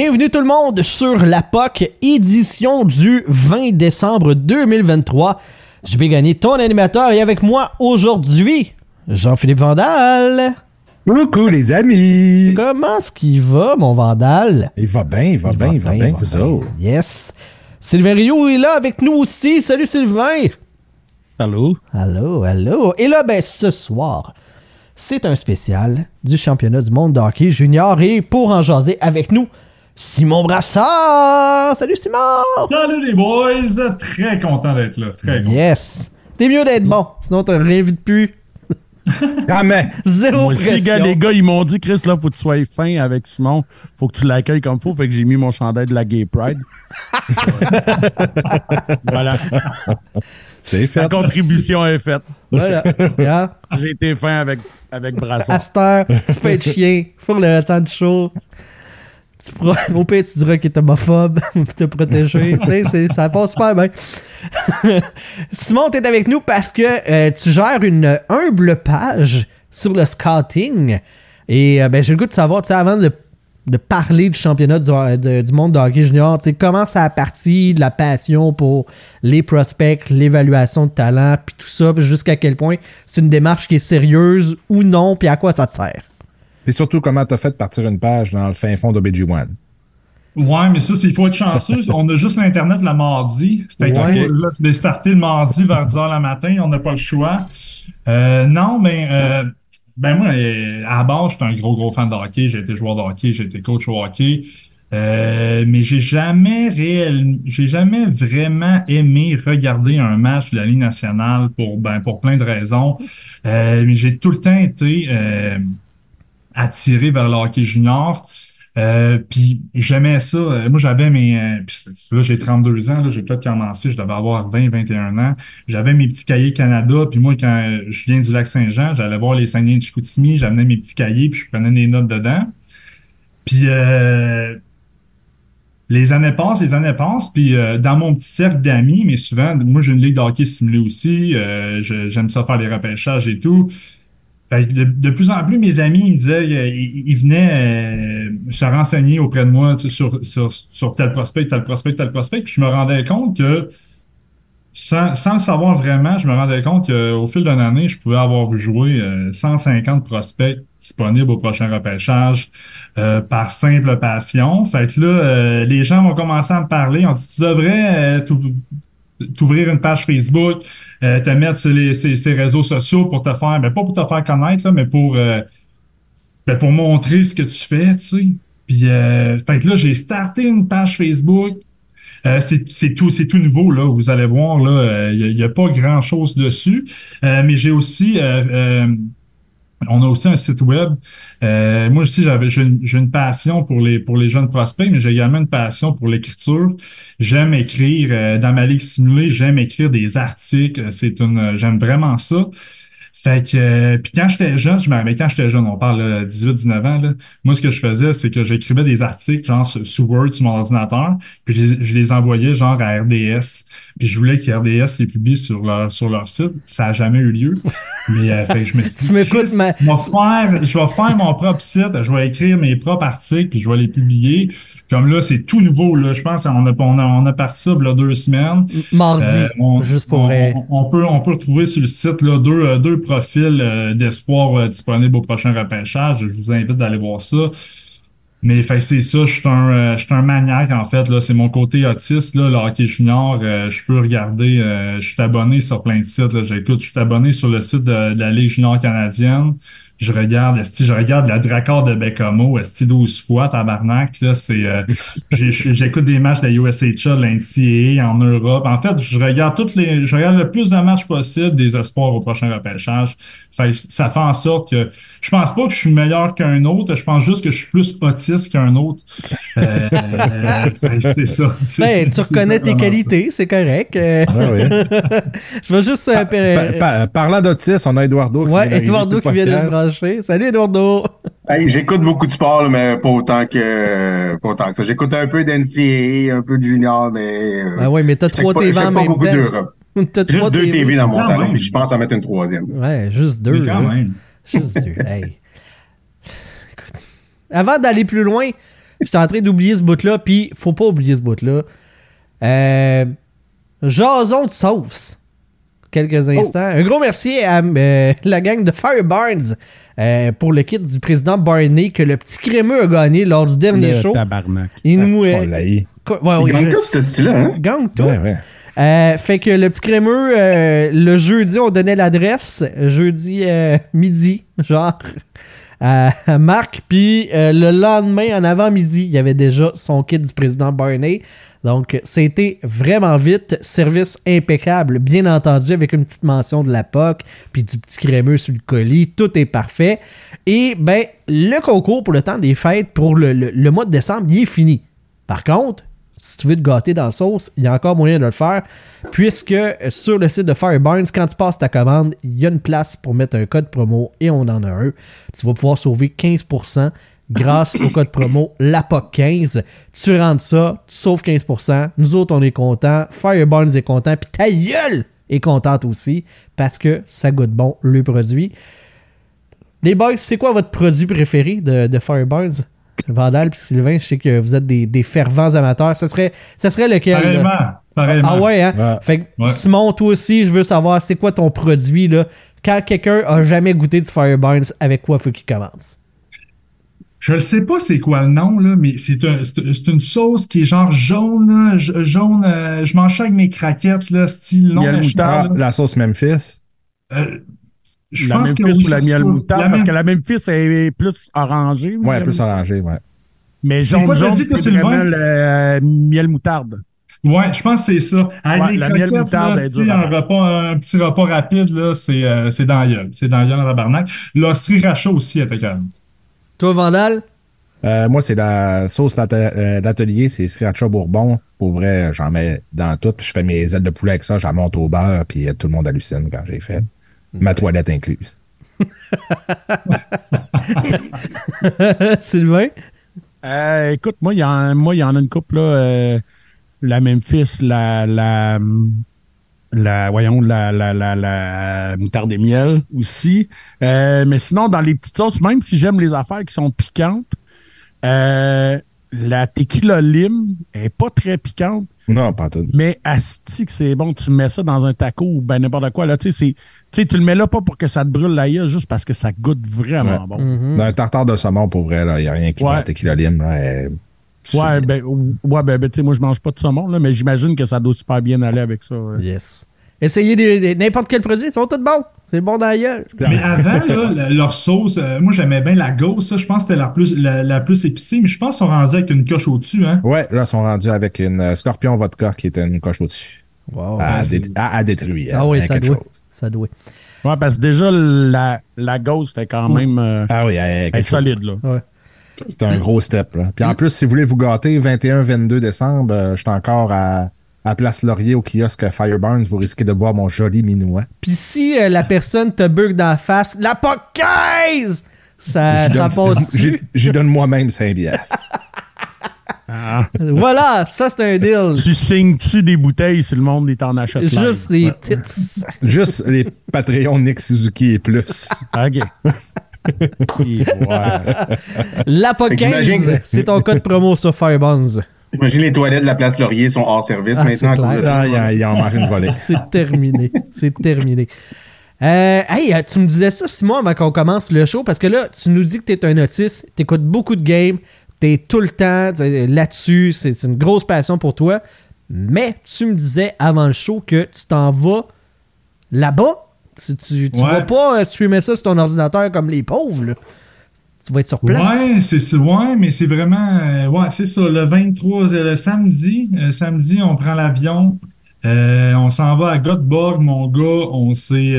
Bienvenue tout le monde sur la POC, édition du 20 décembre 2023. Je vais gagner ton animateur et avec moi aujourd'hui, Jean-Philippe Vandal. Coucou les amis! Comment est-ce qu'il va, mon Vandal? Il va bien, il va bien, il va bien, vous autres. Yes. Sylvain Rio est là avec nous aussi. Salut Sylvain! Allô? Allô, allô. Et là, ben, ce soir, c'est un spécial du championnat du monde de hockey junior et pour en jaser avec nous, Simon Brassard! Salut Simon! Salut les boys! Très content d'être là. Très content. Yes! T'es mieux d'être bon, sinon t'as rien vu de plus. Ah, mais Zéro Moi aussi, gars, les gars, ils m'ont dit, Chris, là, faut que tu sois fin avec Simon. Faut que tu l'accueilles comme faut. Fait que j'ai mis mon chandail de la Gay Pride. voilà. c'est fait. La contribution est faite. Voilà. J'ai été fin avec, avec Brassard. heure, tu peux être chien pour le restant du show. Tu pourras, au pire, tu diras qu'il est homophobe pour te protéger. tu sais, ça passe super bien. Simon, t'es avec nous parce que euh, tu gères une humble page sur le scouting. Et euh, ben, j'ai le goût de savoir, tu sais, avant de, de parler du championnat du, de- du monde de hockey junior, tu sais, comment ça a parti de la passion pour les prospects, l'évaluation de talent, puis tout ça, jusqu'à quel point c'est une démarche qui est sérieuse ou non, puis à quoi ça te sert? Et surtout, comment t'as fait de partir une page dans le fin fond d'OBG1? Ouais, mais ça, il faut être chanceux. On a juste l'Internet le mardi. Fait que Ouais. là, tu dois starter le mardi vers 10h le matin. On n'a pas le choix. Euh, non, mais euh, ben moi, euh, à la base, j'étais un gros, gros fan de hockey. J'ai été joueur de hockey, j'ai été coach au hockey. Mais j'ai jamais réel, j'ai jamais vraiment aimé regarder un match de la Ligue nationale pour ben pour plein de raisons. Mais j'ai tout le temps été attiré vers le hockey junior. Euh, puis j'aimais ça. Euh, Moi, j'avais mes... euh, c'est- là, j'ai 32 ans. Là, j'ai peut-être commencé. Je devais avoir 20, 21 ans. J'avais mes petits cahiers Canada. Puis moi, quand je viens du lac Saint-Jean, j'allais voir les Saguenay de Chicoutimi. J'amenais mes petits cahiers puis je prenais des notes dedans. Puis euh, les années passent, les années passent. Puis euh, dans mon petit cercle d'amis, mais souvent, moi, j'ai une ligue de hockey simulée aussi. Euh, J'aime ça faire des repêchages et tout. De, de plus en plus, mes amis ils me disaient, euh, ils, ils venaient euh, se renseigner auprès de moi sur, sur, sur tel prospect, tel prospect, tel prospect. Puis je me rendais compte que, sans, sans le savoir vraiment, je me rendais compte qu'au fil d'une année, je pouvais avoir vu jouer euh, 150 prospects disponibles au prochain repêchage euh, par simple passion. Fait que là, euh, les gens vont commencer à me parler. On dit, tu devrais t'ou- t'ouvrir une page Facebook, euh, te mettre sur les, ces, ces réseaux sociaux pour te faire, ben pas pour te faire connaître, là, mais pour, euh, ben pour montrer ce que tu fais, tu sais. Puis, euh, fait que là, j'ai starté une page Facebook. Euh, c'est tout, c'est tout nouveau là. Vous allez voir là, il n'y a, pas grand chose dessus. Euh, mais j'ai aussi, euh, euh, on a aussi un site web. Euh, moi aussi, j'avais j'ai une, passion pour les pour les jeunes prospects, mais j'ai également une passion pour l'écriture. J'aime écrire euh, dans ma ligue simulée. J'aime écrire des articles. C'est une, j'aime vraiment ça. Fait que euh, puis quand j'étais jeune, je me rappelle quand j'étais jeune, on parle 18-19 ans, là, moi ce que je faisais, c'est que j'écrivais des articles genre sur Word sur mon ordinateur, puis je, les- je les envoyais genre à RDS. Puis je voulais que RDS les publie sur leur sur leur site. Ça a jamais eu lieu. Mais euh, fait que je me suis dit, Tu m'écoutes, je vais faire, je vais faire mon propre site, je vais écrire mes propres articles, puis je vais les publier. Comme là, c'est tout nouveau, là. Je pense qu'on a, on a, on a parti ça a deux semaines. Mardi, Euh, on, juste pour on, on- on peut on peut retrouver sur le site là deux euh, deux profils euh, d'espoir euh, disponibles au prochain repêchage. Je vous invite d'aller voir ça. Mais fait c'est ça, je suis un euh, je suis un maniaque en fait là, c'est mon côté autiste là, le hockey junior, euh, je peux regarder euh, je suis abonné sur plein de sites là, j'écoute, je suis abonné sur le site de, de la Ligue junior canadienne. Je regarde, esti, je regarde la Dracard de Bécamo, esti 12 fois, tabarnak, là, c'est, euh, j'écoute des matchs de la USHA, de l'NCAA en Europe. En fait, je regarde toutes les, je regarde le plus de matchs possible des espoirs au prochain repêchage. Fait que ça fait en sorte que, je pense pas que je suis meilleur qu'un autre, je pense juste que je suis plus autiste qu'un autre. Euh, euh, c'est ça. Ben, tu reconnais tes qualités, c'est correct. Euh, Ah oui. je vais juste... euh, Pa- pa- parlant d'autisme, on a Eduardo qui vient ouais, d'arriver Eduardo qui vient de se Salut, Eduardo! Hey, j'écoute beaucoup de sport, là, mais pas autant que pas autant que ça. J'écoute un peu d'NCAA, un peu de junior, mais euh, Ah ouais, mais t'as je trois TV je en même beaucoup d'Europe. T'as trois deux TV. Dans mon Quand salon, puis je pense à mettre une troisième. Ouais, juste deux. Mais quand là. même. Juste deux. Hey. Écoute. Avant d'aller plus loin, J'étais en train d'oublier ce bout-là, puis faut pas oublier ce bout-là. Euh, Jason de sauce. Quelques instants. Un gros merci à euh, la gang de Firebarns euh, pour le kit du président Barney que le petit crémeux a gagné lors du dernier Le show. tabarnak. Il nous. Quoi- ouais, Il gagne tout ce style-là, hein? Gagne tout. Ouais, ouais. Euh, fait que le petit crémeux, euh, le jeudi, on donnait l'adresse. Jeudi euh, midi, genre, Marc. Puis euh, le lendemain, en avant-midi, il y avait déjà son kit du président Barney. Donc, c'était vraiment vite. Service impeccable, bien entendu, avec une petite mention de la POC, puis du petit crémeux sur le colis. Tout est parfait. Et, ben, le concours pour le temps des fêtes pour le, le- le mois de décembre, il est fini. Par contre, si tu veux te gâter dans la sauce, il y a encore moyen de le faire, puisque sur le site de Fireburns, quand tu passes ta commande, il y a une place pour mettre un code promo et on en a un. Tu vas pouvoir sauver 15% grâce au code promo LAPOC15. Tu rentres ça, tu sauves 15%. Nous autres, on est contents. Fireburns est content. Puis ta gueule est contente aussi parce que ça goûte bon le produit. Les boys, c'est quoi votre produit préféré de, de Fireburns? Vandal puis Sylvain, je sais que vous êtes des, des fervents amateurs. Ça serait, ça serait lequel? là? Pareillement. Pareillement. Ah ouais, hein? Ouais. Fait que Ouais. Simon, toi aussi, je veux savoir, c'est quoi ton produit, là? Quand quelqu'un a jamais goûté du Fireburns, avec quoi faut qu'il commence? Je ne sais pas c'est quoi le nom, là, mais c'est un, une sauce qui est genre jaune, là, jaune, euh, je mange ça avec mes craquettes, là, style non méchant, moutarde. Ah, là. la sauce Memphis. Euh, je la pense même que oui, ou la miel moutarde, La parce même- que la même fils est plus orangée. Ouais, mais- plus orangé, ouais. Mais jaune, jaune, c'est vraiment le euh, miel moutarde. Ouais, je pense que c'est ça. Ouais, les la miel moutarde là, est dure un battre. repas, un petit repas rapide, là, c'est, euh, c'est dans la gueule. C'est dans la gueule, en tabarnak. Le sriracha aussi était calme. Toi, Vandal? Euh, moi, c'est la sauce lata- euh, l'atelier, c'est sriracha bourbon. Pour vrai, j'en mets dans tout. Puis je fais mes ailes de poulet avec ça, j'en monte au beurre, puis tout le monde hallucine quand j'ai fait. Ma toilette incluse. Sylvain? Euh, écoute, moi, il y, y en a une couple, là. euh, la Memphis, la, la, la, voyons, la, la, la, la moutarde et miel aussi. Euh, mais sinon, dans les petites sauces, même si j'aime les affaires qui sont piquantes, euh, la tequila lime est pas très piquante, Non, pas tout. mais asti que c'est bon. Tu mets ça dans un taco ou ben n'importe quoi. Là, tu sais, c'est- tu sais, tu le mets là pas pour que ça te brûle la gueule, juste parce que ça goûte vraiment Ouais. bon. Mhm. Dans un tartare de saumon, pour vrai, il n'y a rien qui Ouais. bat tequila lime. Là, elle- Ouais, ben, ou- ouais, ben, ben, tu sais, moi, je mange pas de saumon, là, mais j'imagine que ça doit super bien aller avec ça. ouais. Yes. Essayez des- des- n'importe quel produit, ils sont tous bons. C'est bon dans la gueule. Mais avant, là, leur sauce, euh, moi j'aimais bien la gauze, ça, je pense que c'était la plus, la, la plus épicée, mais je pense qu'ils sont rendus avec une coche au-dessus, hein. Ouais, là, ils sont rendus avec une euh, scorpion vodka qui était une coche au-dessus. Wow. à, à, à détruire. Ah oui, hein, ça quelque doit. chose. Ça doit. Ouais, parce que déjà, la, la gauze, c'était quand même euh, Ah oui, elle- elle est solide, là. C'est un gros step. Là. Puis en plus, si vous voulez vous gâter, 21-22 décembre, euh, je suis encore à, à Place Laurier au kiosque Fireburns. Vous risquez de voir mon joli minois. Puis si euh, la personne te bug dans la face, la POC 15! Ça, ça donne- passe. J'y donne moi-même 5 piastres. Voilà, ça c'est un deal. Tu signes-tu des bouteilles si le monde est en achète live? Juste les tits. Juste les Patreons Nick Suzuki et plus. OK. Et voilà. La POC Fait que 15, j'imagine- c'est ton code promo sur Firebuns. Imagine les toilettes de la place Laurier sont hors service Ah, maintenant. c'est à cause de clair. ça. Ah, il en- mange une volée. C'est terminé. C'est terminé. Euh, hey, euh, tu me disais ça, Simon, avant qu'on commence le show, parce que là, tu nous dis que tu es un autiste, tu écoutes beaucoup de games, tu es tout le temps là-dessus, c'est une grosse passion pour toi. Mais tu me disais avant le show que tu t'en vas là-bas. Tu, tu, tu Ouais. vas pas euh, streamer ça sur ton ordinateur comme les pauvres. là. Tu vas être sur place. Ouais, c'est. Ouais, mais c'est vraiment. euh, ouais, c'est ça. Le 23, euh, le samedi, euh, samedi, on prend l'avion. euh, on s'en va à Göteborg, mon gars. On s'est,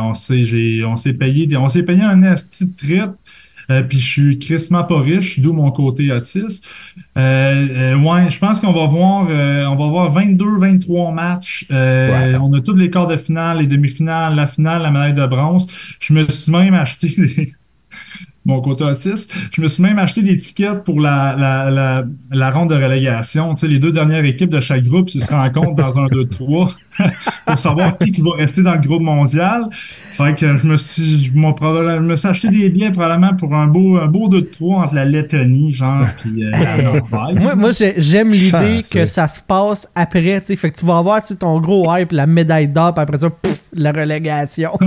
on s'est, j'ai, on s'est payé, des, on s'est payé un esti de trip. Euh, puis je suis crissement pas riche, d'où mon côté autiste. Euh, euh, ouais, je pense qu'on va voir, euh, on va voir 22, 23 matchs. Ouais. On a tous les quarts de finale, les demi-finales, la finale, la médaille de bronze. Je me suis même acheté des, mon côté autiste. Je me suis même acheté des tickets pour la, la, la, la ronde de relégation. Tu sais, les deux dernières équipes de chaque groupe se rencontrent dans un 2-3 pour savoir qui, qui va rester dans le groupe mondial. Fait que je me suis, je je me suis acheté des billets probablement pour un beau, un beau 2-3 entre la Lettonie, genre, puis euh, la Norvège. moi, moi j'ai- j'aime l'idée que ça se passe après, tu sais. Fait que tu vas avoir tu sais, ton gros hype, la médaille d'or, puis après ça, pff, la relégation.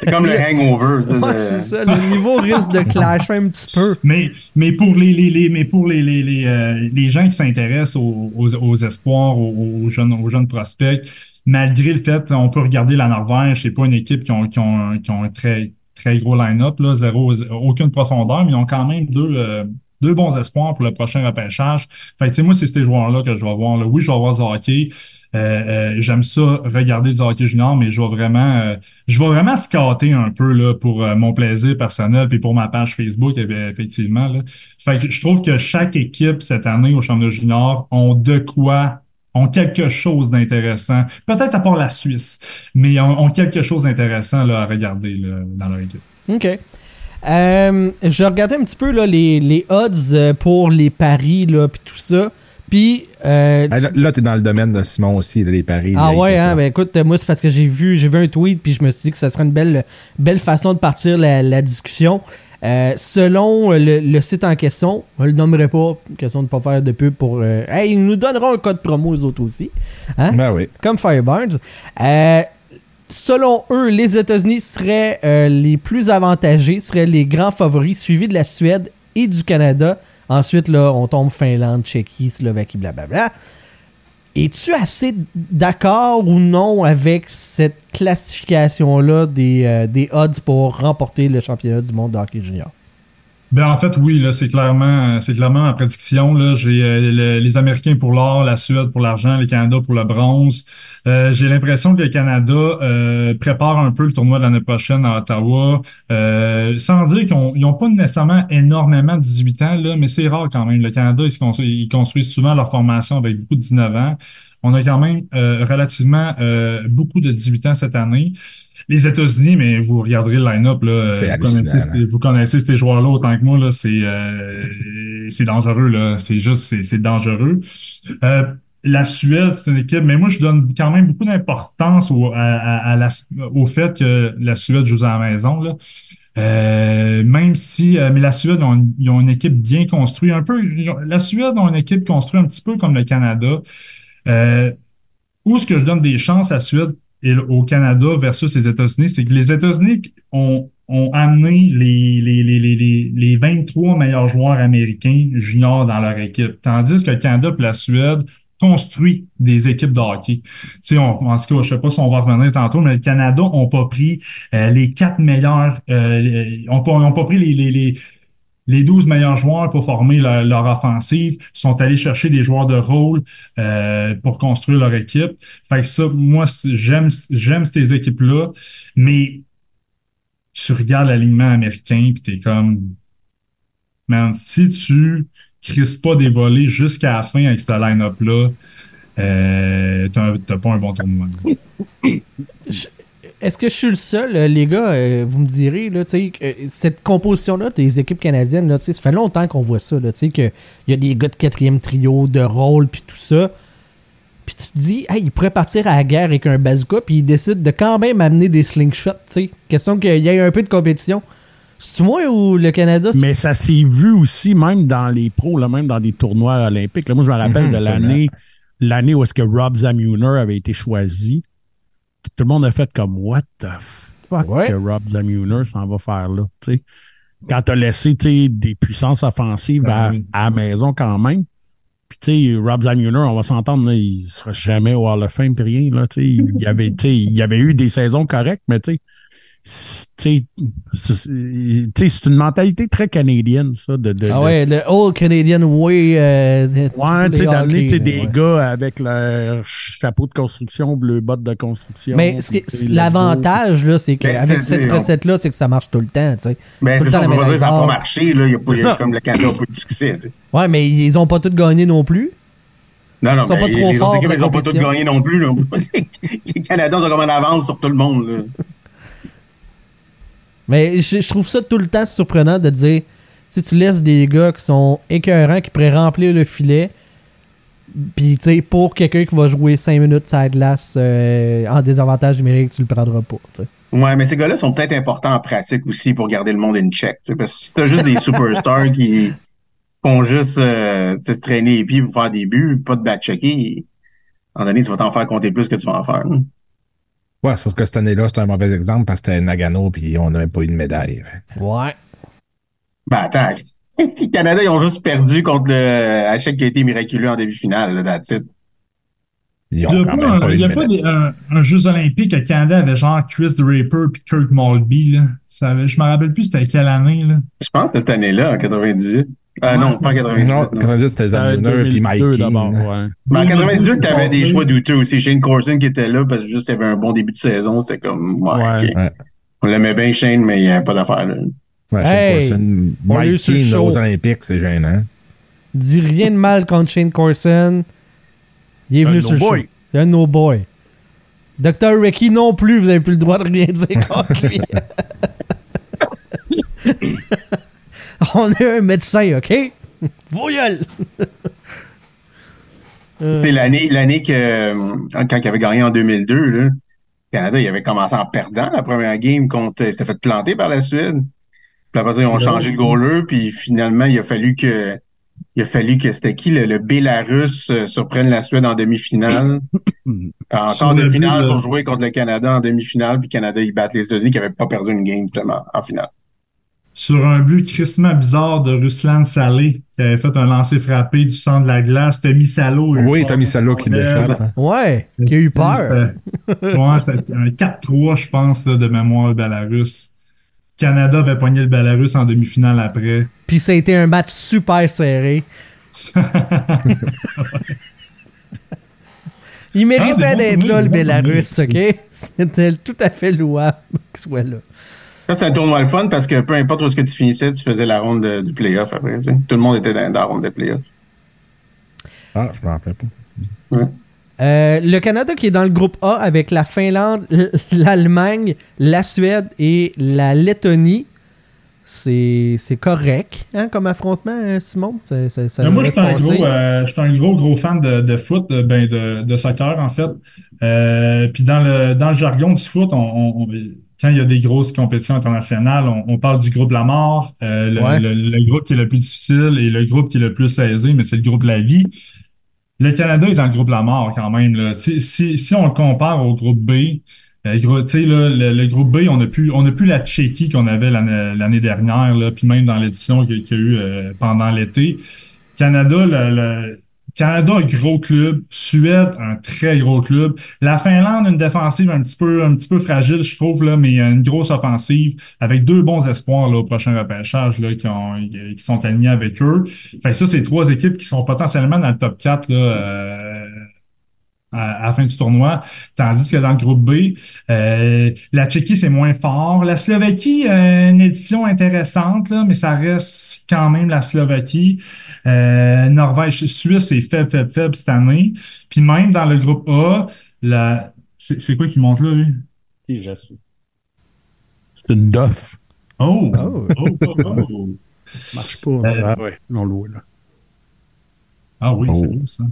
C'est comme le hangover. ouais, de- c'est ça. Le niveau risque de clasher un petit peu. Mais, mais pour les, les, les mais pour les, les, les, euh, les gens qui s'intéressent aux, aux, aux espoirs, aux, aux jeunes, aux jeunes prospects, malgré le fait, on peut regarder la Norvège, c'est pas une équipe qui ont, qui ont, qui ont un très, très gros line-up, là, zéro, aucune profondeur, mais ils ont quand même deux, euh, deux bons espoirs pour le prochain repêchage. Fait que, tu sais, moi, c'est ces joueurs-là que je vais voir. Là. Oui, je vais voir du hockey. Euh, euh, j'aime ça regarder du hockey junior, mais je vais vraiment euh, je vais vraiment scatter un peu là pour euh, mon plaisir personnel puis pour ma page Facebook eh effectivement là. Fait que je trouve que chaque équipe cette année au championnat junior ont de quoi ont quelque chose d'intéressant. Peut-être à part la Suisse, mais ont, ont quelque chose d'intéressant là, à regarder là, dans leur équipe. OK. Euh, je regardais un petit peu là, les, les odds pour les paris, là, puis tout ça. Puis. euh, Ah, Là, là, t'es dans le domaine de Simon aussi, les paris. ah ouais, hein, ben écoute, moi c'est parce que j'ai vu, j'ai vu un tweet puis je me suis dit que ça serait une belle, belle façon de partir la, la discussion. Euh, selon le, le site en question, on le nommerai pas, question de pas faire de pub pour. euh, hey, ils nous donneront un code promo aux autres aussi, hein, Ben oui. comme Fireburns. Euh, selon eux, les États-Unis seraient les plus avantagés, seraient les grands favoris, suivis de la Suède et du Canada. Ensuite, là, on tombe Finlande, Tchéquie, Slovaquie, blablabla. Es-tu assez d'accord ou non avec cette classification-là des, euh, odds pour remporter le championnat du monde de hockey junior? Ben en fait oui là c'est clairement c'est clairement ma prédiction là. J'ai euh, le- les Américains pour l'or la Suède pour l'argent le Canada pour le bronze. Euh, j'ai l'impression que le Canada euh, prépare un peu le tournoi de l'année prochaine à Ottawa. Euh, sans dire qu'ils n'ont pas nécessairement énormément de 18 ans là mais c'est rare quand même. Le Canada ils, se construisent, ils construisent souvent leur formation avec beaucoup de 19 ans. On a quand même euh, relativement beaucoup de 18 ans cette année les États-Unis, mais vous regarderez le line-up, là. euh, vous, connaissez, vous connaissez ces joueurs-là autant que moi, là. C'est, euh, c'est dangereux, là. C'est juste, c'est, c'est dangereux. Euh, la Suède, c'est une équipe, mais moi, je donne quand même beaucoup d'importance au, à, à- à la- au fait que la Suède joue à la maison, là. Euh, même si, euh, mais la Suède, ils ont, ils ont une équipe bien construite, un peu. La Suède ont une équipe construite un petit peu comme le Canada. Euh, où est-ce que je donne des chances à la Suède et au Canada versus les États-Unis, c'est que les États-Unis ont, ont amené les, les, les, les, les, les 23 meilleurs joueurs américains juniors dans leur équipe, tandis que le Canada et la Suède construit des équipes de hockey. Tu on, en tout cas, je sais pas si on va revenir tantôt, mais le Canada ont pas pris euh, les quatre meilleurs, euh, les- ont pas, pas pris les, les, les les 12 meilleurs joueurs pour former leur, offensive sont allés chercher des joueurs de rôle euh, pour construire leur équipe. Fait que ça, moi, j'aime j'aime ces équipes-là, mais tu regardes l'alignement américain puis t'es comme man, si tu crises pas des volets jusqu'à la fin avec ce line-up-là, euh, t'as pas un bon tournoi. Est-ce que je suis le seul, euh, les gars, euh, vous me direz, là, tu sais, que, euh, cette composition-là des équipes canadiennes, là, tu sais, ça fait longtemps qu'on voit ça, là, tu sais, qu'il y a des gars de quatrième trio, de rôle, puis tout ça. Puis tu te dis, hey, il pourrait partir à la guerre avec un bazooka, puis il décide de quand même amener des slingshots, tu sais. Question qu'il y ait un peu de compétition. C'est moi ou le Canada? Mais ça s'est vu aussi, même dans les pros, là, même dans des tournois olympiques. Là, moi, je me rappelle Mhm, de l'année l'année où est-ce que Rob Zamuner avait été choisi. Tout le monde a fait comme What the fuck Ouais. que Rob Zamuner s'en va faire là. tu sais. Quand tu as laissé tu sais, des puissances offensives à, Mhm. à la maison quand même. Puis tu sais, Rob Zamuner, on va s'entendre, il sera jamais au Hall of Fame puis rien. Là, tu sais. il, y avait, tu sais, il y avait eu des saisons correctes, mais tu sais, c'est une mentalité très canadienne, ça, de, de, Ah de- ouais, le Old Canadian Way. euh, Ouais, tu sais, les d'amener des ouais. gars avec leur chapeau de construction, bleu bottes de construction. Mais l'avantage, là, c'est qu'avec cette recette-là, c'est que ça marche tout le temps, tu sais. Ben, Tout ça, on peut dire n'a pas marché, là. Il y a pas, comme le Canada n'a pas eu de succès. Ouais, mais ils ont pas tous gagné non plus. Non, non, Ils sont mais pas trop les forts équipes, elles n'ont pas compétition. gagné non plus, là. les Canadiens sont comme en avance sur tout le monde, là. Mais je, je trouve ça tout le temps surprenant de dire, si tu laisses des gars qui sont écœurants, qui pourraient remplir le filet, puis tu sais, pour quelqu'un qui va jouer 5 minutes sur la glace euh, en désavantage numérique, tu le prendras pas. Ouais, mais ces gars-là sont peut-être importants en pratique aussi pour garder le monde in check. Parce que si t'as juste des superstars qui font juste euh, se traîner les pieds pour faire des buts, pas de back-checker, en donné, tu vas t'en faire compter plus que tu vas en faire. hein. Ouais, sauf que cette année-là, c'est un mauvais exemple parce que c'était Nagano puis on n'a même pas eu de médaille. Ouais. Ben attends, le Canada, ils ont juste perdu contre le Hachek qui a été miraculeux en demi-finale, là, that's it. Ils Il n'y a pas, un, des- Jeux olympiques à Canada avec genre Chris Draper puis Kirk Mulvey, là. Ça avait- je me rappelle plus c'était quelle année, là. Je pense que c'est cette année-là, en 98. Euh, non, c'est pas en ça. 98. Non, non. 98, c'était Euh, Zamuner puis Mike 2002 King. d'abord, ouais. Ben, en 98, t'avais des choix douteux aussi. Shane Corson qui était là parce que juste il y avait un bon début de saison. C'était comme, ouais, Ouais. ok. Ouais. On l'aimait bien, Shane, mais il n'y avait pas d'affaire, là. Ouais, Shane Hey, Corson. Mike King aux Olympiques, c'est gênant. Dis rien de mal contre Shane Corson. Il est Un venu sur le show. C'est un nos boys. Dr. Ricky non plus, vous avez plus le droit de rien dire contre lui. On est un médecin, OK? Voyelle! C'est l'année, l'année que, euh, quand il avait gagné en 2002, là, le Canada, il avait commencé en perdant la première game contre, il s'était fait planter par la Suède. Puis après ça, ils ont changé le goaler, puis finalement, il a fallu que, il a fallu que c'était qui, le, le Bélarus euh, surprenne la Suède en demi-finale? en de finale de- pour jouer contre le Canada en demi-finale, puis le Canada, ils battent les États-Unis qui n'avaient pas perdu une game, justement, en finale. Sur un but crissement bizarre de Ruslan Salé, qui avait fait un lancer frappé du centre de la glace. Tommy Salo. Oui, Tommy Salo qui l'échappe. Ouais, qui a eu peur. C'était- Ouais, c'était un 4-3, je pense, là, de mémoire le Belarus. Canada avait pogné le Belarus en demi-finale après. Puis ça a été un match super serré. Il méritait Ah, des bons d'être là, le Bélarus, OK? C'était tout à fait louable qu'il soit là. Ça, c'est un tournoi le fun parce que peu importe où est-ce que tu finissais, tu faisais la ronde de- du playoff après. tu sais. Tout le monde était dans, dans la ronde de playoff. Ah, je m'en rappelle pas. Euh, le Canada qui est dans le groupe A avec la Finlande, l'Allemagne, la Suède et la Lettonie. C'est c'est correct hein, comme affrontement, hein, Simon? Ça, ça- ça Mais moi, je suis un gros, euh, je suis un gros, gros fan de, de foot, de, ben, de, de soccer, en fait. Euh, puis dans le, dans le jargon du foot, on, on- on- quand il y a des grosses compétitions internationales, on, on parle du groupe La Mort, euh, le, Ouais. le, le groupe qui est le plus difficile et le groupe qui est le plus aisé, mais c'est le groupe La Vie. Le Canada est dans le groupe La Mort quand même. Là. Si, si, si on le compare au groupe B, euh, gros- tu sais, là, le, le groupe B, on a plus, on a plus la Tchéquie qu'on avait l'année l'année dernière, là, puis même dans l'édition qu'il y a- qu'il y a eu euh, pendant l'été. Canada, le, le- Canada, un gros club. Suède, un très gros club. La Finlande, une défensive un petit peu, un petit peu fragile, je trouve, là, mais une grosse offensive avec deux bons espoirs là, au prochain repêchage là, qui, ont, qui sont alignés avec eux. Fait que ça, c'est trois équipes qui sont potentiellement dans le top 4 là, euh, à, à la fin du tournoi. Tandis que dans le groupe B, euh, la Tchéquie, c'est moins fort. La Slovaquie, euh, une édition intéressante, là, mais ça reste quand même la Slovaquie. Euh, Norvège, Suisse, c'est faible, faible, faible cette année. Puis même dans le groupe A, la... c'est c'est quoi qui monte là, lui? C'est une duff. Oh! Oh. Oh, oh, oh. Marche pas. Euh, Ah ouais, non, loin, là. Ah oui, c'est Oh. beau ça.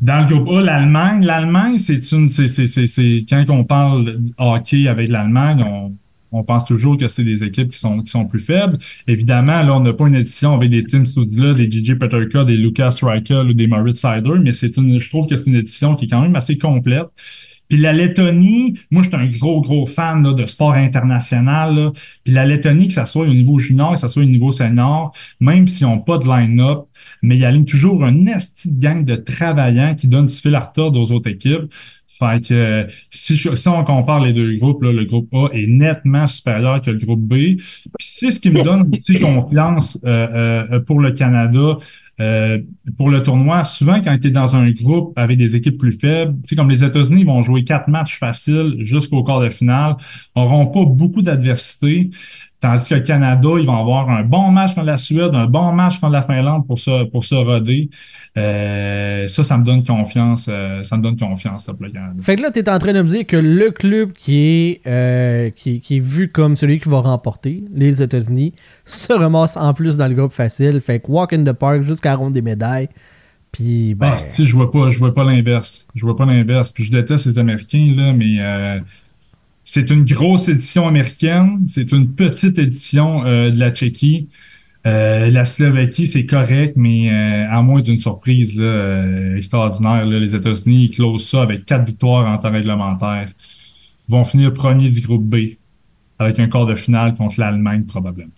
Dans le groupe A, l'Allemagne, l'Allemagne, c'est une, c'est, c'est, c'est, c'est, quand on parle hockey avec l'Allemagne, on, on pense toujours que c'est des équipes qui sont, qui sont plus faibles. Évidemment, là, on n'a pas une édition avec des Tim Studla, des JJ Peterka, des Lucas Reichel ou des Moritz Sider, mais c'est une, je trouve que c'est une édition qui est quand même assez complète. Puis la Lettonie, moi, je suis un gros, gros fan là, de sport international. là. Puis la Lettonie, que ça soit au niveau junior, que ça soit au niveau senior, même s'ils n'ont pas de line-up, mais ils alignent toujours un esti gang de travaillants qui donnent du fil à retordre aux autres équipes. Fait que si, je- si on compare les deux groupes, là, le groupe A est nettement supérieur que le groupe B. Puis c'est ce qui me donne aussi confiance euh, euh, pour le Canada. Euh, pour le tournoi, souvent quand tu es dans un groupe avec des équipes plus faibles, tu comme les États-Unis vont jouer quatre matchs faciles jusqu'au quart de finale, auront pas beaucoup d'adversité. Tandis que le Canada, ils vont avoir un bon match contre la Suède, un bon match contre la Finlande pour se, pour se roder. Euh, ça, ça me donne confiance. euh, ça me donne confiance, le Canada. Fait que là, t'es en train de me dire que le club qui est, euh, qui, qui est vu comme celui qui va remporter, les États-Unis, se ramasse en plus dans le groupe facile. Fait que walk in the park jusqu'à ronde des médailles. Puis, ben. Ah, si, je vois pas, je vois pas l'inverse. Je vois pas l'inverse. Puis je déteste les Américains, là, mais euh, c'est une grosse édition américaine. C'est une petite édition euh, de la Tchéquie. Euh, la Slovaquie, c'est correct, mais euh, à moins d'une surprise là, euh, extraordinaire, là, les États-Unis ils closent ça avec quatre victoires en temps réglementaire. Ils vont finir premier du groupe B avec un quart de finale contre l'Allemagne probablement.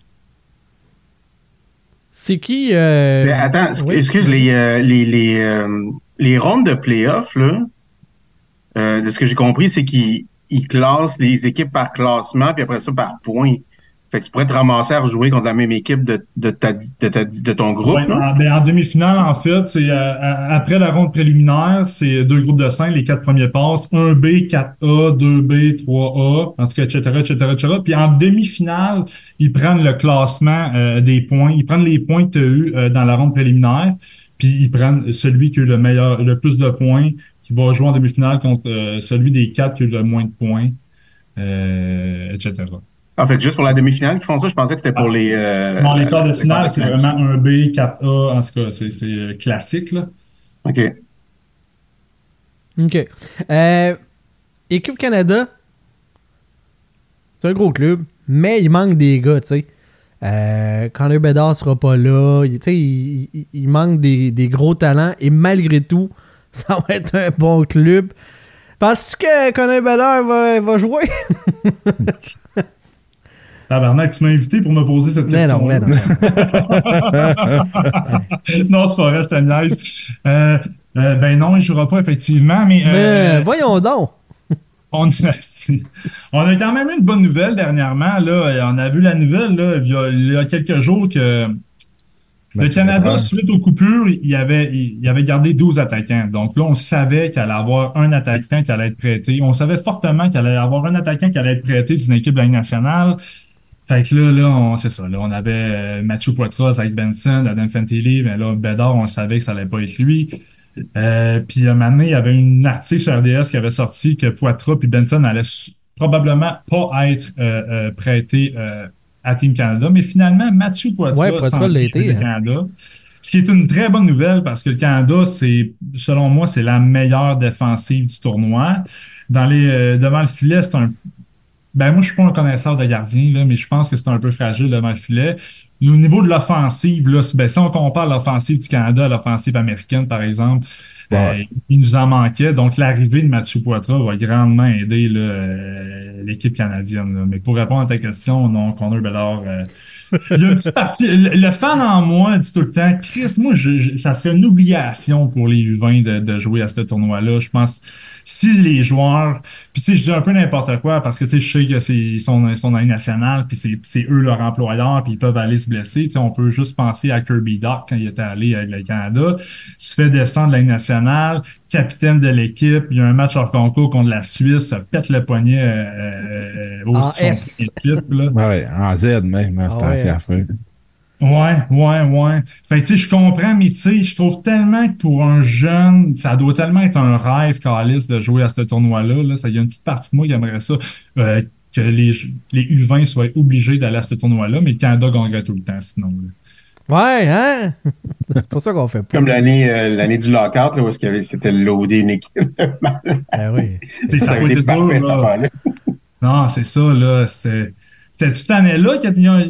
c'est qui. euh, Mais attends, oui. excuse, les, euh, les, les, euh, les rondes de playoff, là, euh, de ce que j'ai compris, c'est qu'ils ils classent les équipes par classement, puis après ça par points. Fait que tu pourrais te ramasser à rejouer contre la même équipe de, de, ta, de, ta- de ton groupe, Ouais, en, ben, en demi-finale, en fait, c'est euh, après la ronde préliminaire, c'est deux groupes de cinq, les quatre premiers passes, 1B, 4A, 2B, 3A, en tout cas, etc., etc., etc. Puis en demi-finale, ils prennent le classement euh, des points, ils prennent les points que tu as eu euh, dans la ronde préliminaire, puis ils prennent celui qui a eu le meilleur, le plus de points, qui va jouer en demi-finale contre euh, celui des quatre qui a eu le moins de points, euh, etc. En fait, juste pour la demi-finale qu'ils font ça, je pensais que c'était pour les... Euh, Dans les quarts de finale, c'est vraiment 1B, 4A, en tout cas, c'est c'est, euh, classique, là. OK. Ok. Euh, Équipe Canada, c'est un gros club, mais il manque des gars, tu sais. Euh, Connor Bedard sera pas là. Il, tu sais, il, il- il manque des, des gros talents et malgré tout, ça va être un bon club. Penses-tu que Connor Bedard va, va jouer? Tabarnak, tu m'as invité pour me poser cette Mais question. non, mais non. non, c'est pas vrai, je te niaise. Euh, euh, ben non, il jouera pas effectivement, mais, Mais euh, voyons donc. on, on a quand même eu une bonne nouvelle dernièrement. Là. On a vu la nouvelle là, il, y a, il y a quelques jours que le Canada, suite aux coupures, il y avait, il avait gardé 12 attaquants. Donc là, on savait qu'il allait avoir un attaquant qui allait être prêté. On savait fortement qu'il allait avoir un attaquant qui allait être prêté d'une équipe de la Ligue nationale. Fait que là, là, on, c'est ça. Là, on avait euh, Mathieu Poitras, Zach Benson, Adam Fantilli, mais là, Bédard, on savait que ça allait pas être lui. Euh, puis un moment donné, il y avait une article sur RDS qui avait sorti que Poitras puis Benson allaient probablement pas être euh, euh, prêtés euh, à Team Canada. Mais finalement, Mathieu Poitras, Ouais, s'en l'a été, hein. Canada. Ce qui est une très bonne nouvelle parce que le Canada, c'est, selon moi, c'est la meilleure défensive du tournoi. Dans les, euh, devant le filet, c'est un ben moi, je suis pas un connaisseur de gardien, là, mais je pense que c'est un peu fragile devant le filet. Au niveau de l'offensive, là, ben, si on compare l'offensive du Canada à l'offensive américaine, par exemple, Ouais. euh, il nous en manquait. Donc, l'arrivée de Mathieu Poitras va grandement aider euh, l'équipe canadienne. là. Mais pour répondre à ta question, non, Connor Bedard, euh, il y a une petite partie. Le, fan en moi dit tout le temps, Chris, moi, je, je- ça serait une obligation pour les U20 de, de jouer à ce tournoi-là. Je pense, si les joueurs, puis tu sais, je dis un peu n'importe quoi parce que tu sais, je sais que c'est sont dans les nationales, puis c'est, c'est eux leur employeur, puis ils peuvent aller se blesser. Tu sais, on peut juste penser à Kirby Doc quand il était allé avec le Canada, il se fait descendre de la Ligue nationale, capitaine de l'équipe, il y a un match hors concours contre la Suisse, ça pète le poignet euh, euh, au En son S. équipe, là. Ouais, ouais, en Z même, hein, c'était Ah ouais. assez affreux. Ouais, ouais, ouais. Fait que, tu sais, je comprends, mais tu sais, je trouve tellement que pour un jeune, ça doit tellement être un rêve, Calis, de jouer à ce tournoi-là. Là. Ça, il y a une petite partie de moi qui aimerait ça, euh, que les, les U20 soient obligés d'aller à ce tournoi-là, mais le Canada gagnerait tout le temps, sinon. là. Ouais, hein? c'est pour ça qu'on fait pas. Comme l'année euh, l'année du lockout, là, où est-ce qu'il y avait- c'était loadé une équipe. Ben oui. Sais, ça ça avait été dur, là. affaire-là. Non, c'est ça, là. C'était. C'était cette année-là qu'il y a-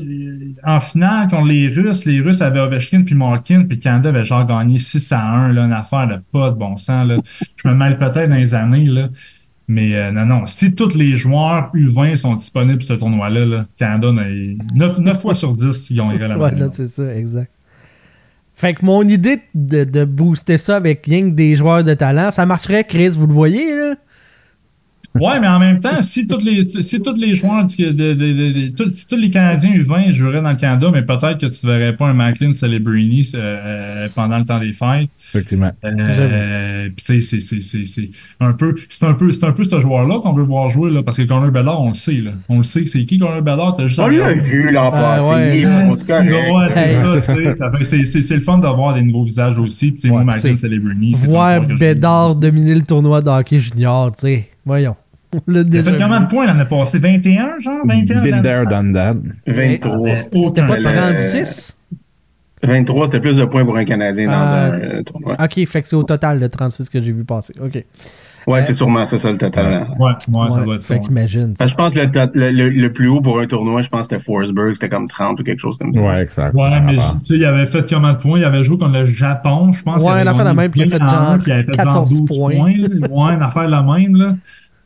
en finale contre les Russes, les Russes avaient Ovechkin puis Malkin, puis le Canada avait genre gagné 6 à 1, là, une affaire de pas de bon sens, là. Je me mêle peut-être dans les années, là. Mais euh, non, non, si tous les joueurs U20 sont disponibles pour ce tournoi-là, là, Canada, 9, fois sur 10, ils ont irait la Ouais, c'est ça, exact. Fait que mon idée de, de booster ça avec rien que des joueurs de talent, ça marcherait, Chris, vous le voyez, là? Ouais, mais en même temps, si tous les si tous les joueurs de, de, de- si tous les Canadiens U20 joueraient dans le Canada, mais peut-être que tu verrais pas un Macklin Celebrini euh, euh, pendant le temps des fêtes. Effectivement. Euh, puis tu sais, c'est c'est c'est c'est un peu c'est un peu c'est un peu ce joueur-là qu'on veut voir jouer là, parce que Connor Bedard, on le sait là, on le sait, c'est qui Connor Bedard, t'as juste On l'a vu l'an Ah, passé. c'est ça, tu sais, ça fait- c'est c'est c'est le fun d'avoir des nouveaux visages aussi. Puis, tu sais, moi, Ouais, Macklin c'est- Celebrini, Voir Bédard dominer le tournoi de hockey junior, tu sais. Voyons. Il a fait combien de points l'année passée? 21, genre? 21? Been there, done that. 23. C'était pas Le- 36? 23, c'était plus de points pour un Canadien dans Ah. un euh, tournoi. Ok, fait que c'est au total le 36 que j'ai vu passer. Ok. Ouais, c'est sûrement c'est ça le total. Ouais, ouais, ça doit être ça. fait ouais. qu'imagine. Que je pense que le, le, le- le plus haut pour un tournoi, je pense que c'était Forsberg, c'était comme 30 ou quelque chose comme ça. Ouais, exact. Ouais, mais Ah, tu sais, il avait fait combien de points? Il avait joué contre le Japon, je pense. Ouais, il affaire gagné la même, puis il a fait genre un, puis il avait fait genre 14 12 points. là. Ouais, une affaire la même, là.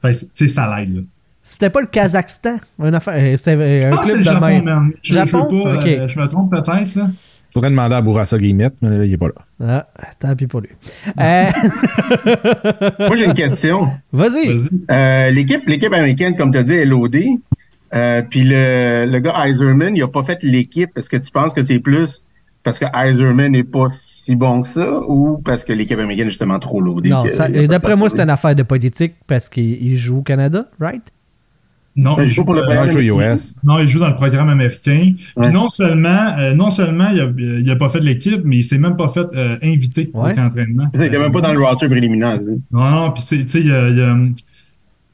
Fait tu sais, ça l'aide, là. C'était pas le Kazakhstan. Une affaire, euh, c'est euh, un Ah, club de Japon, même. man. Je, je Japon? veux pas, euh, je me trompe peut-être, là. Faudrait demander à Bourassa Guillemette, mais là, il est pas là. Ah, tant pis pour lui. Euh, Moi, j'ai une question. Vas-y. Vas-y. Euh, l'équipe, l'équipe américaine, comme tu as dit, est loadée. Euh, puis le, le gars Iserman, il a pas fait l'équipe. Est-ce que tu penses que c'est plus parce que Iserman n'est pas si bon que ça ou parce que l'équipe américaine est justement trop loadée? Non, d'après moi, pour c'est une affaire de politique parce qu'il il joue au Canada, right? Non, Ben, il joue pour le euh. Non, il joue US. non, il joue dans le programme américain. Ouais. Puis non seulement, euh, non seulement il a, il a pas fait l'équipe, mais il s'est même pas fait euh, inviter Ouais. camp d'entraînement. Il était même pas dans le roster préliminaire. Non, non, puis c'est, tu sais, il y a, il y a,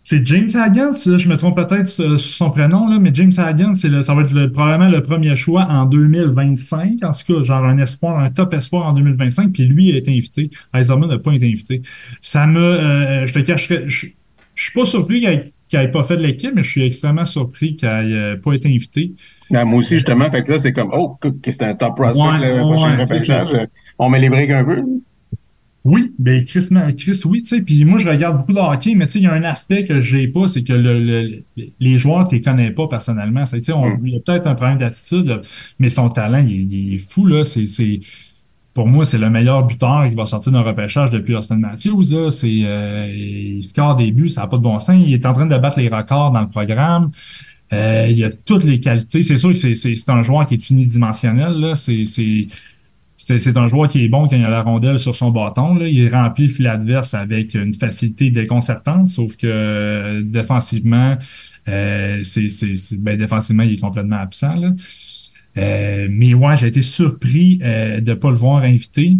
c'est James Hagan, je me trompe peut-être sur sur son prénom, là, mais James Hagan, c'est le, ça va être le- probablement le premier choix en 2025. En tout cas, genre un espoir, un top espoir en 2025, puis lui a été invité. Eiserman n'a pas été invité. Ça me, euh, je te cacherai, je, je suis pas surpris qu'il ait, qu'il ait pas fait de l'équipe, mais je suis extrêmement surpris qu'il ait euh, pas été invité. Ben, moi aussi, justement, fait que là, c'est comme, oh, c'est un top prospect, Ouais, le prochain ouais, repêchage. c'est ça. On met les briques un peu. Oui, ben Chris, Chris oui, tu sais, puis moi je regarde beaucoup de hockey, mais tu sais, il y a un aspect que j'ai pas, c'est que le, le- le- les joueurs, tu les connais pas personnellement. Tu sais, Mm. il y a peut-être un problème d'attitude, mais son talent, il, est- il est fou, là. C'est, c'est, pour moi, c'est le meilleur buteur qui va sortir d'un repêchage depuis Austin Matthews, là. C'est, euh, il score des buts, ça n'a pas de bon sens. Il est en train de battre les records dans le programme. Euh, il a toutes les qualités. C'est sûr que c'est, c'est, c'est un joueur qui est unidimensionnel, là. C'est, c'est, c'est c'est un joueur qui est bon quand il a la rondelle sur son bâton. Là. Il remplit le filet adverse avec une facilité déconcertante, sauf que euh, défensivement, euh, c'est, ben, défensivement, il est complètement absent. Là. Euh, mais ouais, j'ai été surpris euh, de pas le voir invité.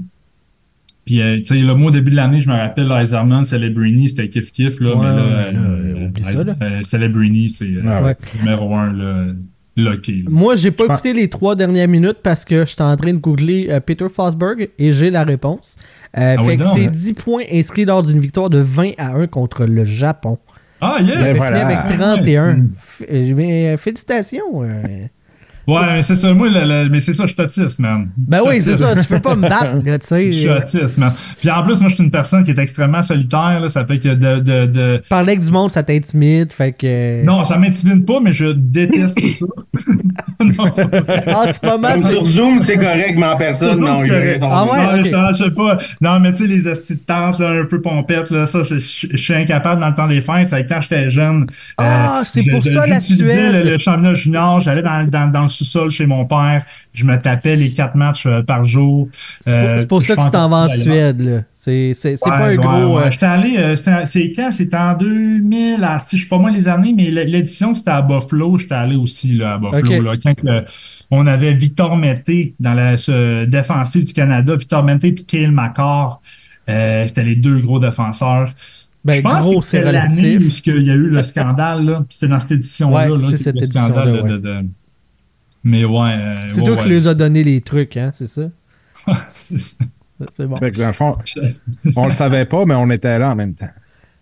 Puis, euh, tu sais, le mot au début de l'année, je me rappelle, Eiserman, Celebrini, c'était kiff-kiff, là, Ouais, mais là, euh, oublie ça, là. euh, Celebrini, c'est euh, Ah Ouais. numéro un, là, là. Moi, j'ai pas Je pense- écouté les trois dernières minutes parce que j'étais en train de googler euh, Peter Fosberg et j'ai la réponse. Euh, Ah fait oui, que c'est hein. 10 points inscrits lors d'une victoire de 20 à 1 contre le Japon. Ah, yes! C'est voilà. Ah, avec 31. F- euh, mais, euh, félicitations. Euh. Ouais, mais c'est ça, moi, le- le- mais c'est ça, je suis autiste, man. Ben oui, c'est ça. Tu peux pas me battre, là, tu sais. Je suis euh, autiste, man. Puis en plus, moi, je suis une personne qui est extrêmement solitaire, là. Ça fait que de, de, de... Parler avec du monde, ça t'intimide. Fait que. Non, ça m'intimide pas, mais je déteste ça. non. Ah, pas mal. Comme sur Zoom, c'est correct, mais en personne, Zoom, non. c'est il y a correct. son- Ah ouais? non, mais ok. je sais pas. Non, mais tu sais, les hosties de tente, là, un peu pompettes, là, ça, je, je- je suis incapable dans le temps des fêtes. C'est quand j'étais jeune. Ah, c'est pour ça, la j'utilisais Suède. Le, le championnat junior, j'allais dans, dans, dans le sous-sol chez mon père. Je me tapais les quatre matchs euh, par jour. C'est pour, Euh, c'est pour je ça que tu t'en vas en Suède, là. C'est Ouais, pas un gros. ouais. euh, J'étais allé, c'était- c'est quand? C'était en 2000, à, si je sais pas moi les années, mais l'édition c'était à Buffalo. J'étais allé aussi là, à Buffalo. Là, quand on avait Victor Mété dans la ce, défensive du Canada, Victor Mété Kale McCarr. Euh, c'était les deux gros défenseurs. Ben, je pense gros, que c'était c'est l'année où il y a eu le scandale. C'était dans cette édition-là. Ouais, là, cette le scandale de- ouais. de- de- Mais ouais. euh, C'est ouais, toi ouais. qui les a donné les trucs, hein, c'est ça? C'est ça. C'est bon. Fait que dans le fond, on le savait pas, mais on était là en même temps.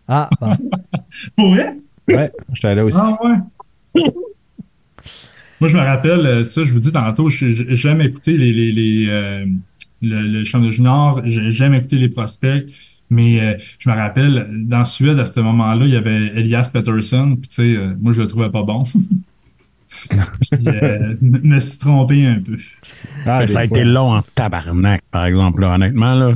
Ah, bon. Pour vrai? Ouais, j'étais là aussi. Ah ouais. Moi, je me rappelle, euh, ça, je vous dis tantôt, je- je- j'ai jamais écouté les, les, les, euh, le, le champ de junior, j'ai jamais écouté les prospects, mais euh, je me rappelle, dans Suède, à ce moment-là, il y avait Elias Pettersson, puis tu sais, euh, moi, je le trouvais pas bon. puis, euh, me suis trompé un peu. Ah, ça a fois. été long en tabarnak, par exemple, là, honnêtement. Là.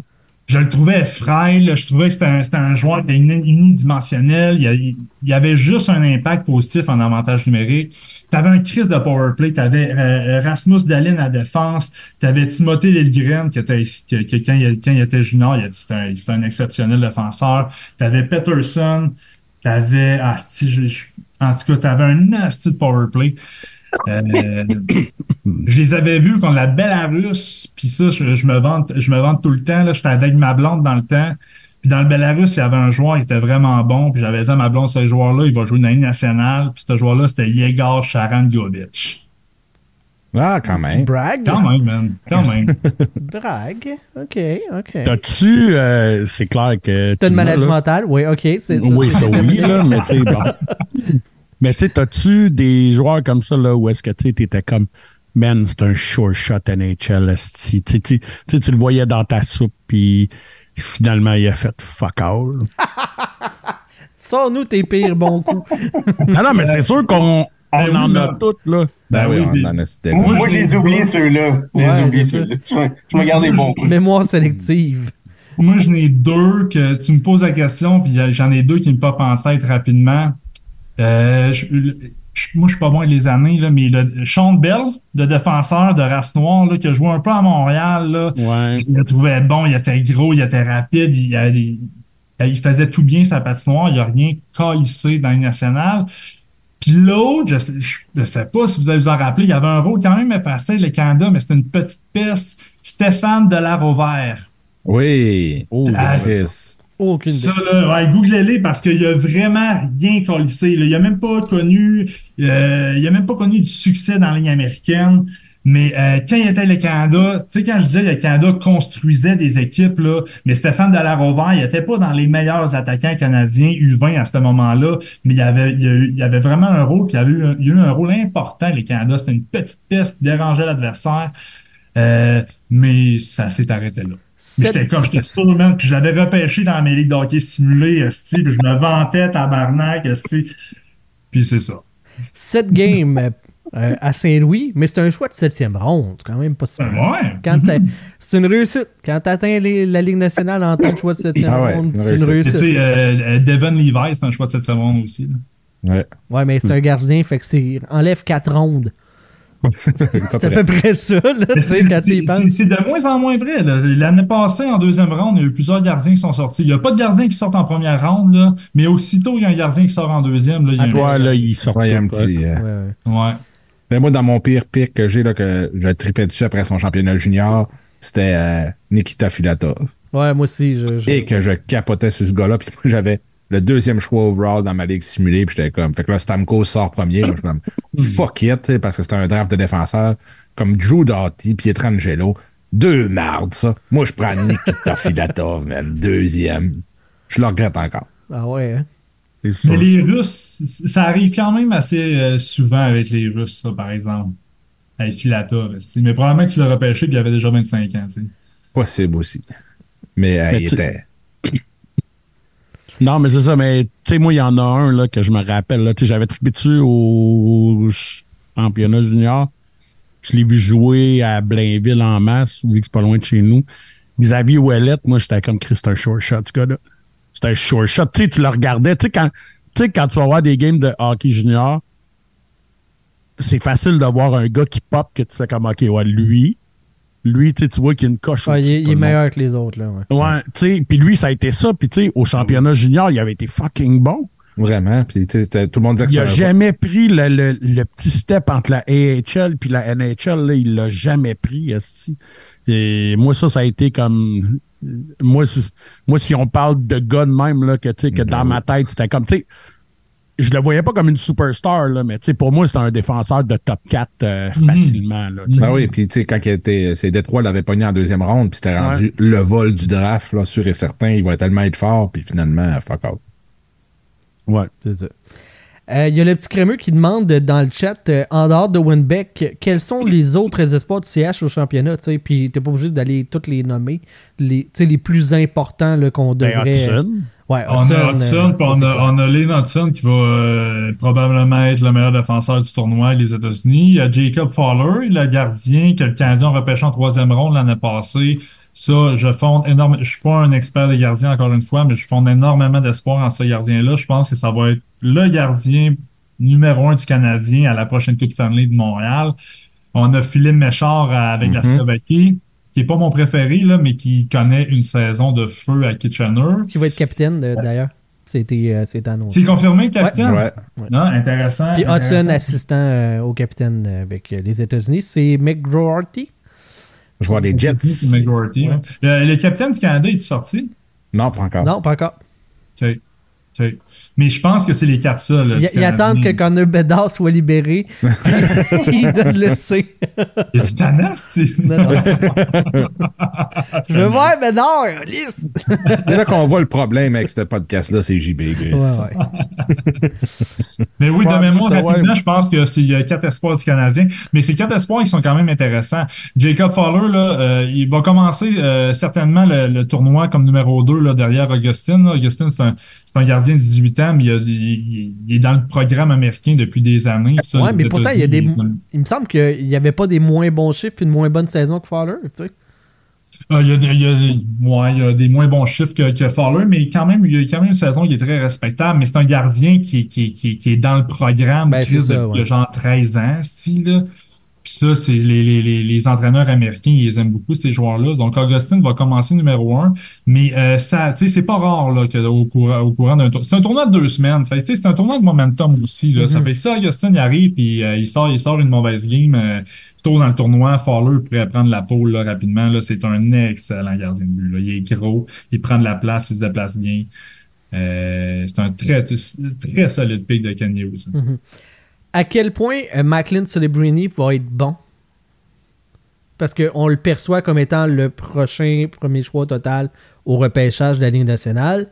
je le trouvais frêle, je trouvais que c'était un, c'était un joueur qui était uni- unidimensionnel, il y, a- il y avait juste un impact positif en avantage numérique. T'avais un Chris de power play, t'avais euh, Rasmus Dalin à défense, t'avais Timothée Lilgren qui était qui, qui- quand, il, quand il était junior, il a- c'était un, c'était un exceptionnel défenseur. T'avais Peterson, t'avais je- en tout cas t'avais un nasty de power play. Euh, je les avais vus contre la Belarus, puis ça, je, je me vante, je me vante tout le temps. Là, j'étais avec ma blonde dans le temps. Puis dans le Belarus, il y avait un joueur qui était vraiment bon. Puis j'avais dit à ma blonde, ce joueur-là, il va jouer dans la nationale. Puis ce joueur-là, c'était Yegor Sharangovich. Ah, quand même. Brag? Quand même, man. Quand même. Brag? OK, OK. T'as-tu, euh, c'est clair que. T'as une maladie là. mentale? Oui, OK. c'est- c'est- Oui, c'est ça oui, là, mais tu sais, bon. Mais tu sais, t'as-tu des joueurs comme ça, là, où est-ce que tu sais, t'étais comme, man, c'est un sure shot NHL. Tu sais, tu- tu sais, tu le voyais dans ta soupe, puis finalement, il a fait fuck all. Sors-nous tes pires bons coups. Ah non, mais c'est sûr qu'on on Ben oui, en a toutes, là. Ben, Ben oui, oui, on en a cité. Moi, Moi, je j'ai les oublié ceux-là. J'ai Ouais, ceux-là. Je me- Je me garde les bons. Mémoire sélective. Moi, j'en ai deux que tu me poses la question, puis j'en ai deux qui me popent en tête rapidement. Euh, je- je- moi, je suis pas bon avec les années, là, mais le Sean Bell, le défenseur de race noire, là, qui a joué un peu à Montréal, là, Ouais. je le trouvais bon, il était gros, il était rapide, il, a- il- il faisait tout bien sa patinoire, il a rien calissé dans les nationales. Puis l'autre, je sais, je sais pas si vous allez vous en rappeler, il y avait un rôle quand même facile, le Canada, mais c'était une petite peste. Stéphane Delarovert. Oui. Oh, Ah, Chris. Aucune idée. Ça, là, ouais, googlez-les parce qu'il a vraiment rien collissé. Il a même pas connu, euh, il a même pas connu du succès dans la ligne américaine. Mais euh, quand il était le Canada, tu sais, quand je disais que le Canada construisait des équipes, là, mais Stéphane Delarover, il était pas dans les meilleurs attaquants canadiens U20 à ce moment-là, mais il avait, il, a eu- il avait vraiment un rôle, puis il avait eu un, il a eu un rôle important, les Canada. C'était une petite peste qui dérangeait l'adversaire. Euh, mais ça s'est arrêté là. Mais j'étais comme, j'étais sûr, man. Puis je l'avais repêché dans mes ligues d'hockey simulées, puis je me vantais, tabarnak, esti. Puis c'est ça. 7 games euh, à Saint-Louis, mais c'est un choix de septième ronde. C'est quand même pas si Ben mal. ouais. Quand t'as- C'est une réussite. Quand tu atteins la Ligue nationale en tant que choix de septième Ah ouais, ronde, c'est une une Tu sais, réussite. euh, euh, Devon Levi, c'est un choix de cette seconde aussi. là. Ouais. Ouais, mais c'est un gardien, fait que c'est enlève 4 rondes. C'est à peu près ça, c'est de moins en moins vrai. L'année passée, en deuxième ronde, il y a eu plusieurs gardiens qui sont sortis. Il n'y a pas de gardiens qui sortent en première ronde, là, mais aussitôt il y a un gardien qui sort en deuxième. Là, il y a un- Toi, là, il sort. Ouais, un petit. euh, Ouais, ouais. Ouais. Ben moi, dans mon pire pic que j'ai, là, que je tripais dessus après son championnat junior, c'était euh, Nikita Filatov. Ouais, moi aussi, je. je- Et que je capotais sur ce gars-là. Puis moi, j'avais le deuxième choix overall dans ma ligue simulée. Puis j'étais comme. Fait que là, Stamkos sort premier. je suis comme. Fuck it, parce que c'était un draft de défenseur. Comme Drew Doughty, Pietrangelo. Deux mardes, ça. Moi, je prends Nikita Filatov, man. Deuxième. Je le regrette encore. Ah ouais, hein? Sûr. Mais les Russes, ça arrive quand même assez euh, souvent avec les Russes, ça, par exemple. Avec esti. Mais probablement que tu l'as repêché puis il avait déjà 25 ans. Possible aussi. Mais, euh, Mais il était. Non, mais c'est ça, mais tu sais, moi, il y en a un là, que je me rappelle. Là, Tu sais, J'avais trippé dessus au championnat junior. Je l'ai vu jouer à Blainville en masse, vu que c'est pas loin de chez nous. Xavier Ouellette, moi, j'étais comme Chris, c'est un short shot, ce gars-là. C'était un short shot. Tu sais, tu le regardais. Tu sais, quand, tu sais, quand tu vas voir des games de hockey junior, c'est facile de voir un gars qui pop que tu fais comme, OK, ouais, lui, lui, tu vois qu'il y a une coche Ouais, il, est- il meilleur que les autres, là. Ouais. Ouais, tu sais, puis lui, ça a été ça. Puis tu sais, au championnat junior, il avait été fucking bon. Vraiment. Puis, tout le monde disait que Il a c'était un- jamais pris le, le- le petit step entre la AHL puis la NHL. Là, il l'a jamais pris, esti. Et moi, ça, ça a été comme... Moi, si- moi si on parle de gars de même, là, que, que dans ma tête, c'était comme... tu sais, Je le voyais pas comme une superstar, là, mais tu sais, pour moi, c'était un défenseur de top 4 euh, facilement. Là. Ben oui, puis tu sais, quand il était, c'est Détroit l'avait pogné en deuxième ronde, puis c'était rendu le vol du draft, là, sûr et certain, il va tellement être fort, puis finalement, fuck out. Ouais. C'est ça. Euh, Il y a le petit crémeux qui demande euh, dans le chat, euh, en dehors de Winbeck, euh, quels sont les autres espoirs du CH au championnat, tu sais, puis t'es pas obligé d'aller toutes les nommer, les, tu sais, les plus importants là, qu'on Ben, devrait... Hudson. Ouais, On a Hudson, euh, puis on a, on a Lane Hudson qui va euh, probablement être le meilleur défenseur du tournoi des États-Unis. Il y a Jacob Fowler, le gardien que le Canadien a repêché en troisième ronde l'année passée. Ça, je fonde énormément. Je suis pas un expert des gardiens, encore une fois, mais je fonde énormément d'espoir en ce gardien-là. Je pense que ça va être le gardien numéro un du Canadien à la prochaine Coupe Stanley de Montréal. On a Philippe Méchard avec la Mhm. Slovaquie, qui est pas mon préféré, là, mais qui connaît une saison de feu à Kitchener. Qui va être capitaine, de- d'ailleurs. C'était euh, annoncé. C'est confirmé, le capitaine? Ouais. Non, intéressant. Puis Hudson, intéressant. assistant euh, au capitaine euh, avec euh, les États-Unis, c'est McGroarty. Je vois les Jets. Ouais. Le, le capitaine du Canada, est sorti? Non, pas encore. Non, pas encore. OK. OK. Mais je pense que c'est les quatre seuls. Ils attendent que. Connor Bedard soit libéré. ils donnent le C. Il y a du tu sais. Non, non. Je veux voir Bedard, liste. C'est là qu'on voit le problème avec ce podcast-là, c'est JB. Chris. Ouais, ouais. Mais oui, de mémoire, rapidement, je pense que c'est il y a quatre espoirs du Canadien. Mais ces quatre espoirs, ils sont quand même intéressants. Jacob Fowler, là, euh, il va commencer euh, certainement le, le tournoi comme numéro 2 là, derrière Augustin. là. Augustin, c'est un, c'est un gardien de 18 ans, mais il, a- il- il est dans le programme américain depuis des années. Ça, Ouais, mais pourtant, il y a des. Il me semble qu'il n'y avait pas des moins bons chiffres et une moins bonne saison que Fowler, tu sais. Ah, il, y a des, il, y a des, ouais, il y a des moins bons chiffres que, que Fowler, mais quand même, il y a quand même une saison qui est très respectable. Mais c'est un gardien qui, qui, qui, qui est dans le programme Ben, Chris, c'est ça, depuis ouais. genre 13 ans, style. Puis ça, c'est les, les, les, les entraîneurs américains, ils aiment beaucoup, ces joueurs-là. Donc, Augustin va commencer numéro un. Mais euh, ça, tu sais, c'est pas rare là, que, au, courant, au courant d'un tour. C'est un tournoi de deux semaines. Fait, c'est un tournoi de momentum aussi. Là. Ça Mhm. fait ça, Augustin, il arrive, puis euh, il sort, il sort une mauvaise game. euh, tôt dans le tournoi, Fowler pourrait prendre la pole là, rapidement. Là, c'est un excellent gardien de but. Là. Il est gros, il prend de la place, il se déplace bien. Euh, c'est un très, très solide pick de Kanye aussi. À quel point euh, Macklin Celebrini va être bon? Parce qu'on le perçoit comme étant le prochain premier choix total au repêchage de la Ligue nationale.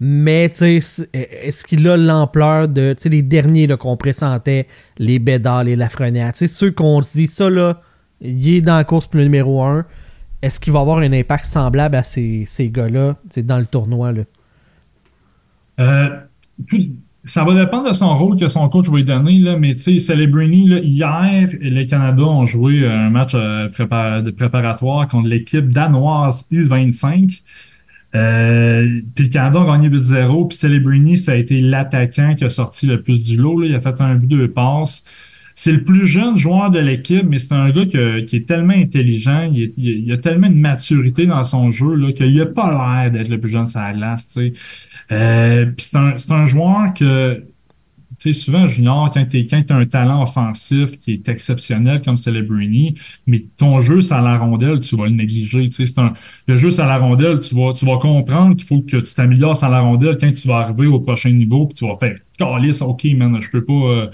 Mais, c'est- est-ce qu'il a l'ampleur de, tu les derniers qu'on pressentait, les Bédard, les Lafrenière, tu sais, ceux qu'on se dit, ça, là, il est dans la course pour le numéro 1. Est-ce qu'il va avoir un impact semblable à ces, ces gars-là, tu dans le tournoi, là? Euh, ça va dépendre de son rôle que son coach va lui donner, là, mais tu sais, Celebrini, là, hier, les Canada ont joué un match euh, de préparatoire contre l'équipe danoise U25. Euh, puis le Canada a gagné 8-0, puis Celebrini, ça a été l'attaquant qui a sorti le plus du lot. Là. Il a fait un but, deux passes. C'est le plus jeune joueur de l'équipe, mais c'est un gars qui est tellement intelligent, il, a tellement de maturité dans son jeu là, qu'il a pas l'air d'être le plus jeune sur la glace. tu sais. Euh, c'est un, un joueur que, tu sais, souvent, junior, quand t'es, quand un talent offensif qui est exceptionnel comme Celebrini, mais ton jeu sans la rondelle, tu vas le négliger. Tu sais, c'est un, le jeu sans la rondelle, tu vas, tu vas comprendre qu'il faut que tu t'améliores sans la rondelle quand tu vas arriver au prochain niveau, puis tu vas faire, calice, ok, man, je peux pas, euh,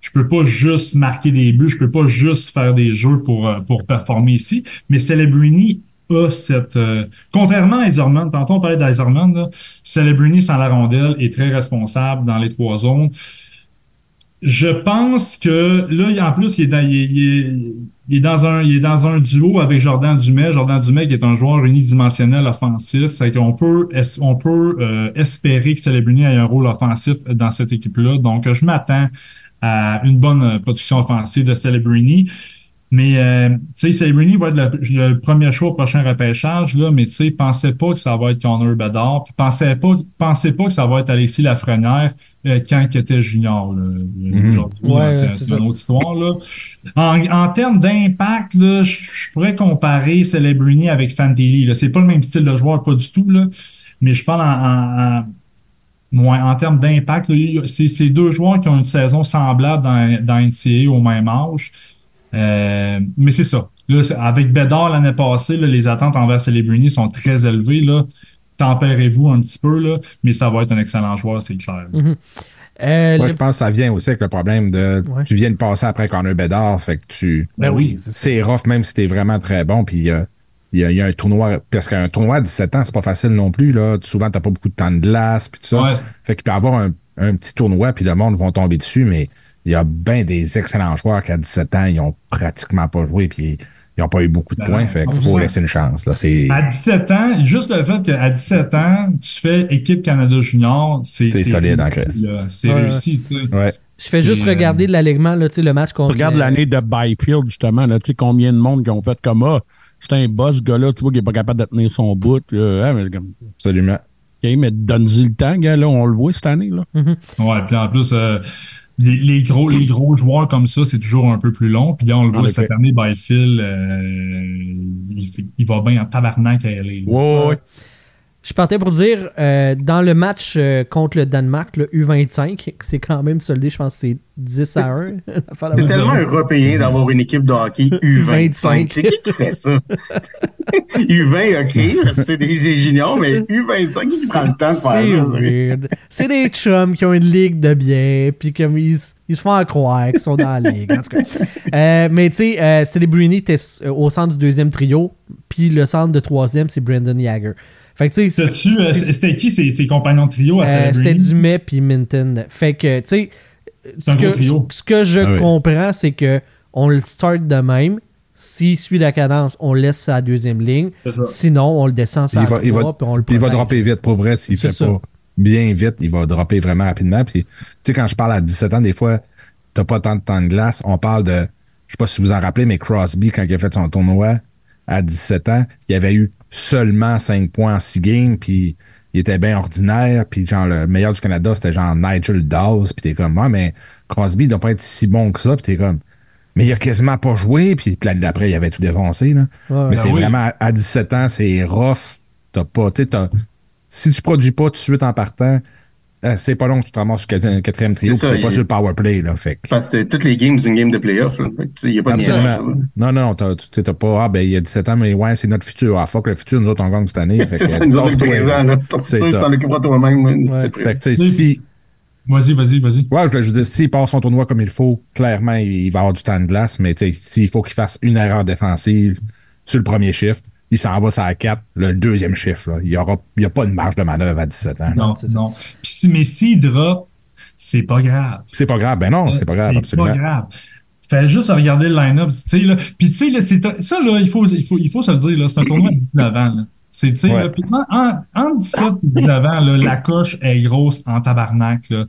je peux pas juste marquer des buts, je peux pas juste faire des jeux pour, euh, pour performer ici. Mais Celebrini a cette, euh, contrairement à Iserman, tantôt on parlait d'Iserman, Celebrini sans la rondelle est très responsable dans les trois zones. Je pense que là, en plus, il est dans, il il est- dans un, il est dans un duo avec Jordan Dumais. Jordan Dumais qui est un joueur unidimensionnel offensif. C'est qu'on peut, on peut euh, espérer que Celebrini ait un rôle offensif dans cette équipe-là. Donc, je m'attends à une bonne euh, production offensive de Celebrini. Mais euh, tu sais, Celebrini va être le, le premier choix au prochain repêchage, là, mais tu sais, pensez pas que ça va être Connor Bedard, puis pensez pas, pensez pas que ça va être Alexis Lafrenière euh, quand il était junior. Là. Aujourd'hui, Ouais, là, c'est c'est c'est ça. une autre histoire. Là. En, en termes d'impact, là, je je pourrais comparer Celebrini avec Fantilli. Là. C'est pas le même style de joueur, pas du tout, là. Mais je parle en, en, en- ouais, en termes d'impact. C'est c'est deux joueurs qui ont une saison semblable dans, dans NCAA au même âge. Euh, mais c'est ça. Là, avec Bédard l'année passée, là, les attentes envers Celebrini sont très élevées. Là. Tempérez-vous un petit peu, là, mais ça va être un excellent joueur, c'est clair. Euh, Moi, le- je pense que ça vient aussi avec le problème de. Ouais. Tu viens de passer après Connor Bedard, fait que tu. Ben oui, c'est rough, même si t'es vraiment très bon. Puis euh, il y, a, il y a un tournoi. Parce qu'un tournoi à 17 ans, c'est pas facile non plus. Là. Souvent, t'as pas beaucoup de temps de glace. Puis tout ça. Ouais. Fait qu'il peut y avoir un, un petit tournoi, puis le monde va tomber dessus. Mais il y a bien des excellents joueurs qui, à 17 ans, ils ont pratiquement pas joué. Puis ils ont pas eu beaucoup de Ben points. non, fait qu'il 100%. faut laisser une chance. Là. C'est, À 17 ans, juste le fait qu'à 17 ans, tu fais équipe Canada Junior, c'est C'est solide en là. C'est Ouais, réussi, tu sais. ouais. je fais juste Et, euh, regarder l'alignement, là, tu sais, le match contre. Regarde euh, l'année de Byfield, justement. Là, tu sais, combien de monde qui ont fait comme ah, c'est un boss, ce gars-là, tu vois, qui est pas capable de tenir son bout. euh, hein, mais comme, Absolument. OK, mais donne-y le temps, gars, là, on le voit cette année, là. Ouais, puis en plus, euh, les, les gros les gros joueurs comme ça, c'est toujours un peu plus long. Puis là, on le voit cette année, Byfield, euh, il, fait- il va bien en tabarnak à LA. Ouais, ouais, ouais. Je partais pour dire, euh, dans le match euh, contre le Danemark, le U25, c'est quand même soldé, je pense que c'est 10 à 1. C'est tellement européen d'avoir une équipe de hockey U25. C'est qui qui fait ça? U20, OK, c'est des, juniors, mais U25, qui prend le temps de faire C'est ça? C'est des chums qui ont une ligue de biais, puis comme ils, ils se font en croire qu'ils sont dans la ligue. En tout cas. Euh, mais tu sais, Celebrini était au centre du deuxième trio, puis le centre de troisième, c'est Brendan Jagger. Fait que tu sais, T'as-tu, c'est- euh, C'était qui ses, ses compagnons de trio à euh, c'était Dumais puis Minton. Fait que, tu sais, ce que, trio. ce que je Ah oui. comprends, c'est que on le start de même. S'il suit la cadence, on laisse sa deuxième ligne. Sinon, on le descend Il sa va, il va, puis on le il va dropper vite, pour vrai. S'il fait ça. pas bien vite, il va dropper vraiment rapidement. Puis, tu sais, quand je parle à 17 ans, des fois, t'as pas tant de temps de glace. On parle de, je sais pas si vous en rappelez, mais Crosby, quand il a fait son tournoi à 17 ans, il avait eu seulement 5 points en 6 games, puis il était bien ordinaire, puis genre, le meilleur du Canada, c'était genre Nigel Dawes, puis t'es comme, moi, mais Crosby, il doit pas être si bon que ça, puis t'es comme, mais il a quasiment pas joué, puis l'année d'après, il avait tout défoncé, là. Ouais, Mais Ben c'est oui. vraiment à- à 17 ans, c'est rough. T'as pas, tu sais, t'as- si tu produis pas tout de suite en partant, c'est pas long que tu te ramasses sur le quatrième trio, ça, t'es pas sur le power play, là. Fait Parce que toutes les games, c'est une game de playoff. tu Il n'y a pas de. Non, non, t'as, tu t'as pas, ah, ben, il y a 17 ans, mais ouais, c'est notre futur. Ah, fuck, le futur, nous autres, on gagne cette année. C'est ça, nous autres, le présent. là. Ton C'est futur, ça. t'en occuperas toi-même. Fait que, tu si, Vas-y, vas-y, vas-y. ouais, je voulais juste dire, s'il passe son tournoi comme il faut, clairement, il, va avoir du temps de glace, mais tu s'il faut qu'il fasse une erreur défensive sur le premier chiffre, il s'en va sur la 4, le deuxième chiffre, là. Il y aura, il y a pas de marge de manœuvre à 17 ans. Non, c'est ça. non. Puis si, mais s'il drop, c'est pas grave. C'est pas grave. Ben non, c'est pas grave, absolument. pas grave. Fais juste regarder le line-up. tu sais, là. Puis tu sais, là, c'est- ça, là, il faut, il faut, il faut se le dire, là, c'est un tournoi de 19 ans. Là. C'est, tu sais, Ouais. là, puis en, en, en 17 et 19 ans, là, la coche est grosse en tabarnak. Là.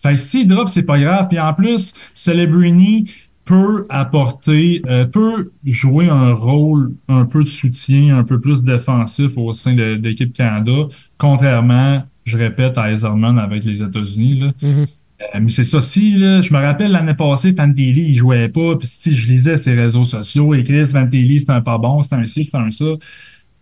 Fait que s'il drop, c'est pas grave. Puis en plus, Celebrini peut apporter, euh, peut jouer un rôle un peu de soutien, un peu plus défensif au sein de, de l'équipe Canada, contrairement, je répète, à Eiserman avec les États-Unis. Là. Mhm. Euh, mais c'est ça, si, là, je me rappelle l'année passée, Fantelli, il jouait pas, puis si je lisais ses réseaux sociaux, et Chris Fantelli, c'est un pas bon, c'est un ci, c'est un ça.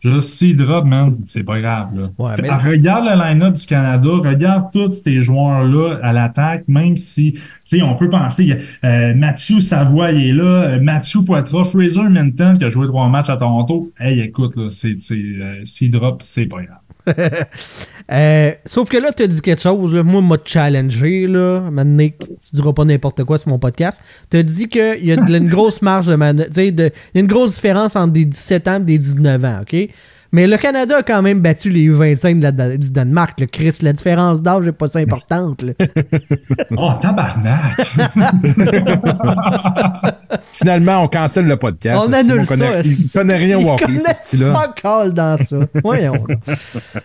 Juste, s'il drop, man, c'est pas grave, là. Ouais, mais- Regarde le line-up du Canada, regarde tous ces joueurs-là à l'attaque, même si, tu sais, on peut penser, euh, Mathieu Savoie, il est là, euh, Mathieu Poitras, Fraser Minton, qui a joué trois matchs à Toronto. Hey, écoute, là, c'est, c'est, euh, s'il drop, c'est pas grave. Euh, sauf que là, tu as dit quelque chose. là. Moi, m'a challengé. Là. Maintenant, tu diras pas n'importe quoi sur mon podcast. Tu as dit qu'il y a une grosse marge de manœuvre. Il y a une grosse différence entre des 17 ans et des 19 ans. OK? Mais le Canada a quand même battu les U25 de la- du Danemark. Le Chris, la différence d'âge n'est pas si importante. là. Oh, tabarnak! Finalement, on cancelle le podcast. On annule connaît- ça. Il connaît rien au Il hockey, connaît ce style-là. fuck all dans ça. Voyons. là.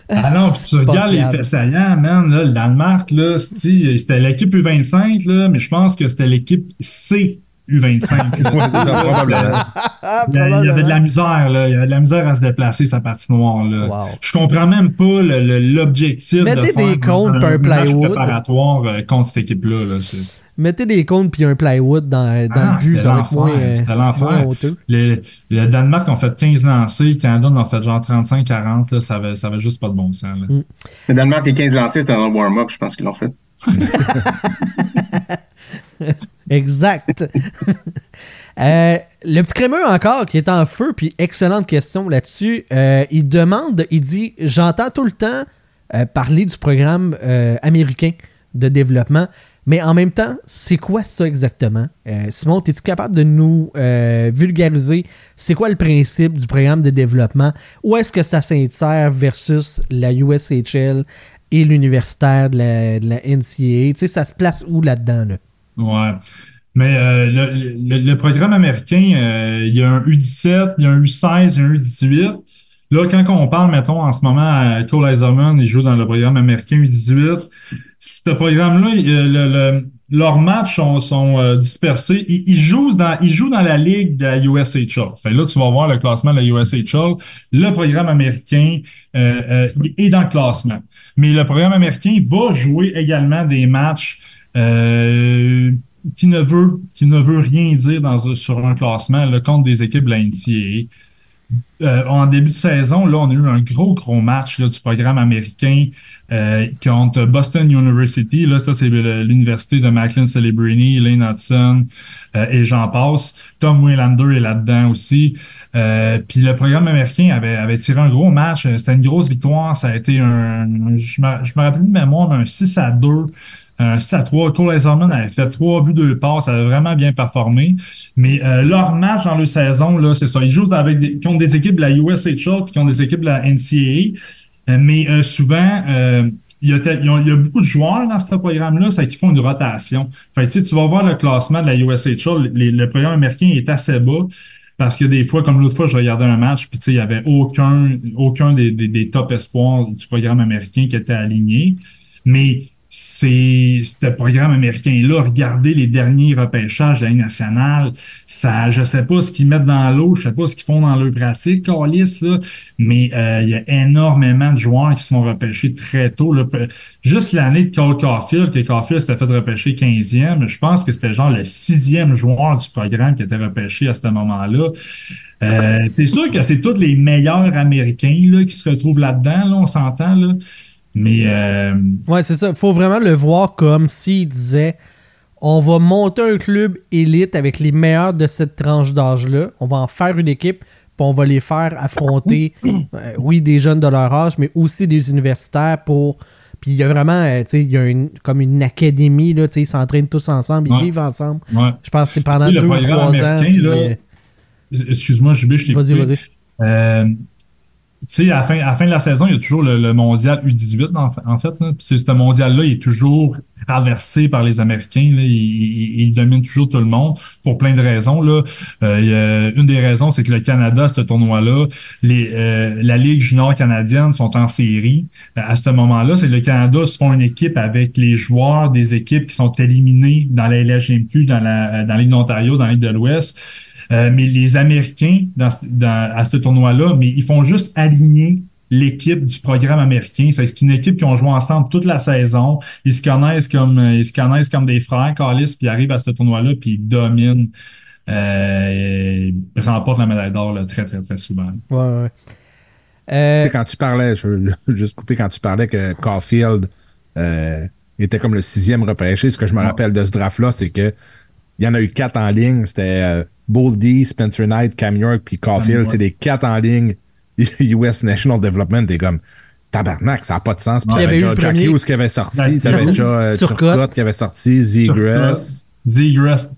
Ah tu pas regardes les faits saillants, man, là, le Danemark, là, c'était l'équipe U25, là, mais je pense que c'était l'équipe C U25. là. Ouais, c'est ça, probablement. Ah, Il y, avait de la misère, là. Il y avait de la misère à se déplacer, sa patinoire, là. Wow. Je comprends même pas l'objectif de Mettez faire des comptes un, un match plywood. préparatoire euh, contre cette équipe-là, là. Mettez des cônes puis un plywood dans, dans Ah, le but. c'était l'enfer, euh. Le, le Danemark ont fait 15 lancés, le Canada en a fait genre 35-40, là. Ça avait, ça avait juste pas de bon sens, là. Le Danemark, les 15 lancés, c'était dans le warm-up, je pense qu'ils l'ont fait. Exact. Euh, le petit crémeux encore qui est en feu, puis excellente question là-dessus. Euh, il demande, il dit J'entends tout le temps euh, parler du programme américain de développement, mais en même temps, c'est quoi ça exactement? Simon, es-tu capable de nous vulgariser c'est quoi le principe du programme de développement? Où est-ce que ça s'insère versus la USHL et l'universitaire de la, de la NCAA Tu sais, ça se place où là-dedans là? Ouais. Mais euh, le, le, programme américain, euh, il y a un U17, il y a un U16, il y a un U18. Là, quand on parle, mettons, en ce moment, à Cole Eiserman, il joue dans le programme américain U18. Ce programme-là, euh, le, leurs matchs sont, sont euh, dispersés. Ils, ils jouent dans ils jouent dans la ligue de la USHL. Fait là, tu vas voir le classement de la USHL. Le programme américain euh, euh, est dans le classement. Mais le programme américain va jouer également des matchs euh, qui ne veut qui ne veut rien dire dans sur un classement là, contre des équipes de. Euh, en début de saison, là, on a eu un gros, gros match là, du programme américain euh, contre Boston University. Là, ça, c'est l'université de Macklin Celebrini, Lane Hudson euh, et j'en passe. Tom Waylander est là-dedans aussi. Puis le programme américain avait, avait tiré un gros match. C'était une grosse victoire. Ça a été un... Je me, je me rappelle de mémoire, mais un 6 à 2. Un 6 à 3. Cole Hazelman avait fait trois buts, deux passes. Ça avait vraiment bien performé. Mais euh, leur match dans le saison, là, c'est ça. Ils jouent avec des, qui ont des équipes de la USHL puis qui ont des équipes de la NCAA. Euh, mais euh, souvent, euh, il y, a, y a- a beaucoup de joueurs dans ce programme-là, c'est qu'ils font une rotation. Fait que, tu sais, tu vas voir le classement de la USHL, le programme américain est assez bas. Parce que des fois, comme l'autre fois, je regardais un match, puis tu il y avait aucun, aucun des, des, des top espoirs du programme américain qui était aligné. Mais c'est ce programme américain-là, regardez les derniers repêchages de la nationale, ça, je sais pas ce qu'ils mettent dans l'eau, je sais pas ce qu'ils font dans leur pratique, Calis, là, mais euh, il y a énormément de joueurs qui se sont repêchés très tôt. Là. Juste l'année de Cole Caulfield, que Caulfield s'était fait repêcher 15e, je pense que c'était genre le sixième joueur du programme qui était repêché à ce moment-là. Euh, c'est sûr que c'est tous les meilleurs Américains là, qui se retrouvent là-dedans, là, on s'entend, là. Mais euh, Ouais, c'est ça. Faut vraiment le voir comme s'il disait on va monter un club élite avec les meilleurs de cette tranche d'âge-là. On va en faire une équipe, puis on va les faire affronter, euh, oui, des jeunes de leur âge, mais aussi des universitaires pour. Puis il y a vraiment, euh, tu sais, il y a une, comme une académie, là, tu sais, ils s'entraînent tous ensemble, ils Ouais. vivent ensemble. ouais. Je pense que c'est pendant Tu sais, le deux ou trois ans. puis, euh, Excuse-moi, Jubé, je t'ai Vas-y, vas-y. Euh, tu sais, à la fin, à fin de la saison, il y a toujours le, le mondial U18, en, fa- en fait. Là. Puis ce mondial-là, il est toujours traversé par les Américains. Là. Il, il, il domine toujours tout le monde pour plein de raisons. Là. Euh, il une des raisons, c'est que le Canada, ce tournoi-là, les, euh, la Ligue junior canadienne sont en série. Euh, à ce moment-là, c'est le Canada se font une équipe avec les joueurs des équipes qui sont éliminés dans la LHMQ, dans la, dans d'Ontario, dans la Ligue de l'Ouest. Euh, mais les Américains, dans, ce- dans- à ce tournoi-là, mais ils font juste aligner l'équipe du programme américain. C'est c'est une équipe qui ont joué ensemble toute la saison. Ils se connaissent comme euh, ils se connaissent comme des frères, Carlis, puis ils arrivent à ce tournoi-là, puis ils dominent, euh, ils remportent la médaille d'or là, très, très, très souvent. ouais, ouais. Euh, quand tu parlais, je veux juste couper quand tu parlais que Caulfield euh, était comme le sixième repêché. Ce que je me rappelle de ce draft-là, c'est que il y en a eu quatre en ligne. C'était euh, Boldy, Spencer Knight, Cam York, puis Caulfield. C'est les quatre en ligne. US National Development, t'es comme tabarnak, ça n'a pas de sens. Puis Il y t'avais avait eu déjà Jack premier. Hughes qui avait sorti, t'avais déjà euh, Turcotte. Qui avait sorti, Zegras. Zegras,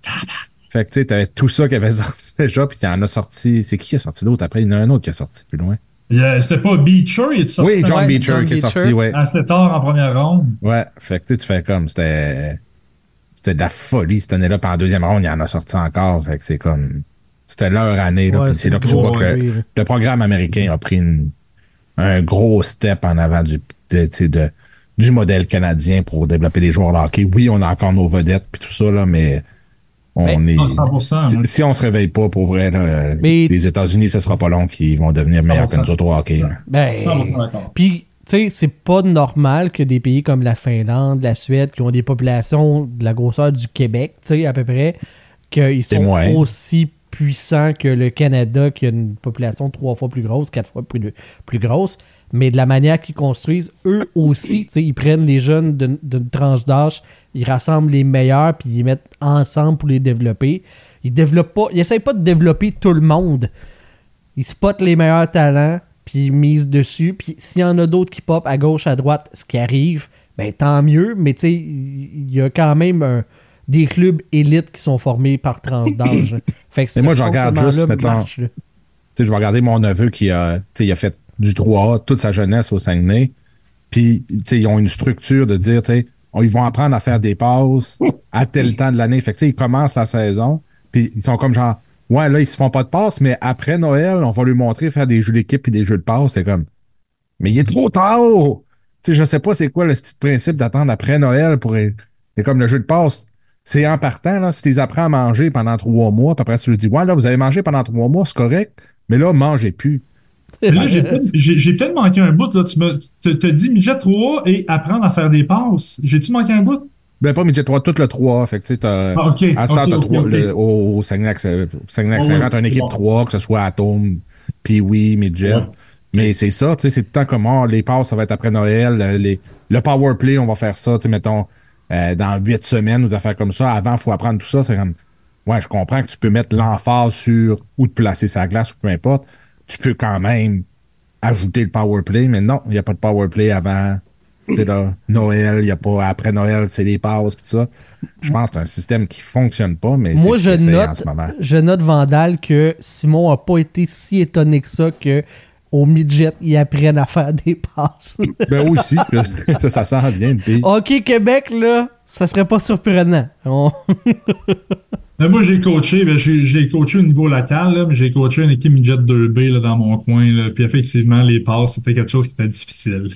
Fait que tu sais, t'avais tout ça qui avait sorti déjà, puis il y en a sorti. C'est qui qui a sorti d'autre après? Il y en a un autre qui a sorti plus loin. il y a- c'était pas Beecher, il est sorti Oui, John Beecher qui est sorti, ouais. assez tard en première ronde. Ouais, fait que tu sais, tu fais comme, c'était, c'était de la folie cette année-là, puis en deuxième ronde, il y en a sorti encore, fait que c'est comme, c'était leur année, là, ouais, c'est là que tu vois que le, programme américain a pris une- un gros step en avant du, de, de- du modèle canadien pour développer des joueurs de hockey. Oui, on a encore nos vedettes, puis tout ça, là, mais on Mais- est, 100%, si, ouais. si on se réveille pas, pour vrai, là, Mais- les États-Unis, ce sera pas long qu'ils vont devenir meilleurs que 100%. nous autres au hockey. Ben, 100% d'accord. Puis, sais, c'est pas normal que des pays comme la Finlande, la Suède, qui ont des populations de la grosseur du Québec, tu sais, à peu près, qu'ils sont moins. aussi puissants que le Canada, qui a une population trois fois plus grosse, quatre fois plus, plus grosse. Mais de la manière qu'ils construisent, eux aussi, tu sais, ils prennent les jeunes d'une d'une tranche d'âge, ils rassemblent les meilleurs, puis ils les mettent ensemble pour les développer. Ils développent pas, ils essayent pas de développer tout le monde ils spotent les meilleurs talents, puis misent dessus. Puis s'il y en a d'autres qui pop à gauche, à droite, ce qui arrive, ben tant mieux. Mais tu sais, il y a quand même un- des clubs élites qui sont formés par tranche d'âge. fait que Mais moi, je regarde juste, mettons, je vais regarder mon neveu qui a, il a fait du 3A toute sa jeunesse au Saguenay. Puis, ils ont une structure de dire, tu sais, ils vont apprendre à faire des passes à tel temps de l'année. Fait que, tu sais, ils commencent la saison. Puis, ils sont comme genre, ouais, là, ils se font pas de passes, mais après Noël, on va lui montrer faire des jeux d'équipe et des jeux de passes. C'est comme, mais il est trop tard! Tu sais, je sais pas c'est quoi le petit principe d'attendre après Noël pour être- C'est comme le jeu de passe. c'est en partant, là, si tu les apprends à manger pendant trois mois, puis après, tu lui dis, ouais, là, vous avez mangé pendant trois mois, c'est correct, mais là, mangez plus. Là, j'ai peut-être- j'ai j'ai peut-être manqué un bout. Là. Tu me te- te dis midget 3 et apprendre à faire des passes. J'ai-tu manqué un bout? Ben, pas midget 3, tout le 3. Fait que, tu sais, t'as. Ah, OK. À ce temps, OK, t'as OK, trois- OK. le- au, au Saguenay-Lac- Saguenay-Lac-Saint-Jean, Oh, oui, t'as une équipe bon. 3, que ce soit Atom, Pee-Wee, Midget. Ouais. Mais c'est ça, tu sais, c'est tout le temps comme, ah, les passes, ça va être après Noël. euh, Les, le power play, on va faire ça, tu sais, mettons, euh, dans huit semaines ou des affaires comme ça. Avant, il faut apprendre tout ça. C'est comme, ouais, je comprends que tu peux mettre l'emphase sur où te placer sa glace ou peu importe. Tu peux quand même ajouter le power play, mais non, il n'y a pas de power play avant. Tu sais, là, Noël, il n'y a pas après Noël, c'est des passes, tout ça. Je pense que c'est un système qui fonctionne pas, mais Moi, c'est je essayent en note, ce moment. je note Vandal que Simon a pas été si étonné que ça que au midget, ils apprennent à faire des passes. Ben aussi, ça, ça s'en vient, OK, Québec, là, ça serait pas surprenant. On- Mais moi, j'ai coaché, ben, j'ai j'ai coaché au niveau local, là, mais j'ai coaché une équipe midget 2B là, dans mon coin. Là, puis effectivement, les passes, c'était quelque chose qui était difficile.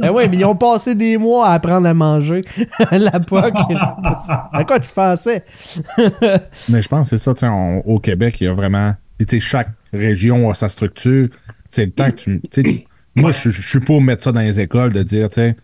Ben ouais, mais ils ont passé des mois à apprendre à manger la POC. À quoi tu pensais? Mais je pense que c'est ça, on- au Québec, il y a vraiment. Puis, tu sais, chaque région a sa structure. C'est le temps que tu. moi, je suis pour mettre ça dans les écoles, de dire, tu sais,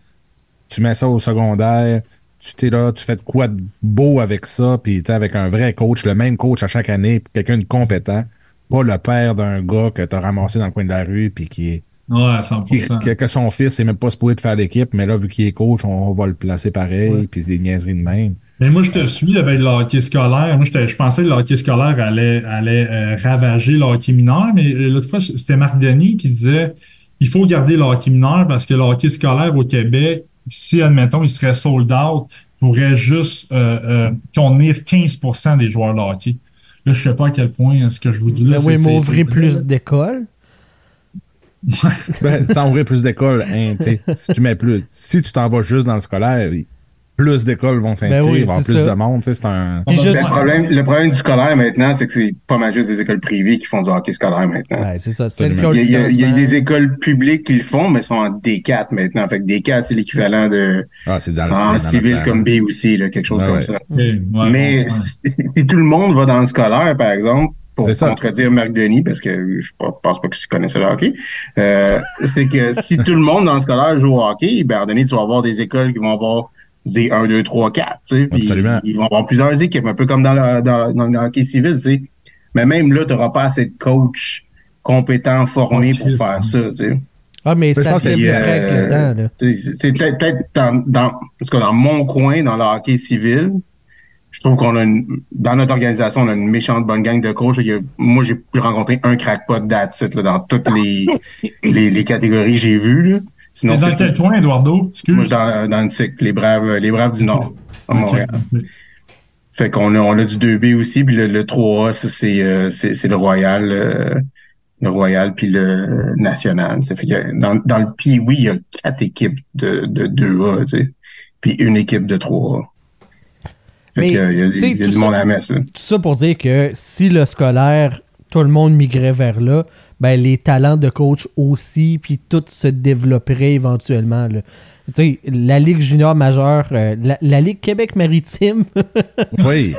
tu mets ça au secondaire, tu t'es là, tu fais de quoi de beau avec ça, puis tu avec un vrai coach, le même coach à chaque année, quelqu'un de compétent, pas le père d'un gars que t'as ramassé dans le coin de la rue, puis qui est. Ouais, Qui, 100%. que, que son fils est même pas supposé de faire l'équipe, mais là, vu qu'il est coach, on va le placer pareil, puis c'est des niaiseries de même. Mais moi, je te suis avec le hockey scolaire. Moi, je pensais que le hockey scolaire allait, allait euh, ravager le hockey mineur, mais euh, l'autre fois, c'était Marc Denis qui disait il faut garder le hockey mineur parce que le hockey scolaire au Québec, si, admettons, il serait sold out, pourrait juste euh, euh, contenir 15% des joueurs de hockey. Là, je sais pas à quel point ce que je vous dis là. Ben oui, mais ouvrir plus d'écoles. Ben, sans ouvrir plus d'écoles, hein, tu sais, si tu mets plus, si tu t'en vas juste dans le scolaire, plus d'écoles vont s'inscrire, Ben oui, avoir c'est plus ça. de monde, tu sais, c'est un. Ben, juste- Le problème, le problème du scolaire maintenant, c'est que c'est pas mal juste des écoles privées qui font du hockey scolaire maintenant. Ouais, c'est ça. Il y, a, il y a- il y a des écoles publiques qui le font, mais sont en D4 maintenant. Fait que D4, c'est l'équivalent de Ah, c'est dans le en civil comme B aussi, là, quelque chose Ouais, comme ouais. ça. Ouais, mais si, tout le monde va dans le scolaire, par exemple, pour contredire Marc Denis, parce que je pense pense pas qu'il connaissait le hockey, euh, c'est que si tout le monde dans le scolaire joue au hockey, ben, à un moment donné, tu vas avoir des écoles qui vont avoir des 1, 2, 3, 4, tu sais, puis Absolument. ils vont avoir plusieurs équipes, un peu comme dans le, dans, dans le hockey civil, tu sais. Mais même là, tu n'auras pas assez de coachs compétents, formés pour faire ça, tu sais. Ah, mais ça a- avec le temps, là. C'est c'est peut-être peut-être dans, dans, parce que dans mon coin, dans le hockey civil, je trouve qu'on a une, dans notre organisation, on a une méchante bonne gang de coachs. Il y a- moi, j'ai j'ai rencontré un crackpot d'attitude là, dans toutes les, les, les catégories que j'ai vues. Là. Sinon, dans quel coin, Eduardo? Excuse. Moi, je suis dans, dans le cycle, les braves, les braves du Nord, à Montréal. Fait qu'on a, on a du 2B aussi, puis le, le 3A, ça, c'est, euh, c'est, le Royal, euh, le Royal, puis le National. Ça fait que dans, dans le Pee, oui, il y a quatre équipes de, de 2A, tu sais, puis une équipe de 3A. Fait Mais, que, euh, il y a, il y a tout du monde ça- à la messe, là. Tout ça pour dire que si le scolaire, tout le monde migrait vers là, ben les talents de coach aussi, puis tout se développerait éventuellement. là. La Ligue junior majeure, euh, la, la Ligue Québec maritime, Oui.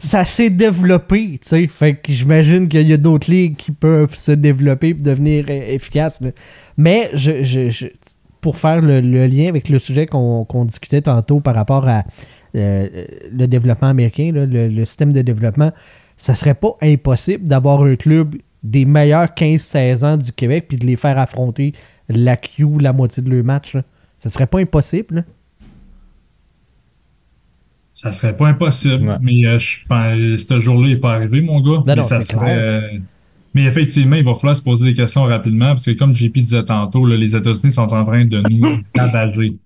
ça s'est développé. Fait que j'imagine qu'il y a d'autres ligues qui peuvent se développer et devenir euh, efficaces. là. Mais je, je- je- pour faire le, le lien avec le sujet qu'on discutait tantôt par rapport à euh, le développement américain, là, le, le système de développement, ça serait pas impossible d'avoir un club des meilleurs 15-16 ans du Québec puis de les faire affronter la Q la moitié de leur match. là. Ça serait pas impossible. là. Ça serait pas impossible, Ouais. mais euh, je pense ce jour-là n'est pas arrivé, mon gars. mais non, ça serait, euh, mais effectivement, il va falloir se poser des questions rapidement parce que comme JP disait tantôt, là, les États-Unis sont en train de nous ravager.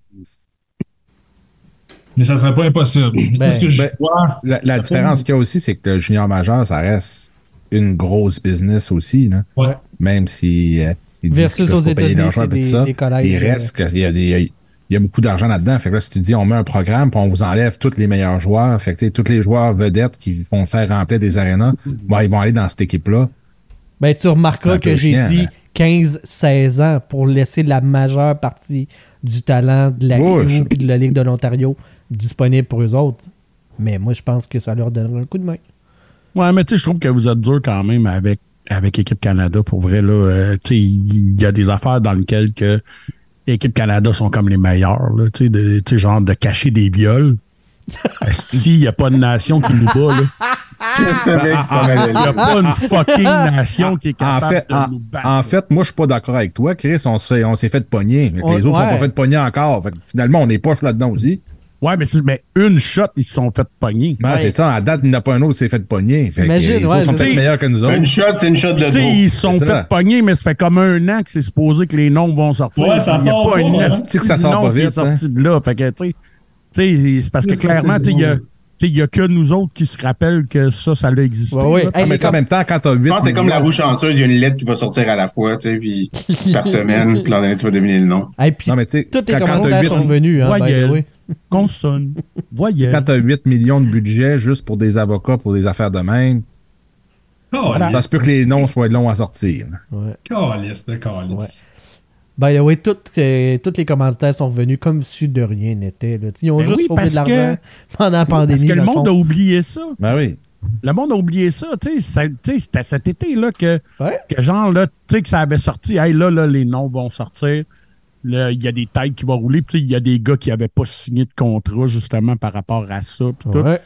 Mais ça serait pas impossible. Parce que je ben, vois, La, la différence qu'il y a aussi, c'est que le junior majeur, ça reste une grosse business aussi, là. Ouais. Même si euh, ils disent Versus aux États-Unis, l'argent c'est et tout des- ça, des collèges, il euh, reste qu'il y a des- il y a- il y a beaucoup d'argent là-dedans. Fait que là, si tu dis on met un programme, puis on vous enlève tous les meilleurs joueurs, fait que tous les joueurs vedettes qui vont faire remplir des arénas, ils vont aller dans cette équipe-là. Ben, tu remarqueras que j'ai dit hein. 15-16 ans pour laisser la majeure partie du talent de la je- et de la Ligue de l'Ontario disponible pour eux autres. Mais moi, je pense que ça leur donnerait un coup de main. Ouais, mais tu sais, je trouve que vous êtes dur quand même avec, avec Équipe Canada. Pour vrai, là, euh, tu sais, il y, a des affaires dans lesquelles que Équipe Canada sont comme les meilleurs, là, tu sais, genre de cacher des viols. S'il n'y a pas de nation qui nous bat, là. En il n'y a pas une fucking nation qui est En capable fait, de en, nous battre. en fait, moi, je suis pas d'accord avec toi, Chris. On s'est, fait pogner. mais On- les autres ouais. sont pas fait pogner encore. Fait que finalement, on est poche là-dedans aussi. Ouais, mais, c'est- mais une shot, ils se sont fait pogner. Ouais, Ouais. C'est ça. À date, il n'y en a pas un autre qui s'est fait pogner. Fait Imagine, ouais, autres sont peut-être meilleurs que nous autres. Une shot, c'est une shot de sais, ils se sont fait ça. pogner, mais ça fait comme un an que c'est supposé que les noms vont sortir. Ouais, ça Il a pas, une hein. Que ça de sort nom pas qui est vite, hein. de là. Fait que, tu sais, c'est parce que clairement, il y a- il y a que nous autres qui se rappellent que ça, ça a existé. Ouais, ouais. Hey, Ah, mais en même temps, quand t'as 8 Je pense que c'est comme la roue chanceuse, il y a une lettre qui va sortir à la fois, tu sais, puis par semaine, puis l'an dernier, tu vas deviner le nom. Hey, puis Non, mais tu sais, toutes les quand, quand commentaires t'as 8, sont venus, hein, way. Consonne. Voyelle. quand t'as 8 millions de budget juste pour des avocats, pour des affaires de même, Calisse. ça se peut que les noms soient longs à sortir. Ouais. Calisse de calice. By the way, toutes, euh, toutes les commentaires sont venus comme si de rien n'était. là. Ils ont Ben juste oui, sauvé de parce l'argent pendant la Parce pandémie. que le monde fond. a oublié ça. Ben oui. Le monde a oublié ça. Tu sais, tu c'était cet été-là que, Ouais. que genre, là, tu sais, que ça avait sorti. Hey, là, là, les noms vont sortir. Là, il y a des têtes qui vont rouler. Puis, il y a des gars qui n'avaient pas signé de contrat, justement, par rapport à ça. Puis. Ouais.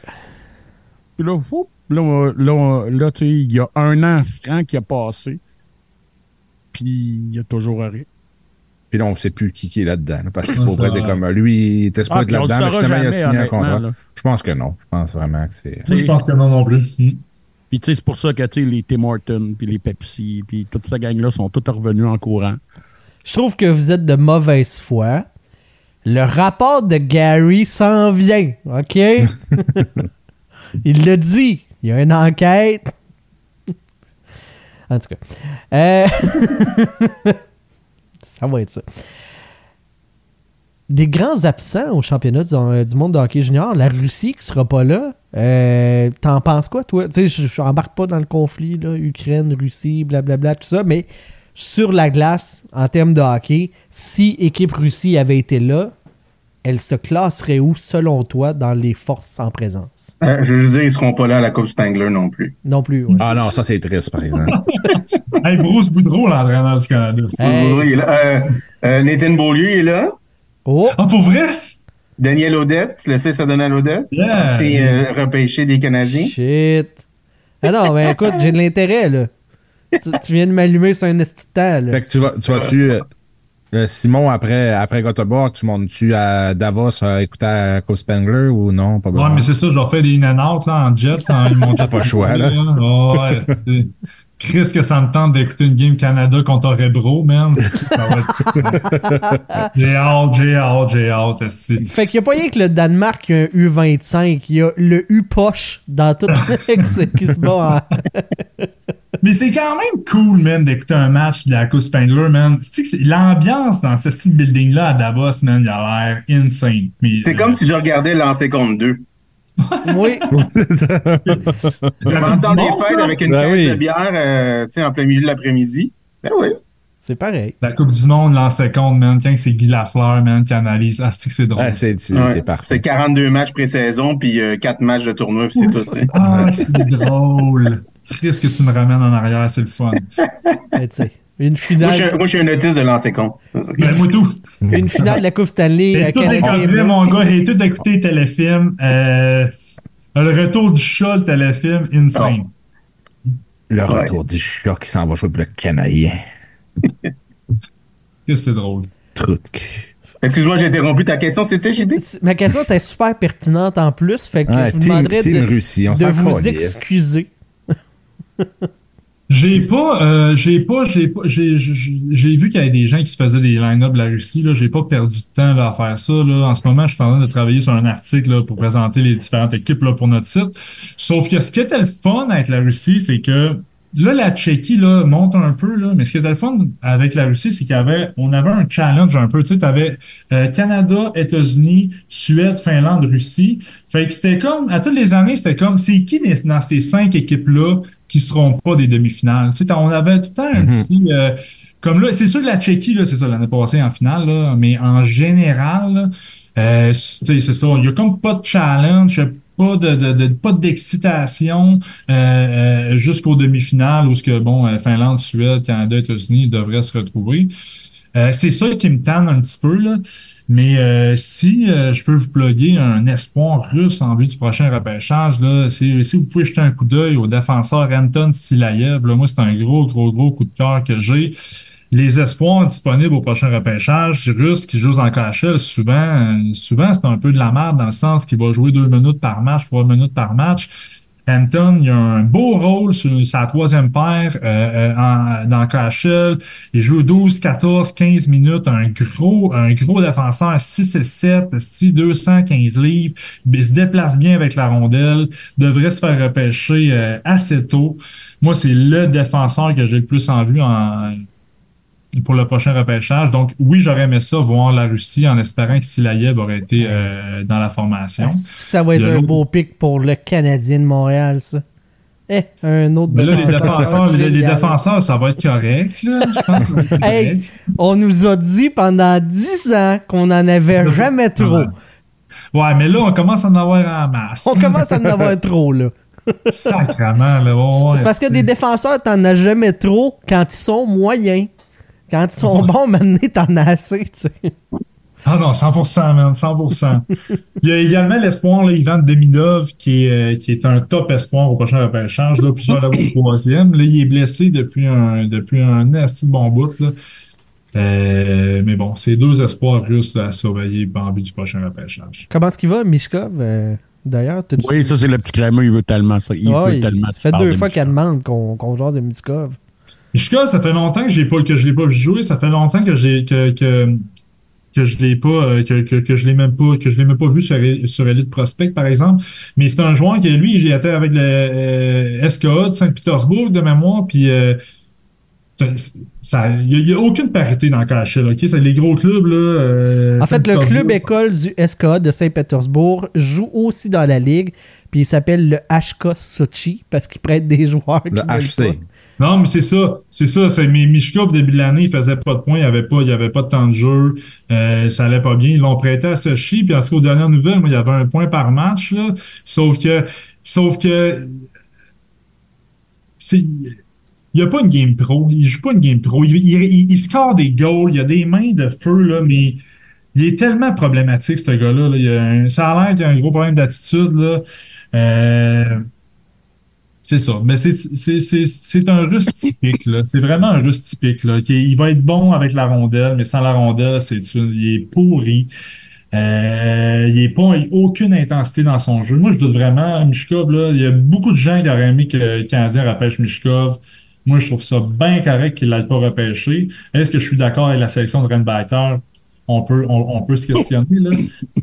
Puis là, fou, là, là, là, tu sais, il y a un an franc qui a passé. Puis il y a toujours rien. Puis là, on sait plus qui, qui est là-dedans. là, parce que pour vrai, t'es comme lui, il était Ah, supposé puis être on le là-dedans, mais saura finalement, il a jamais, signé un contrat. là. Je pense que non. Je pense vraiment que c'est. Je pense que non non plus. Puis tu sais, c'est pour ça que les Tim Hortons, puis les Pepsi, puis toute cette gang-là sont tous revenus en courant. Je trouve que vous êtes de mauvaise foi. Le rapport de Gary s'en vient, OK? Il le dit. Il y a une enquête. En tout cas. Euh, ça va être ça. Des grands absents au championnat du, euh, du monde de hockey junior. La Russie qui sera pas là. Euh, T'en penses quoi, toi? Tu sais, je je embarque pas dans le conflit, là, Ukraine, Russie, blablabla, tout ça, mais sur la glace, en termes de hockey, si équipe Russie avait été là, elle se classerait où, selon toi, dans les forces en présence? Euh, je veux juste dire, ils seront pas là à la Coupe Spangler non plus. Non plus, ouais. Ah non, ça c'est triste, par exemple. Hey, Bruce Boudreau, l'entraîneur du Canada. Hey. Il est là. Euh, euh, Nathan Beaulieu est là. Oh! Ah, pour vrai? Daniel Odette, le fils à Donald Odette. Yeah. C'est euh, repêché des Canadiens. Shit! Ah non, mais écoute, j'ai de l'intérêt, là. Tu, tu viens de m'allumer sur un esti de temps, là. Fait que tu vas, tu vas-tu, euh, euh, Simon, après, après Göteborg, tu montes-tu à Davos à écouter à Co Spangler ou non? Pas Ouais, mais c'est ça, je leur fais des in-and-out là, en jet. Quand ils m'ont pas le choix, là. Ouais. Chris, que ça me tente d'écouter une game Canada contre Rebro, man. J'ai hâte, j'ai hâte, j'ai hâte. Fait qu'il n'y a pas rien que le Danemark qui a un U25, il y a le U-poche dans tout le qui se bat en... Mais c'est quand même cool, man, d'écouter un match de la Coupe Spangler, man. C'est que c'est- l'ambiance dans ce style building-là à Davos, man, il a l'air insane. C'est euh, comme si je regardais lancer contre deux. Oui, m'entends du des fêtes avec une Ben caisse oui. de bière euh, tu sais, en plein milieu de l'après-midi. Ben oui. c'est pareil. La Coupe du Monde, l'ancien compte, man, quand c'est Guy Lafleur, man, qui analyse. Ah, c'est que c'est drôle. Ah, c'est, Ouais. parfait. C'est 42 matchs pré-saison, puis 4 matchs de tournoi, puis c'est tout. Ah, c'est drôle. Qu'est-ce que tu me ramènes en arrière, c'est le fun. Mais tu sais, une Moi, je suis un- finale, moi, je suis un autiste de lancer compte. Ben, moi, tout. une finale de la Coupe Stanley tout écouté, canadienne. mon gars. J'ai tout écouté les téléfilms. Euh, le retour du chat, le téléfilm, insane. Le Ouais. retour du chat qui s'en va jouer pour le Canadien. Qu'est-ce que c'est drôle? Truc. Excuse-moi, j'ai interrompu ta question. C'était, JB? Ma question était super pertinente en plus, fait que Ouais, je vous team, demanderais team de, Russie, on de s'en vous excuser. J'ai pas, euh, j'ai pas, j'ai pas, j'ai, j'ai- vu qu'il y avait des gens qui se faisaient des line-up de la Russie, là. J'ai pas perdu de temps, là, à faire ça, là. En ce moment, je suis en train de travailler sur un article, là, pour présenter les différentes équipes, là, pour notre site. Sauf que ce qui était le fun avec la Russie, c'est que, là, la Tchéquie, là, monte un peu, là. Mais ce qui était le fun avec la Russie, c'est qu'il y avait, on avait un challenge un peu. Tu sais, t'avais, euh, Canada, États-Unis, Suède, Finlande, Russie. Fait que c'était comme, à toutes les années, c'était comme, c'est qui dans ces cinq équipes-là qui seront pas des demi-finales? Tu sais, on avait tout le temps un Mhm. petit, euh, comme là, c'est sûr que la Tchéquie, là, c'est ça, l'année passée en finale, là, mais en général, euh, c'est ça, il y a comme pas de challenge, pas de, de, de- pas d'excitation euh, euh, jusqu'aux demi-finales où ce que bon euh, Finlande, Suède, Canada, États-Unis devraient se retrouver. Euh, c'est ça qui me tanne un petit peu là. Mais euh, si euh, je peux vous plugger un espoir russe en vue du prochain repêchage, là, si, vous pouvez jeter un coup d'œil au défenseur Anton Silayev, là, moi c'est un gros, gros, gros coup de cœur que j'ai. Les espoirs disponibles au prochain repêchage russes qui jouent en KHL, souvent, euh, souvent c'est un peu de la merde dans le sens qu'il va jouer deux minutes par match, trois minutes par match. Anton, il a un beau rôle sur sa troisième paire euh, euh, en- dans KHL. Il joue 12, 14, 15 minutes. Un gros, un gros défenseur, 6 et 7, 6, 215 livres. Il se déplace bien avec la rondelle. Devrait se faire repêcher euh, assez tôt. Moi, c'est le défenseur que j'ai le plus en vue en, pour le prochain repêchage. Donc, oui, j'aurais aimé ça, voir la Russie en espérant que Silayev aurait été euh, dans la formation. Est-ce que ça va être un beau pic pour le Canadien de Montréal, ça? Eh, un autre Mais là, les défenseur. défenseurs, les, défenseurs, ça va être correct, là. Je pense que Hey, correct. on nous a dit pendant 10 ans qu'on n'en avait jamais trop. Ouais. Mais là, on commence à en avoir en masse. On commence à en avoir trop, là. Sacrement, là. ouais, C'est parce que des défenseurs, t'en as jamais trop quand ils sont moyens. Quand ils sont bons, maintenant, t'en as assez, tu sais. Ah non, 100%, man, 100%. Il y a également l'espoir, là, Ivan Demidov, qui est, euh, qui est un top espoir au prochain repêchage, là, puis là, au troisième. Là, il est blessé depuis un, depuis un de bon bout, là. Euh, mais bon, c'est deux espoirs russes à surveiller en vue du prochain repêchage. Comment est-ce qu'il va, Mishkov, euh, d'ailleurs? Oui, ça, c'est le petit crémeux, il veut tellement ça. Il Ouais, veut tellement. ça fait deux de fois qu'elle demande qu'on qu'on jase de Mishkov. Mishkov, ça fait longtemps que j'ai pas que je l'ai pas vu jouer, ça fait longtemps que j'ai que que que je l'ai pas euh, que, que, que je l'ai même pas que je l'ai même pas vu sur sur Elite Prospect par exemple, mais c'est un joueur qui lui j'ai été avec le euh, SKA de Saint-Pétersbourg de mémoire puis euh, ça il y, a- il y a aucune parité dans le KHL, OK, c'est les gros clubs là euh, En fait, le club école du SKA de Saint-Pétersbourg joue aussi dans la ligue, puis il s'appelle le HK Sochi parce qu'il prête des joueurs. qui Le HC. Non, mais c'est ça. C'est ça. C'est, mais Mishkov, début de l'année, il faisait pas de points. Il y avait pas, il avait pas de temps de jeu. Euh, ça allait pas bien. Ils l'ont prêté à Sochi. Puis en tout cas, aux dernières nouvelles, moi, il y avait un point par match, là. Sauf que, sauf que, c'est, il y a pas une game pro. Il joue pas une game pro. Il, il, il- score des goals. Il a des mains de feu, là, mais il est tellement problématique, ce gars-là. là. Il a un, ça a l'air qu'il a un gros problème d'attitude, là. Euh, c'est ça. Mais c'est, un russe typique. C'est vraiment un russe typique, là. Il va être bon avec la rondelle, mais sans la rondelle, c'est il est pourri. Euh, il est pas, il a aucune intensité dans son jeu. Moi, je doute vraiment, Mishkov, là. Il y a beaucoup de gens qui auraient aimé que le Canadien repêche Mishkov. Moi, je trouve ça bien correct qu'il l'ait pas repêché. Est-ce que je suis d'accord avec la sélection de Renbacker? On peut, on, on peut se questionner, là.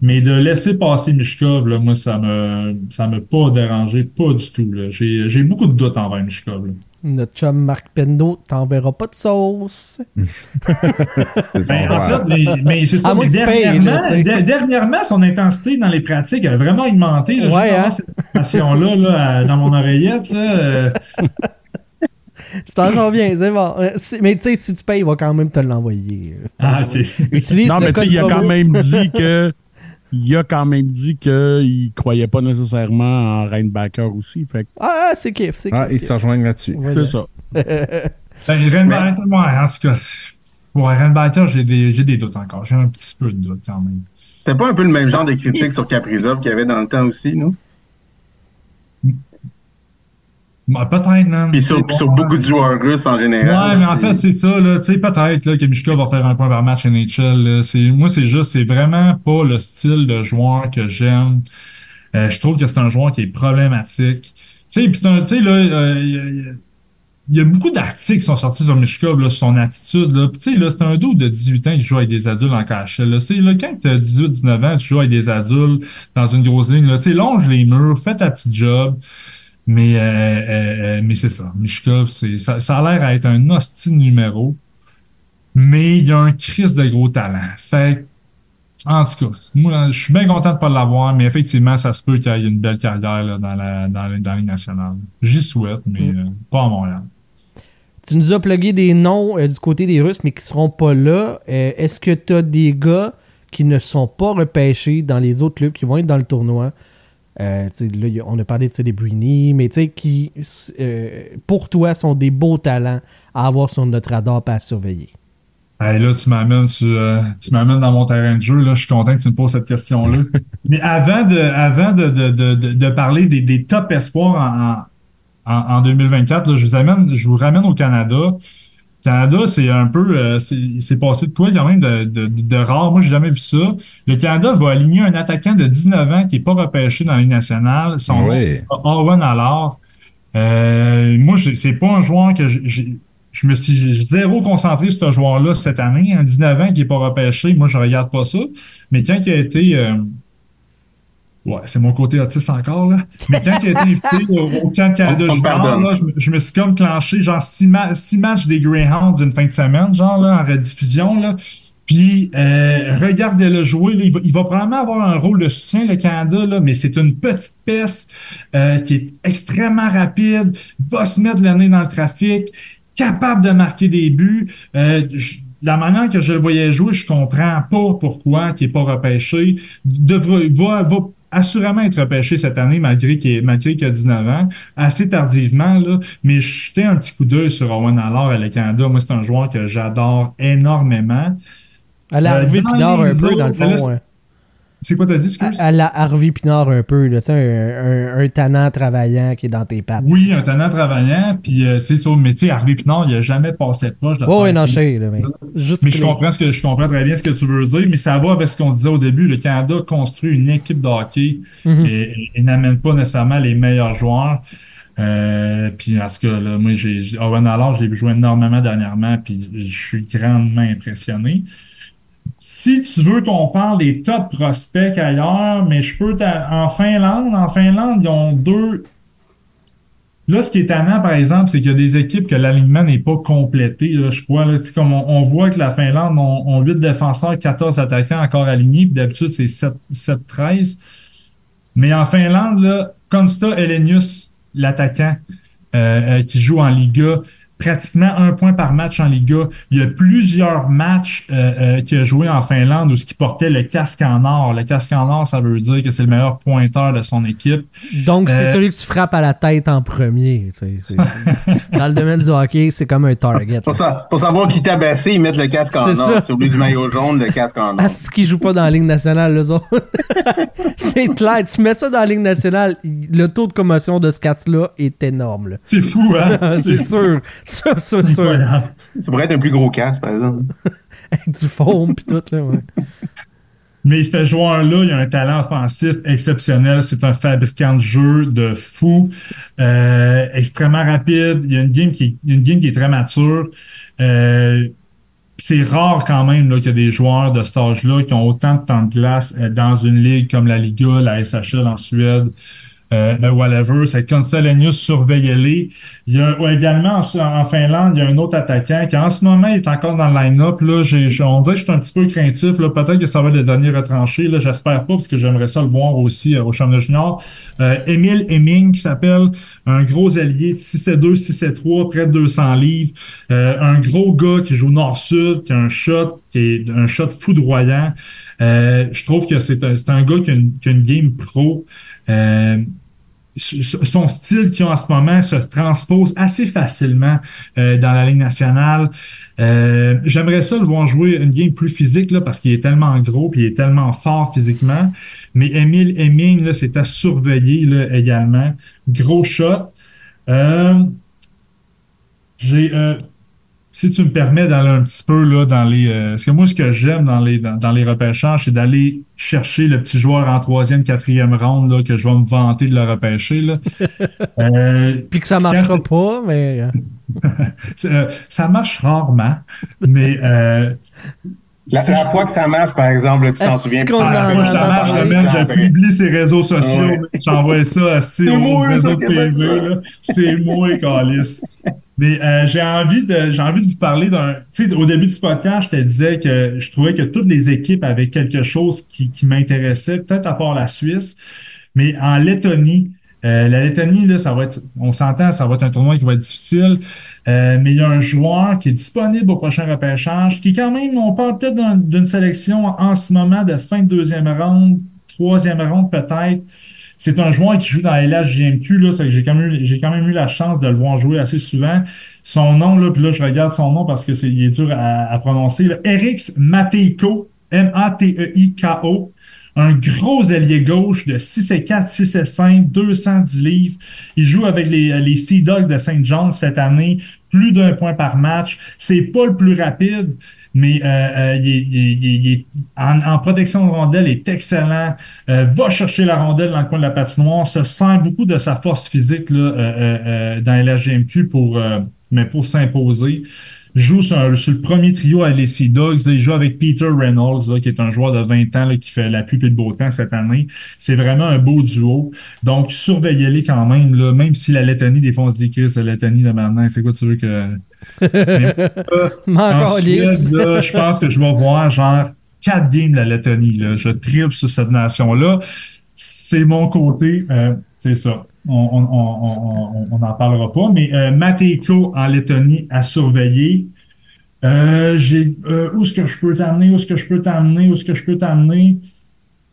Mais de laisser passer Mishkov, là, moi, ça me, ça m'a pas dérangé, pas du tout, là. J'ai, j'ai beaucoup de doutes envers Mishkov, là. Notre chum Marc Pendo t'enverra pas de sauce. Ben, en fait, mais, mais c'est ça. Mais dernièrement, là, dernièrement, son intensité dans les pratiques a vraiment augmenté. Là, Ouais, vraiment hein? cette là, à- dans mon oreillette. Là, euh, Tu t'en sors bien, c'est bon. Euh, Mais tu sais, si tu payes, il va quand même te l'envoyer. ah. Utilise Non, mais tu sais, il a quand même dit que. Il a quand même dit qu'il croyait pas nécessairement en Rainbacker aussi. Fait Ah, ah, c'est kiff, c'est Ah, kiff. ils se rejoignent là-dessus. Voilà. c'est ça. Ben, Renbacker, ouais, en tout cas, ouais, Renbacker, j'ai des, j'ai des doutes encore. J'ai un petit peu de doutes quand même. C'était pas un peu le même genre de critique sur Kaprizov qu'il y avait dans le temps aussi, nous? Bah, peut-être, man. Puis sur, C'est sur bon, beaucoup de joueurs russes en général. Ouais, mais en fait, c'est ça, là. Tu sais, peut-être, là, que Mishka va faire un point par match NHL, là. C'est, moi, c'est juste, c'est vraiment pas le style de joueur que j'aime. Euh, je trouve que c'est un joueur qui est problématique. Tu sais, pis c'est un, tu sais, là, euh, il y a- beaucoup d'articles qui sont sortis sur Mishkov, là, sur son attitude, là. Tu sais, là, c'est un dos de 18 ans qui joue avec des adultes en KHL, là. Tu sais, là, quand t'as 18, 19 ans, tu joues avec des adultes dans une grosse ligne, là. Tu sais, longe les murs, fais ta petite job. Mais, euh, euh, euh, mais c'est ça. Mishkov, c'est, ça, ça a l'air à être un hostile numéro. Mais il y a un crise de gros talent. Fait en tout cas, moi, je suis bien content de pas l'avoir, mais effectivement, ça se peut qu'il y ait une belle carrière là, dans la, dans, la- dans les nationales. J'y souhaite, mais Mm. euh, pas à Montréal. Tu nous as plugué des noms du côté des Russes, mais qui seront pas là. Est-ce que tu as des gars qui ne sont pas repêchés dans les autres clubs qui vont être dans le tournoi? Euh, là, on a parlé de Celebrini, mais qui, euh, pour toi, sont des beaux talents à avoir sur notre radar et à surveiller. Hey, là, tu m'amènes sur, euh, tu m'amènes dans mon terrain de jeu. Là, je suis content que tu me poses cette question-là. Mais avant de, avant de, de, de, de, de parler des, des top espoirs en, en, en 2024, là, je vous amène, je vous ramène au Canada. Canada, c'est un peu, euh, c'est passé de quoi quand même de, de, de, de rare? Moi, j'ai jamais vu ça. Le Canada va aligner un attaquant de 19 ans qui est pas repêché dans les nationales. Son nom, Oui. c'est Owen Allard. Euh, moi, c'est pas un joueur que j'ai- je me suis zéro concentré sur ce joueur-là cette année. En 19 ans, qui est pas repêché, moi, je regarde pas ça. Mais quand il a été... euh, ouais, c'est mon côté autiste encore, là. Mais quand il a été invité au, au camp Canada On- on Junior, pardonne. là, je, me- je me suis comme clenché, genre, six, ma- six matchs des Greyhounds d'une fin de semaine, genre, là, en rediffusion, là. Puis, euh, regardez-le jouer. là. il, va, il va probablement avoir un rôle de soutien, le Canada, là, mais c'est une petite peste euh, qui est extrêmement rapide, va se mettre le nez dans le trafic, capable de marquer des buts. Euh, je- la manière que je le voyais jouer, je comprends pas pourquoi il est pas repêché. Devra, va, va assurément être repêché cette année, malgré qu'il malgré qu'il a 19 ans, assez tardivement, là. Mais jeter un petit coup d'œil sur Owen Allard à le Canada. Moi, c'est un joueur que j'adore énormément. À la Euh, Pinard un peu, dans le là, fond. C'est quoi t'as dit, excuse? À, à la Harvey Pinard un peu, là, tu sais, un, un, un tannant travaillant qui est dans tes pattes. Oui, un talent travaillant, puis euh, c'est sur mais tu sais, Harvey Pinard, il a jamais passé proche de ouais, faire- non, sais, là, mais juste Mais je comprends ce que je comprends très bien ce que tu veux dire, mais ça va avec ce qu'on disait au début. Le Canada construit une équipe de hockey Mhm. et, et- et n'amène pas nécessairement les meilleurs joueurs. Euh, puis en tout cas, là, moi, j'ai j'ai- Owen Allard, je l'ai joué énormément dernièrement, puis je suis grandement impressionné. Si tu veux qu'on parle des top prospects ailleurs, mais je peux en Finlande, en Finlande, ils ont deux. Là, ce qui est tannant, par exemple, c'est qu'il y a des équipes que l'alignement n'est pas complété, je crois. Comme on, voit que la Finlande ont, ont 8 défenseurs, 14 attaquants encore alignés, puis d'habitude, c'est 7, 7, 13. Mais en Finlande, là, Konsta Elenius, l'attaquant euh, euh, qui joue en Liga, pratiquement un point par match en Liga. Il y a plusieurs matchs euh, euh, qu'il a joué en Finlande où ce qui portait le casque en or. Le casque en or, ça veut dire que c'est le meilleur pointeur de son équipe. Donc, c'est Euh, celui que tu frappes à la tête en premier. tu sais, c'est- Dans le domaine du hockey, c'est comme un target. Pour, ça, pour savoir qui t'a baissé, ils mettent le casque en C'est ça. or. Lui du maillot jaune, le casque en or. Ah, c'est qui joue pas dans la Ligue nationale, les autres. c'est clair. Tu mets ça dans la Ligue nationale, le taux de commotion de ce catch-là est énorme. là. C'est fou, hein? c'est sûr. Ça, ça, incroyable. Ça pourrait être un plus gros casque, par exemple. Avec du foam pis tout, là, ouais. Mais ce joueur-là, il a un talent offensif exceptionnel. C'est un fabricant de jeu de fou, euh, extrêmement rapide. Il y a une game qui, il y a une game qui est très mature. Euh, c'est rare quand même là, qu'il y a des joueurs de cet âge-là qui ont autant de temps de glace euh, dans une ligue comme la Liga, la SHL en Suède. Euh, whatever, c'est Consolenius, surveillez-les. Il y a également en, Finlande, il y a un autre attaquant qui en ce moment est encore dans le line-up. Là, on dirait que je suis un petit peu craintif. Là, peut-être que ça va être le dernier retranché. Là, j'espère pas parce que j'aimerais ça le voir aussi euh, au championnat junior. Euh, Émile Hemming qui s'appelle un gros allié de 6 2, 6 3, près de 200 livres. Euh, un gros gars qui joue nord-sud, qui a un shot qui est un shot foudroyant. Euh, je trouve que c'est un, un gars qui a une, qui a une game pro. Euh, son style qu'il a en ce moment se transpose assez facilement euh, dans la Ligue nationale. Euh, J'aimerais ça le voir jouer une game plus physique là, parce qu'il est tellement gros puis il est tellement fort physiquement. Mais Emile Hemming, c'est à surveiller là, également. Gros shot. Euh, J'ai euh, si tu me permets d'aller un petit peu là dans les euh, parce que moi ce que j'aime dans les dans, dans les repêchages c'est d'aller chercher le petit joueur en troisième quatrième ronde là que je vais me vanter de le repêcher là euh, Puis que ça Quand- marchera pas, mais. euh, ça marche rarement mais euh, La, la je- fois que ça marche, par exemple, tu t'en Est-ce souviens. tu Ah, t'en entend ça rappelles. marche, après. publié ses réseaux sociaux, Ouais. j'envoie ça assis C'est au moi, réseau ça, de qui a fait PV, ça. là. C'est moi, Calis. Mais euh, j'ai envie de j'ai envie de vous parler d'un. Tu sais, au début du podcast, je te disais que je trouvais que toutes les équipes avaient quelque chose qui, qui m'intéressait, peut-être à part la Suisse. Mais en Lettonie, Euh, la Lettonie, là, ça va être, on s'entend, ça va être un tournoi qui va être difficile. Euh, mais il y a un joueur qui est disponible au prochain repêchage, qui quand même, on parle peut-être d'un- d'une sélection en ce moment de fin de deuxième ronde, troisième ronde peut-être. C'est un joueur qui joue dans LHJMQ, là, c'est que j'ai quand même eu, j'ai quand même eu la chance de le voir jouer assez souvent. Son nom, là, puis là, je regarde son nom parce que c'est, il est dur à, à prononcer, là. Erix Mateiko, M-A-T-E-I-K-O. Un gros ailier gauche de 6 et 4, 6 et 5, 210 livres. Il joue avec les, les Sea Dogs de Saint John cette année, plus d'un point par match. C'est pas le plus rapide, mais euh, euh, il est, il il est- en, en protection de rondelle, est excellent. Euh, va chercher la rondelle dans le coin de la patinoire. Se sent beaucoup de sa force physique là, euh, euh, euh, dans la GMQ pour, mais pour s'imposer. Joue sur, un- sur le premier trio avec les Sea Dogs. là. il joue avec Peter Reynolds, là, qui est un joueur de 20 ans là, qui fait la pluie et le beau temps cette année. C'est vraiment un beau duo. Donc, surveillez-les quand même, là, même si la Lettonie, des se dit, Chris, la Lettonie de maintenant, c'est quoi tu veux que... Mais, euh, là, je pense que je vais voir genre quatre games la Lettonie. Là. Je triple sur cette nation-là. C'est mon côté. euh, c'est ça. On n'en parlera pas. Mais euh, Matejko en Lettonie à surveiller. Euh, euh, où est-ce que je peux t'amener? Où est-ce que je peux t'amener? Où est-ce que je peux t'amener?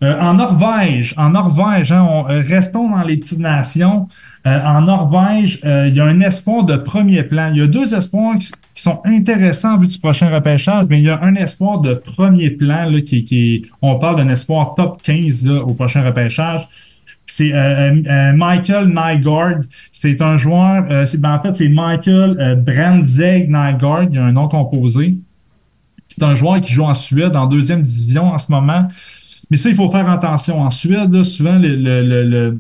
Euh, en Norvège, en Norvège, hein, on- restons dans les petites nations. En Norvège, il y a un espoir de premier plan. Il y a deux espoirs qui, sont intéressants vu du prochain repêchage, mais il y a un espoir de premier plan là, qui, on parle d'un espoir top 15 là, au prochain repêchage. C'est euh, euh, euh, Michael Nygaard. C'est un joueur. c'est, ben, en fait, c'est Michael Brandzeg Nygaard. Il y a un nom composé. C'est un joueur qui joue en Suède en deuxième division en ce moment. Mais ça, il faut faire attention. En Suède, souvent, le, le, le,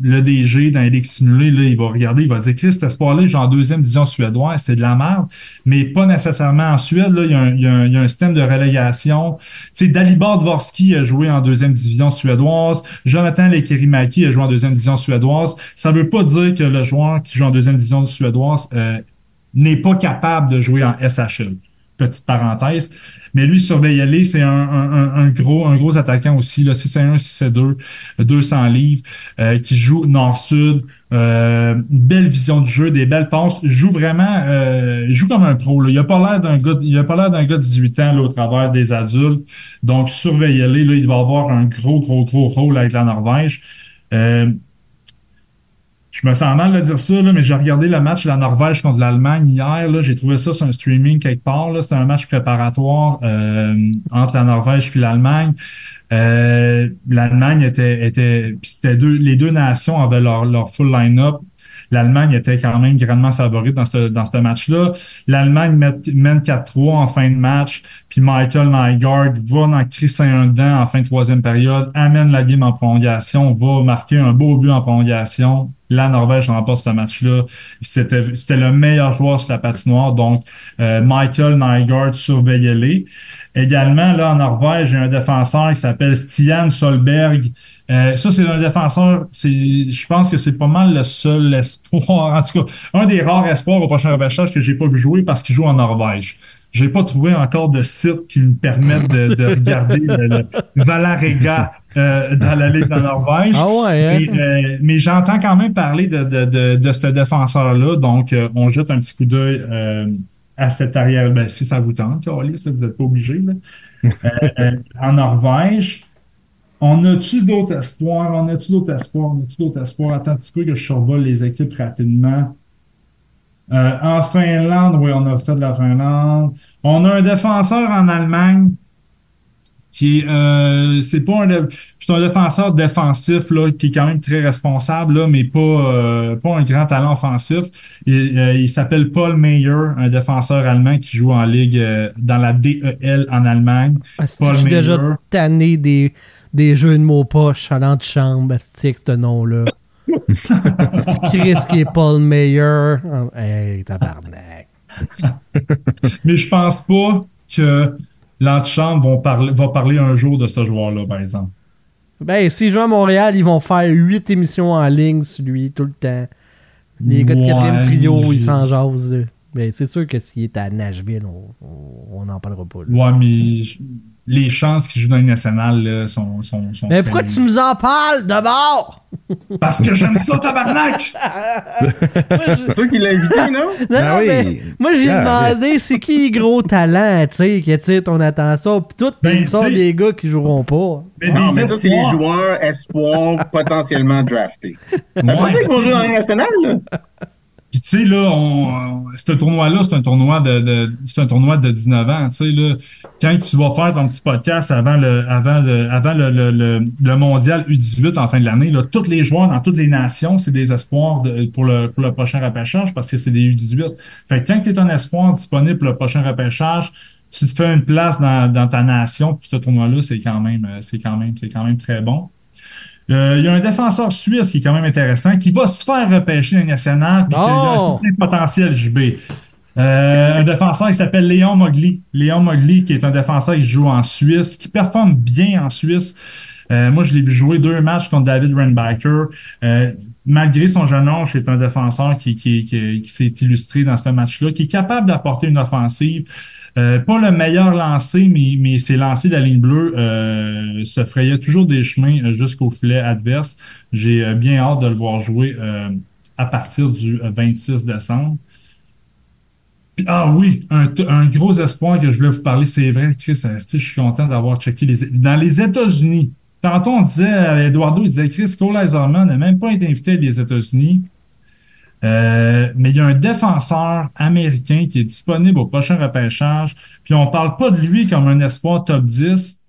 le, DG dans les ligues simulées, là, il va regarder, il va dire, Chris, cet espoir-là, j'ai en deuxième division suédoise, c'est de la merde. Mais pas nécessairement en Suède, là, il y a un, système de relégation. Tu sais, Dalibor Dvorsky a joué en deuxième division suédoise. Jonathan Lekerimaki a joué en deuxième division suédoise. Ça veut pas dire que le joueur qui joue en deuxième division suédoise euh, n'est pas capable de jouer en SHL. Petite parenthèse. Mais lui, surveillez-les, c'est un, un, un- gros un gros attaquant aussi, là, 6-1, 6-2, 200 livres, euh, qui joue nord-sud, euh, belle vision du jeu, des belles passes, joue vraiment, euh, joue comme un pro. Là. Il a pas l'air d'un gars, il a pas l'air d'un gars de 18 ans là, au travers des adultes. Donc surveillez-les, là, il va avoir un gros, gros, gros rôle avec la Norvège. Je me sens mal de dire ça, là, mais j'ai regardé le match de la Norvège contre l'Allemagne hier. Là, j'ai trouvé ça sur un streaming quelque part. Là, c'était un match préparatoire euh, entre la Norvège puis l'Allemagne. Euh, L'Allemagne était, était, c'était deux, les deux nations avaient leur, leur full line-up. L'Allemagne était quand même grandement favorite dans ce, dans ce match-là. L'Allemagne mène 4-3 en fin de match, puis Michael Nygaard va en crisser un dedans en fin de troisième période, amène la game en prolongation, va marquer un beau but en prolongation. La Norvège remporte ce match-là. C'était c'était le meilleur joueur sur la patinoire, donc euh, Michael Nygaard, surveillez-les. Également, là, en Norvège, a un défenseur qui s'appelle Stian Solberg. Euh, ça, c'est un défenseur, c'est, je pense que c'est pas mal le seul espoir, en tout cas, un des rares espoirs au prochain repêchage que j'ai pas vu jouer parce qu'il joue en Norvège. J'ai pas trouvé encore de site qui me permette de, de regarder le, le Valarega euh, dans la Ligue de Norvège. Ah ouais, hein? Mais, euh, mais j'entends quand même parler de, de, de, de ce défenseur-là, donc euh, on jette un petit coup d'œil euh, à cette arrière. Ben, si ça vous tente, Carlis, vous n'êtes pas obligé. Là. Euh, euh, en Norvège, on a-tu d'autres espoirs? On a-tu d'autres espoirs? On a-tu d'autres espoirs? Attends un petit peu que je survole les équipes rapidement. Euh, en Finlande, oui, on a fait de la Finlande. On a un défenseur en Allemagne qui euh, c'est pas un, c'est un défenseur défensif là, qui est quand même très responsable là, mais pas euh, pas un grand talent offensif. Il, euh, il s'appelle Paul Meyer, un défenseur allemand qui joue en ligue euh, dans la DEL en Allemagne. Asti, Paul déjà Meyer. tanné des, des jeux de mots poches à l'antichambre, avec ce nom-là. Parce que Chris qui est Paul Mayer. Oh, Hey, tabarnak. Mais je pense pas que l'antichambre vont parler, va parler un jour de ce joueur-là, par exemple. Ben, s'ils jouent à Montréal, ils vont faire 8 émissions en ligne sur lui tout le temps. Les gars de quatrième trio, ils s'en jasent. Mais c'est sûr que s'il est à Nashville, on n'en parlera pas. Là. Ouais, mais les chances qu'il joue dans une nationale là, sont, sont, sont Mais très pourquoi tu nous en parles d'abord? Parce que j'aime ça, tabarnak! C'est toi qui l'as invité, non? Non, Ben non, oui. mais moi j'ai Ah, demandé c'est qui gros talent, tu sais, qui attire ton attention. Puis tout, Ben, il me sort tu sais- des gars qui joueront pas. Mais Non, des mais ça, c'est les joueurs espoirs potentiellement draftés. Veut Ouais. dire qu'ils vont jouer dans Ligue nationale, là? Puis tu sais là, on, ce tournoi-là, c'est un tournoi de, de c'est un tournoi de 19 ans. Tu sais là, quand tu vas faire ton petit podcast avant le avant le avant le, le, le, le mondial U18 en fin de l'année, là, tous les joueurs dans toutes les nations, c'est des espoirs pour le pour le prochain repêchage parce que c'est des U18. Fait que quand tu es un espoir disponible pour le prochain repêchage, tu te fais une place dans, dans ta nation. Puis ce tournoi-là, c'est quand même euh, c'est quand même c'est quand même très bon. Euh, Il y a un défenseur suisse qui est quand même intéressant, qui va se faire repêcher dans les nationales, puis qui a un Oh! certain potentiel JB. Euh, un défenseur qui s'appelle Léon Mogli. Léon Mogli, qui est un défenseur qui joue en Suisse, qui performe bien en Suisse. Euh, moi, je l'ai vu jouer deux matchs contre David Renbacker. Euh, malgré son jeune âge, c'est un défenseur qui, qui, qui, qui s'est illustré dans ce match-là, qui est capable d'apporter une offensive. Euh, pas le meilleur lancé, mais, mais ses lancers de la ligne bleue euh, se frayaient toujours des chemins euh, jusqu'au filet adverse. J'ai euh, bien hâte de le voir jouer à partir du euh, 26 décembre. Ah oui, un, un gros espoir que je voulais vous parler, c'est vrai, Chris, je suis content d'avoir checké les... Dans les États-Unis, tantôt on disait, Eduardo, il disait, Chris Cole n'a même pas été invité des États-Unis. Euh, mais il y a un défenseur américain qui est disponible au prochain repêchage. Puis on parle pas de lui comme un espoir top 10,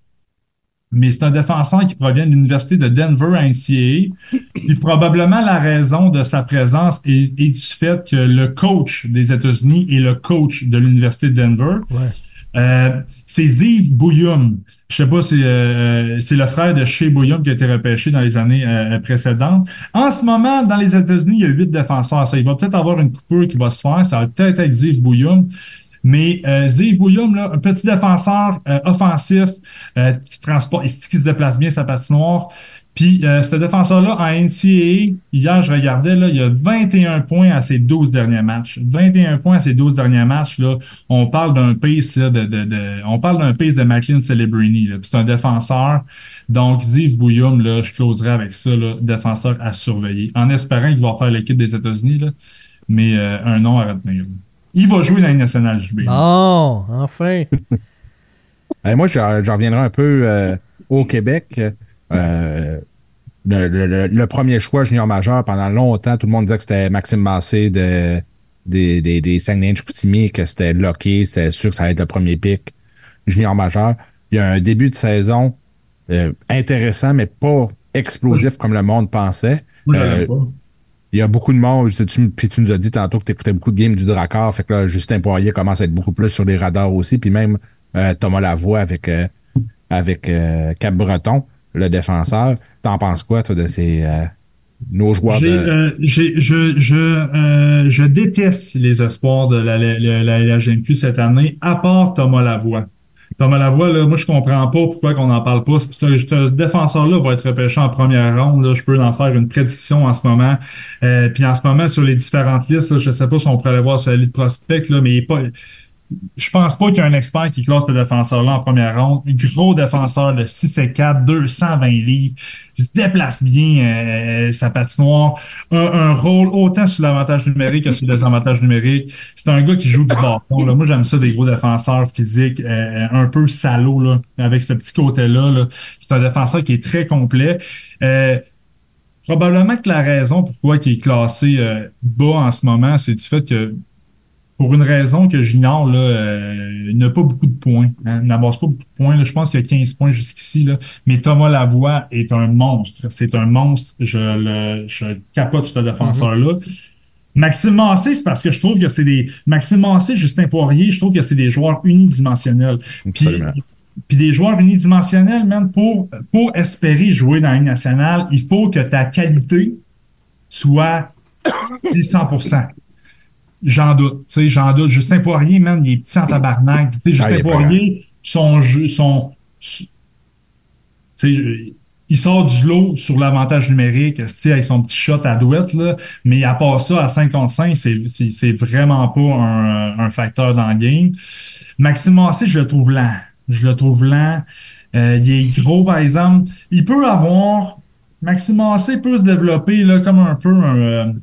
mais c'est un défenseur qui provient de l'université de Denver à NCAA. Puis probablement la raison de sa présence est, est du fait que le coach des États-Unis est le coach de l'université de Denver. Ouais. Euh, c'est Ziv Bouyoum. Je sais pas, c'est euh, c'est le frère de Shea Bouyoum qui a été repêché dans les années euh, précédentes. En ce moment, dans les États-Unis, il y a huit défenseurs. Ça, il va peut-être avoir une coupure qui va se faire. Ça va peut-être être Ziv Bouyoum. Mais euh, Ziv Bouyoum, là, un petit défenseur euh, offensif euh, qui transporte, qui se déplace bien sa patinoire. Puis euh, ce défenseur-là en NCAA, hier je regardais, là, il y a 21 points à ses 12 derniers matchs. 21 points à ses 12 derniers matchs, là, on parle d'un pace là, de, de, de- on parle d'un pace de McLean Celebrini. là. C'est un défenseur. Donc Ziv Bouyoum, là, je closerais avec ça, là, défenseur à surveiller. En espérant qu'il va faire l'équipe des États-Unis, là, mais euh, un nom à retenir. Il va jouer dans les nationales JB. Oh, enfin. Moi, j'en j'en reviendrai un peu euh, au Québec. Euh, le, le- le- le premier choix junior majeur, pendant longtemps, tout le monde disait que c'était Maxime Massé de, des, des, des Saguenay-Chicoutimi, que c'était locké, c'était sûr que ça allait être le premier pic junior majeur. Il y a un début de saison euh, intéressant, mais pas explosif comme le monde pensait. Moi, Euh, pas. il y a beaucoup de monde. Tu, puis tu nous as dit tantôt que tu écoutais beaucoup de games du Drakkar. Fait que là, Justin Poirier commence à être beaucoup plus sur les radars aussi. Puis même euh, Thomas Lavoie avec, avec euh, Cap Breton, le défenseur. T'en penses quoi, toi, de ces euh, nos joueurs de. euh, je, je, euh, je déteste les espoirs de la, la, la, la LHMQ cette année, à part Thomas Lavoie. Thomas Lavoie, là, moi, je comprends pas pourquoi qu'on n'en parle pas. Ce, ce défenseur-là va être repêché en première ronde. Là. Je peux en faire une prédiction en ce moment. Euh, puis en ce moment, sur les différentes listes, là, je sais pas si on pourrait aller voir sur la liste prospect, là, mais il est pas... Je pense pas qu'il y a un expert qui classe ce défenseur-là en première ronde. Gros défenseur de 6 et 4, 220 livres. Il se déplace bien euh, sa patinoire. Un, un rôle autant sur l'avantage numérique que sur le désavantage numérique. C'est un gars qui joue du bâton. Moi, j'aime ça, des gros défenseurs physiques, euh, un peu salauds, avec ce petit côté-là. Là. C'est un défenseur qui est très complet. Euh, probablement que la raison pourquoi il est classé bas en ce moment, c'est du fait que pour une raison que j'ignore, là, euh, il n'a pas beaucoup de points. Hein, il n'amasse pas beaucoup de points. Là. Je pense qu'il y a 15 points jusqu'ici. Là. Mais Thomas Lavoie est un monstre. C'est un monstre. Je le je capote ce défenseur-là. Maxime Massé, c'est parce que je trouve que c'est des. Maxime Massé, Justin Poirier, je trouve que c'est des joueurs unidimensionnels. Puis, Absolument. puis des joueurs unidimensionnels, man, pour, pour espérer jouer dans la Ligue nationale, il faut que ta qualité soit 100%. J'en doute, tu sais, j'en doute. Justin Poirier, man, il est petit en tabarnak. Tu sais, Ah, Justin Poirier, son jeu, son, tu sais, il sort du lot sur l'avantage numérique, tu avec son petit shot à douette, là, mais à part ça, à 5 contre 5, c'est, c'est, c'est vraiment pas un, un facteur dans le game. Maxime Massé, je le trouve lent. Je le trouve lent. Euh, il est gros, par exemple. Il peut avoir... Maxime Massé peut se développer là, comme un peu un... euh,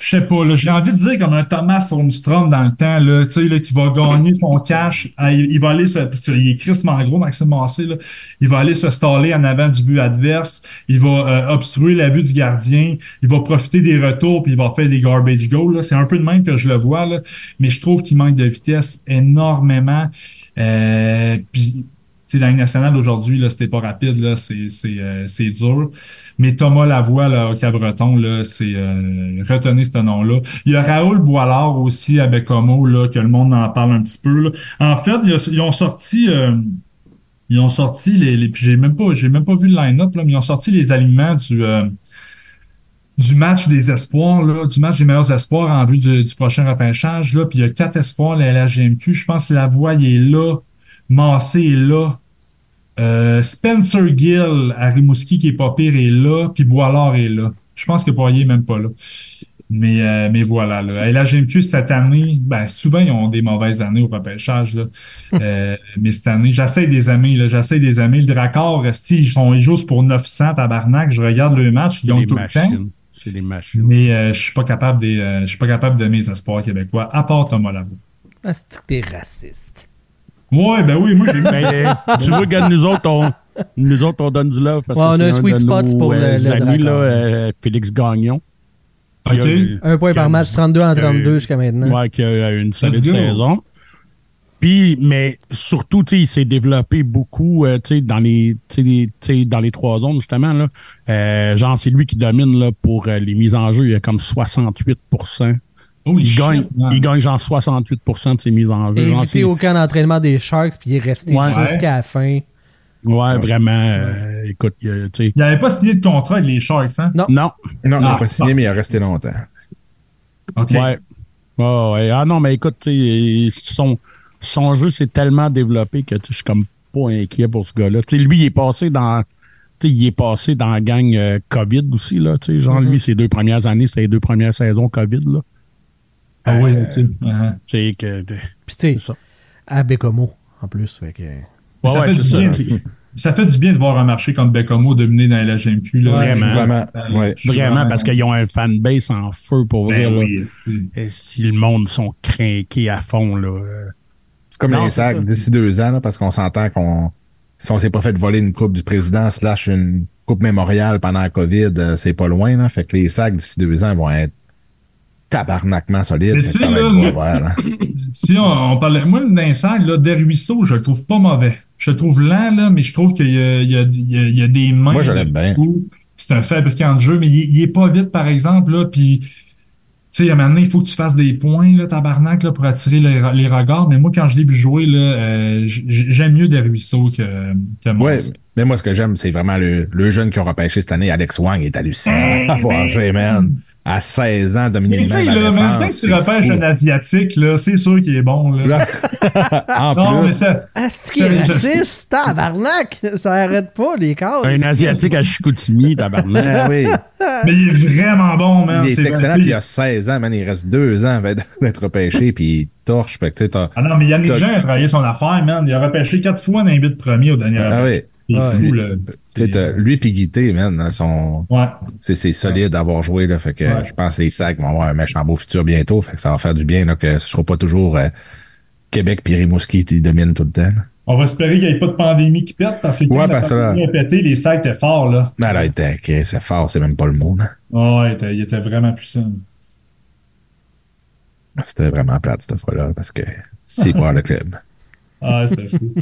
je sais pas, j'ai envie de dire comme un Thomas Holmstrom dans le temps, là, tu sais, là, qui va gagner son cash. Ah, il, va aller se, parce qu'il est crissement gros, Maxime Massé, là. Il va aller se staller en avant du but adverse. Il va euh, obstruer la vue du gardien. Il va profiter des retours puis il va faire des garbage goals. C'est un peu de même que je le vois, là. Mais je trouve qu'il manque de vitesse énormément. Euh, puis, tu sais, la Ligue nationale aujourd'hui, là, c'était pas rapide, là, c'est, euh, c'est dur. Mais Thomas Lavoie, là, au Cabreton, là, c'est, euh, retenez ce nom-là. Il y a Raoul Boilard aussi à Bécomo, là, que le monde en parle un petit peu, là. En fait, ils ont sorti, euh, ils ont sorti les, les puis j'ai même pas, j'ai même pas vu le line-up, là, mais ils ont sorti les aliments du, euh, du match des espoirs, là, du match des meilleurs espoirs en vue du, du prochain repêchage, là, puis il y a quatre espoirs, la LHGMQ. Je pense que Lavoie, il est là. Massé est là. Euh, Spencer Gill à Rimouski, qui est pas pire, est là. Puis Boilard est là. Je pense que Poirier est même pas là. Mais, euh, mais voilà, là. À LHGMQ, cette année, ben, souvent, ils ont des mauvaises années au repêchage, là. Euh, mais cette année, j'essaie des amis, là. J'essaie des amis. Le Dracor, ils sont, ils jouent pour 900 tabarnak. Je regarde le match, ils ont des tout le temps. machines. C'est des machines. Mais euh, je suis pas capable des, euh, je suis pas capable de mes espoirs québécois, à part Thomas Lavoie. Ah, c'est que t'es raciste. Ouais, ben oui, moi j'ai Ben, euh, tu vois, regarde, nous autres, on, nous autres, on donne du love parce Ouais, on que a c'est un sweet de spot nos, pour le- euh, le amis, là, euh, Félix Gagnon. Qui OK. a eu- Un point par match, 32 en qui a 32 eu- jusqu'à maintenant. Ouais, qui a eu une solide Let's go. saison. Puis, mais surtout, tu sais, il s'est développé beaucoup, euh, tu sais, dans les, dans les trois zones, justement, là. Euh, genre, c'est lui qui domine, là, pour euh, les mises en jeu. Il a comme 68 Holy il gagne, il gagne genre 68% de ses mises en jeu. Genre, Évité c'est- au camp d'entraînement des Sharks, puis il est resté Ouais. jusqu'à la fin. ouais, vraiment, euh, écoute, il a- tu sais. Il avait pas signé de contrat avec les Sharks, hein? Non. Non, Non, il n'a Ah, pas signé, mais il a resté longtemps. OK. Ouais. Ah non, mais écoute, son, son jeu s'est tellement développé que je suis comme pas inquiet pour ce gars-là. Lui, il est passé dans. il est passé dans la gang euh, COVID aussi, là. Genre, Mhm. lui, ses deux premières années, c'était les deux premières saisons COVID, là. Ah oui, Euh, OK. Tu sais, que. Puis tu C'est sais, ça. à Bécomo, en plus. Fait que... Ouais, ça ouais, fait ça. bien. sais. Ça fait du bien de voir un marché comme Bécomo dominer dans la GMQ. Là. Vraiment. Vraiment, ouais. parce qu'ils ont un fanbase en feu pour vrai, Ben oui, Et si le monde sont craqués à fond, là. euh, C'est comme Non, les sacs ça. d'ici deux ans, là, parce qu'on s'entend qu'on. Si on s'est pas fait voler une coupe du président slash une coupe mémoriale pendant la COVID, euh, c'est pas loin, là. Fait que les sacs d'ici deux ans vont être tabarnakement ça là, le- à voir, là. Si on, on parlait, moi, d'un sac, là, Desruisseaux, je le trouve pas mauvais. Je le trouve lent, là, mais je trouve qu'il y a, il y a, il y a, il y a des mains. Moi, je l'aime bien. C'est un fabricant de jeu, mais il, est- il est pas vite, par exemple, là, puis, tu sais, à un moment donné, il faut que tu fasses des points, là, tabarnak, là, pour attirer les, les regards. Mais moi, quand je l'ai vu jouer, là, euh, j'aime mieux Desruisseaux que, que Ouais, Moss. mais moi, ce que j'aime, c'est vraiment le, le jeune qui ont repêché cette année, Alex Wang, est hallucinant. Hey, à voir man. À 16 ans, le tu sais, défense, temps que tu repêches un Asiatique, là, c'est sûr qu'il est bon, là. en Non, mais plus, ça, Ah, c'est qui est raciste, tabarnak! Ça arrête pas, les cadres. un Asiatique à Chicoutimi, tabarnak. ah oui, mais il est vraiment bon, man. il est C'est excellent, puis il a 16 ans, man, il reste deux ans avant d'être repêché, puis il torche, fait Ah non, mais Yannick Jean a travaillé son affaire, man. Il a repêché quatre fois dans les buts premiers au dernier Ah oui. Fou, là. Lui puis Guité, man, hein, sont, Ouais. c'est, solide d'avoir joué, là. Fait que Ouais. je pense que les sacs vont avoir un méchant beau futur bientôt. Fait que ça va faire du bien, là, que ce sera pas toujours euh, Québec puis Rimouski qui dominent tout le temps. là. On va espérer qu'il n'y ait pas de pandémie qui pète parce que quand Ouais, la parce a pété, les sacs étaient forts, là. Là, était, c'est fort, c'est même pas le mot, là. Ouais, il était, il était vraiment puissant. C'était vraiment plate, cette fois-là, parce que c'est pas le club? Ah, c'était fou.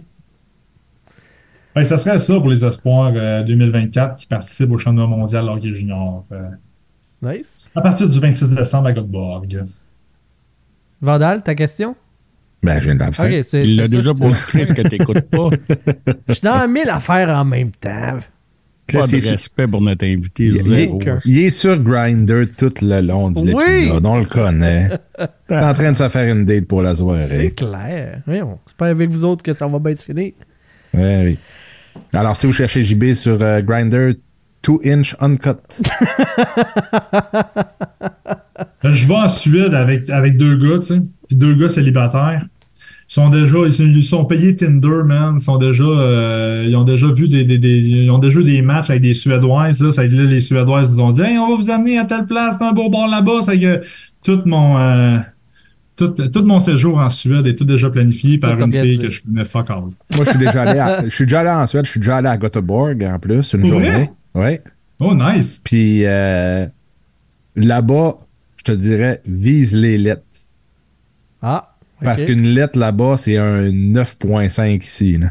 Fait que ça serait ça pour les espoirs euh, 2024 qui participent au championnat mondial hockey junior. euh, Nice. à partir du 26 décembre à Göteborg. Vandal, ta question? Ben, je viens de la faire. C'est Il l'a c'est déjà c'est- pour Chris que t'écoutes pas. Je suis dans mille affaires en même temps. Pas de respect pour notre invité. il- est- il est sur Grinder tout le long de Oui. l'épisode. On le connaît. En train de se faire une date pour la C'est soirée. clair. Voyons, C'est pas avec vous autres que ça va bien se finir. Ouais, oui. Alors, si vous cherchez JB sur euh, Grinder, 2 inch uncut. Je vais en Suède avec, avec deux gars, tu sais. Deux gars célibataires. Ils sont déjà, ils sont, ils sont payés Tinder, man. Ils sont déjà, euh, ils ont déjà vu des, des, des, ils ont déjà des matchs avec des Suédoises, là. Ça, là, les Suédoises nous ont dit, hey, on va vous amener à telle place, dans un bar là-bas. C'est que tout mon, euh, tout, tout mon séjour en Suède est tout déjà planifié par une fille que je connais fuck all. Moi, je suis déjà allé, à- je suis déjà allé en Suède, je suis déjà allé à Göteborg en plus, une Pour vrai? journée. Oui. Oh, nice. Puis euh, là-bas, je te dirais, vise les lettres. Ah. Parce qu'une lettre là-bas, c'est un 9.5 ici. là.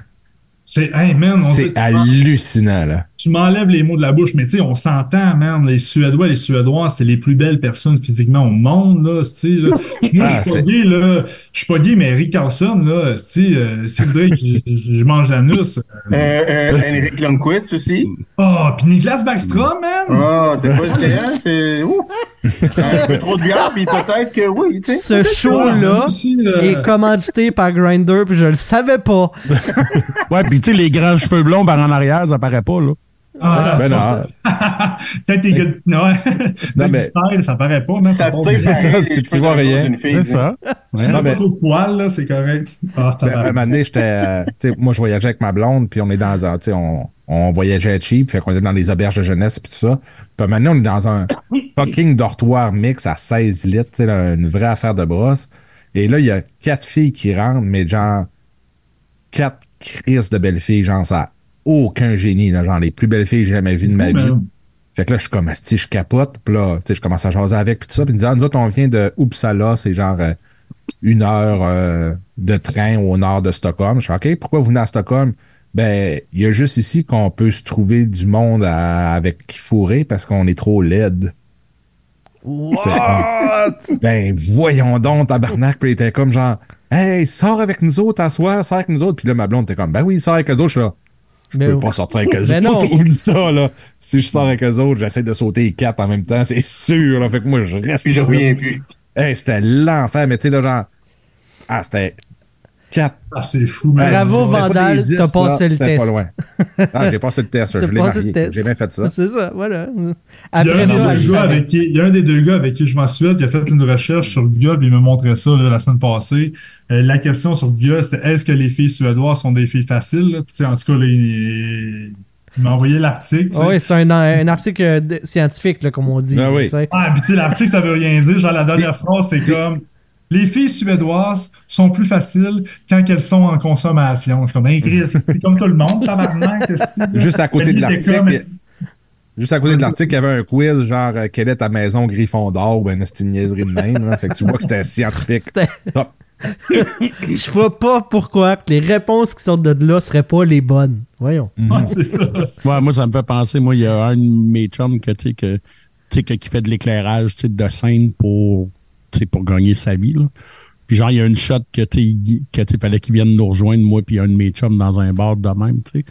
C'est, hey, man, C'est hallucinant, là. Tu m'enlèves les mots de la bouche, mais tu sais, on s'entend, man. Les Suédois, les Suédoises, c'est les plus belles personnes physiquement au monde, là. tu sais, là. Moi, Ah, je suis c'est- pas gay, là. Je suis pas gay, mais Eric Carlson, là, tu sais, euh, s'il voudrait que je, mange l'anus. Euh, euh, Henrik Lundqvist aussi. Oh, puis Niklas Backstrom, man! Ah, c'est pas le CN, c'est. Ouh! Un peu trop de bière, puis peut-être que oui, tu sais. Ce show-là euh, est commandité par Grinder, puis je le savais pas. Ouais, puis tu sais, les grands cheveux blonds par en arrière, ça paraît pas, là. Ah, Ben ça, non. ça- Peut-être tes gars de- ouais. Non, mais- style, ça paraît pas. Ça c'est ça, tu- vois de rien. C'est ça. Si Non, t'as mais- pas trop de poils, là, c'est correct. Ben, à un moment donné, j'étais. euh, moi, je voyageais avec ma blonde, puis on est dans un. Tu sais, on, on voyageait cheap, fait qu'on était dans les auberges de jeunesse, puis tout ça. Puis à un moment donné, on est dans un fucking dortoir mix à 16 litres, tu sais, là, une vraie affaire de brosse. Et là, il y a quatre filles qui rentrent, mais genre. Quatre crises de belles filles, genre, ça aucun génie, là, genre, les plus belles filles que j'ai jamais vues de ma vie. Fait que là, je suis comme, si je capote, puis là, tu sais, je commence à jaser avec, puis tout ça, puis me disent, ah, nous autres, on vient de Uppsala, c'est genre euh, une heure euh, de train au nord de Stockholm. Je fais, OK, pourquoi vous venez à Stockholm? Ben, il y a juste ici qu'on peut se trouver du monde à- avec qui fourrer parce qu'on est trop laide. What? Ben, voyons donc, tabarnak, puis il était comme genre, hey, sors avec nous autres à soir, sors avec nous autres. Puis là, ma blonde était comme, ben oui, sors avec eux autres. Je suis là, je Mais peux oui. pas sortir avec eux autres. non. Oublie ça, là. Si je sors avec eux autres, j'essaie de sauter les quatre en même temps, c'est sûr, là. Fait que moi, je reste Puis je reviens plus. Hey, c'était l'enfer, mais tu sais, là, genre, ah, c'était quatre. Ah, c'est fou, man. Bravo, Vandal, t'as passé là, le test. pas loin. Ah, j'ai passé le test, je l'ai passé le marié. test. J'ai bien fait ça. C'est ça, voilà. Il y, a un ça, des deux gars avec qui, il y a un des deux gars avec qui je m'en suis qui a fait une recherche sur Google, puis il m'a montré ça là, la semaine passée. Euh, la question sur Google, c'était est-ce que les filles suédoises sont des filles faciles? Puis, en tout cas, là, il, m'a envoyé l'article. Ah oui, c'est un, un article euh, scientifique, là, comme on dit. Ah oui. Ah, puis tu sais, l'article, ça veut rien dire. Genre, la dernière phrase, c'est comme les filles suédoises sont plus faciles quand elles sont en consommation. Je suis comme, hey, Chris, c'est comme tout le monde, tabarnak. Juste à côté de l'article, juste à côté de l'article, il y avait un quiz, genre, euh, quelle est ta maison Gryffondor ou une petite niaiserie de même, là. Fait que tu vois que c'était scientifique. C'était- Top. Je vois pas pourquoi que les réponses qui sortent de là seraient pas les bonnes. Voyons. Ah, c'est ça. Ouais, moi, ça me fait penser, moi, il y a un de mes chums que, tu sais, que, tu sais, que- qui fait de l'éclairage, tu sais, de scène pour, pour gagner sa vie, là. Puis genre, il y a une shot que, tu que, fallait qu'il vienne nous rejoindre, moi, puis un de mes chums dans un bar de même, tu sais.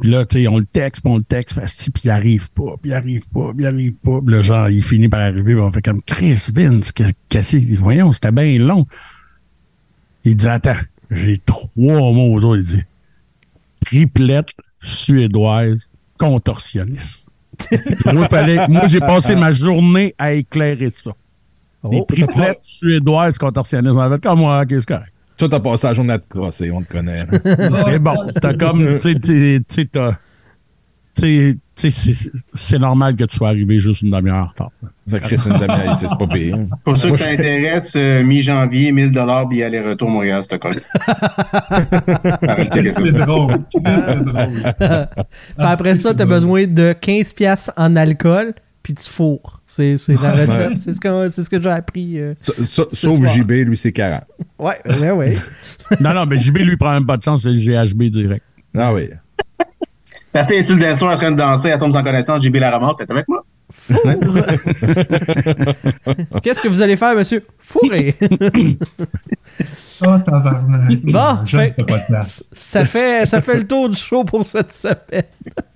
Puis là, tu sais, on le texte, on le texte, puis il arrive pas, puis il arrive pas, puis il arrive pas. Puis là, genre, il finit par arriver, puis on fait comme, Chris Vince, que- qu'est-ce que voyons, c'était bien long. Il dit, attends, j'ai trois mots aux autres. Il dit, triplette suédoise contorsionniste. moi, moi, j'ai passé ma journée à éclairer ça. Les Oh. triplettes suédoises contorsionnistes. On avait fait comme moi, c'est? Correct. Toi, t'as passé la journée à te crosser, on te connaît. C'est bon. C'était comme, tu sais, c'est- normal que tu sois arrivé juste une demi-heure en retard. Ça crée une demi-heure ici, c'est pas pire. Pour ceux que je- intéresse, euh, mi-janvier, 1000 dollars billet aller-retour Montréal-Stockholm. Ça. C'est drôle. C'est drôle. Puis après ça, t'as besoin de 15 piastres en alcool, puis tu fourres. C'est c'est la recette. C'est ce que, c'est ce que j'ai appris. euh. Sa- sa- Ce Sauf soir. JB, lui, c'est 40. Ouais, ouais, ouais. Non, non, mais JB, lui, prend même pas de chance, c'est le GHB direct. Ah oui. La fille est sur le en train de danser, elle tombe sans connaissance, JB la ramasse, c'est avec moi. Qu'est-ce que vous allez faire, monsieur? Fourrer. Oh, tabarnak. Bon, Je fait- pas de place. ça, fait, ça fait le tour du show pour cette semaine.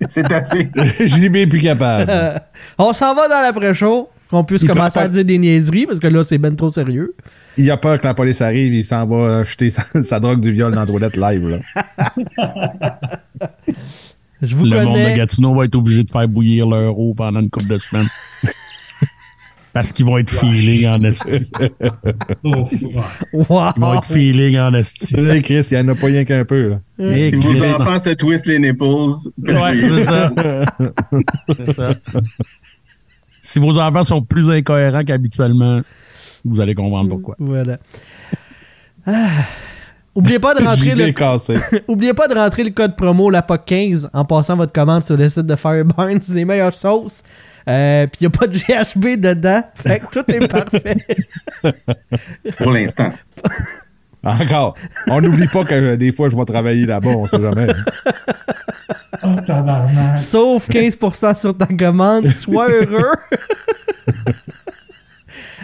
C'est assez. JB est plus capable. Euh, on s'en va dans l'après-show, qu'on puisse Il commencer à pas- dire des niaiseries, parce que là, c'est ben trop sérieux. Il a peur que la police arrive, il s'en va acheter sa, sa drogue du viol dans la toilette live. Là. Je vous le monde de. Gatineau va être obligé de faire bouillir leur eau pendant une couple de semaines. Parce qu'ils vont être feeling en esti. Wow. Ils vont être feeling en esti. Chris, il y en a pas rien qu'un peu. Là. Et Si Chris, vos enfants se twistent les nipples, Ouais, c'est ça. C'est? Ça. Si vos enfants sont plus incohérents qu'habituellement, vous allez comprendre pourquoi. Voilà. Ah. Oubliez pas de rentrer le. Oubliez pas de rentrer le code promo LAPOC15 en passant votre commande sur le site de Fireburn. C'est les meilleures sauces. Euh, Puis il n'y a pas de GHB dedans. Fait que tout est parfait. pour l'instant. Encore. On n'oublie pas que euh, des fois, je vais travailler là-bas, on sait jamais. Oh, tabarnak. Sauf 15% sur ta commande. Sois heureux.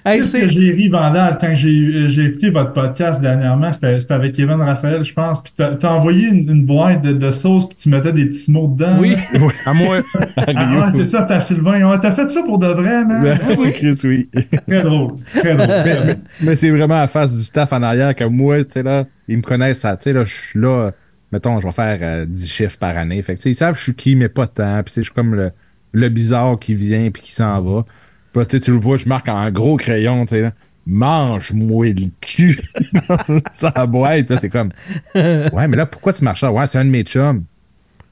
Qu'est-ce que j'ai ri, Vandal, quand j'ai euh, j'ai écouté votre podcast dernièrement, c'était avec Kevin Raphaël, je pense, puis t'as envoyé une, une boîte de, de sauce, puis tu mettais des petits mots dedans. Oui. là. À moi, Ah, ouais, c'est ça, t'as Sylvain. Ouais, t'as fait ça pour de vrai, man. Ben, Chris, oui. Très drôle. Très drôle. mais, mais- mais c'est vraiment à face du staff en arrière que moi, tu sais, là, ils me connaissent, ça, tu sais, là, je suis là, mettons, je vais faire euh, 10 chiffres par année. Fait que, tu sais, ils savent je suis qui, mais pas tant. Puis, tu sais, je suis comme le, le bizarre qui vient puis qui s'en va. Puis, là, tu le vois, je marque en gros crayon, tu sais, là. Mange-moi le cul ça boîte. Puis là, c'est comme, ouais, mais là, pourquoi tu marches là? Ouais, c'est un de mes chums.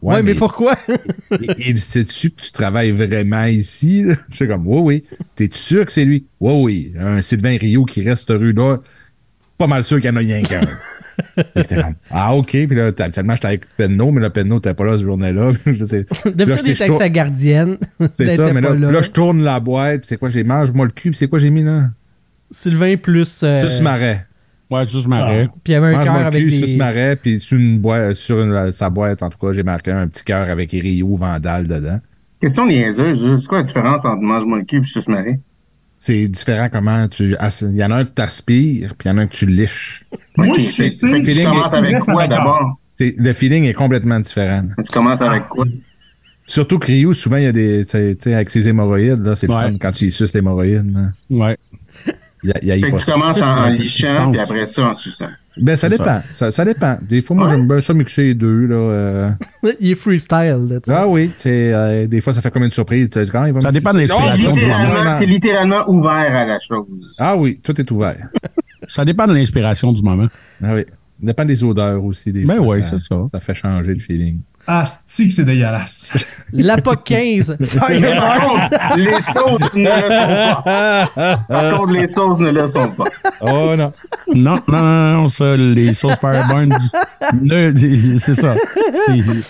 Ouais, mais pourquoi? Et, et sais-tu que tu travailles vraiment ici? là? Je suis comme, oui, oui. T'es sûr que c'est lui? Oui, oui. Un Sylvain Rio qui reste rue-là, pas mal sûr qu'il y en a rien qu'un. Comme, ah, OK. Puis là, habituellement, j'étais avec Penno, mais là, Penno t'es pas là ce journée-là. D'habitude, il était avec sa gardienne. c'est ça, mais là, là, je tourne la boîte, puis c'est quoi, j'ai mange-moi le cul, puis c'est quoi j'ai mis là? Sylvain plus. euh, Sus marais. ouais, ça, je m'arrête. Puis il y avait un cœur avec cul, des. marais, puis sur une boîte, sur une- sa boîte, en tout cas, j'ai marqué un petit cœur avec Rio Vandal dedans. Question niaiseuse, c'est quoi la différence entre mange-moi le cul et suce marée? C'est différent comment tu. Il y en a un que tu aspires, puis il y en a un que tu liches. Moi, je fait que tu commences est- avec quoi d'abord? C'est- Le feeling est complètement différent. Tu commences avec Ah, quoi? Surtout que Ryu, souvent, il y a des. tu sais, avec ses hémorroïdes, là, c'est le Ouais. fun quand tu y suces l'hémorroïde. là. Ouais. Il y a, y Fait que tu commences en, en lichant, puis après ça en suçant. Ben, ça dépend. Ça. Ça, dépend. Des fois, moi, Ouais. j'aime bien ça mixer les deux. Là, euh. Il est freestyle, là. Ah oui, euh, des fois, ça fait comme une surprise. Quand Ça dépend de T'es l'inspiration du littéralement. littéralement, t'es littéralement ouvert à la chose. Ah oui, tout est ouvert. Ça dépend de l'inspiration du moment. Ah oui. Ça dépend des odeurs aussi. Des Ben c'est ça. Ça fait changer le feeling. Asti que c'est dégueulasse? L'APOC 15. Mais par Fireburn. contre, les sauces ne le sont pas. Par contre, les sauces ne le sont pas. Oh non. Non, non, non, non, ça, les sauces Fireburn, ne- c'est ça.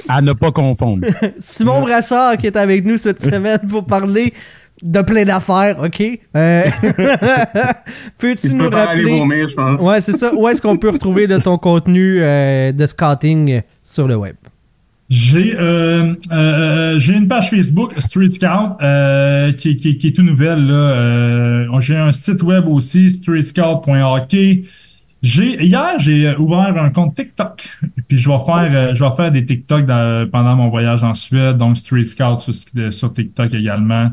À ne pas confondre. Simon Brassard qui est avec nous cette semaine pour parler de plein d'affaires, OK? Euh, Peux-tu Tu nous pas aller rappeler... vomir, je pense. Ouais, c'est ça. Où est-ce qu'on peut retrouver de ton contenu euh, de scouting sur le web? J'ai euh, euh, j'ai une page Facebook Street Scout euh, qui, qui, qui est tout nouvelle là. Euh, j'ai un site web aussi streetscout.hockey. J'ai hier j'ai ouvert un compte TikTok puis je vais faire euh, je vais faire des TikTok pendant mon voyage en Suède donc Street Scout sur TikTok également.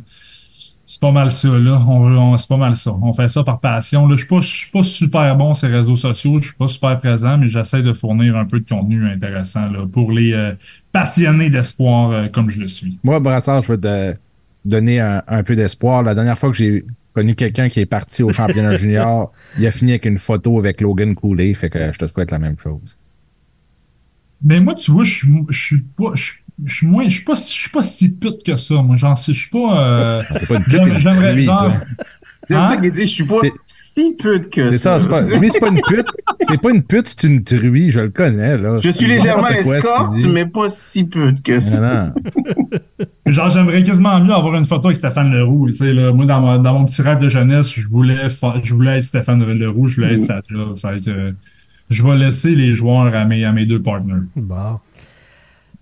C'est pas mal ça, là. On, on- c'est pas mal ça. On fait ça par passion. Là, je suis pas, je suis pas super bon sur les réseaux sociaux. Je suis pas super présent, mais j'essaie de fournir un peu de contenu intéressant là, pour les euh, passionnés d'espoir euh, comme je le suis. Moi, Brassard, je veux te donner un, un peu d'espoir. La dernière fois que j'ai connu quelqu'un qui est parti au championnat junior, il a fini avec une photo avec Logan Cooley, fait que je te souhaite la même chose. Mais moi, tu vois, je suis, je suis pas, je, suis- je suis moins, je suis pas, je suis pas si pute que ça. Moi, j'en sais, je suis pas. Euh, Ah, T'es pas une pute, t'es j'aimerais- une toi. C'est Hein? ça qu'il dit, je suis pas si peu que C'est ça, ça. c'est pas, lui, c'est pas une pute. C'est pas une pute, c'est une truie, je le connais, là. Je suis légèrement escorte, mais pas si peu que ça. Genre, j'aimerais quasiment mieux avoir une photo avec Stéphane Leroux. Tu sais, là, moi, dans, mon- dans mon petit rêve de jeunesse, je voulais, fa- je voulais être Stéphane Leroux, je voulais être ça. Là, fait que, euh, je vais laisser les joueurs à mes, à mes deux partenaires. Bon.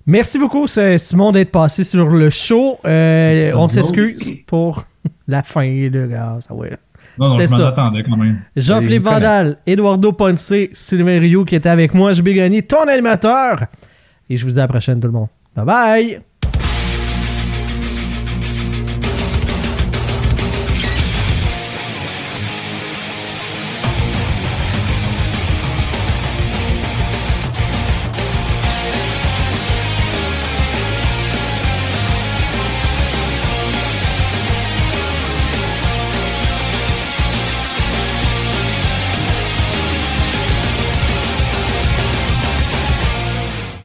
Merci beaucoup, Simon, d'être passé sur le show. Euh, on s'excuse pour la fin, le gars. Ça, ouais. Non, non, C'était je m'en ça. attendais quand même. Jean-Philippe. Vandal, Eduardo Ponce, Sylvain Rio qui était avec moi, je Gagné, ton animateur. Et je vous dis à la prochaine, tout le monde. Bye bye!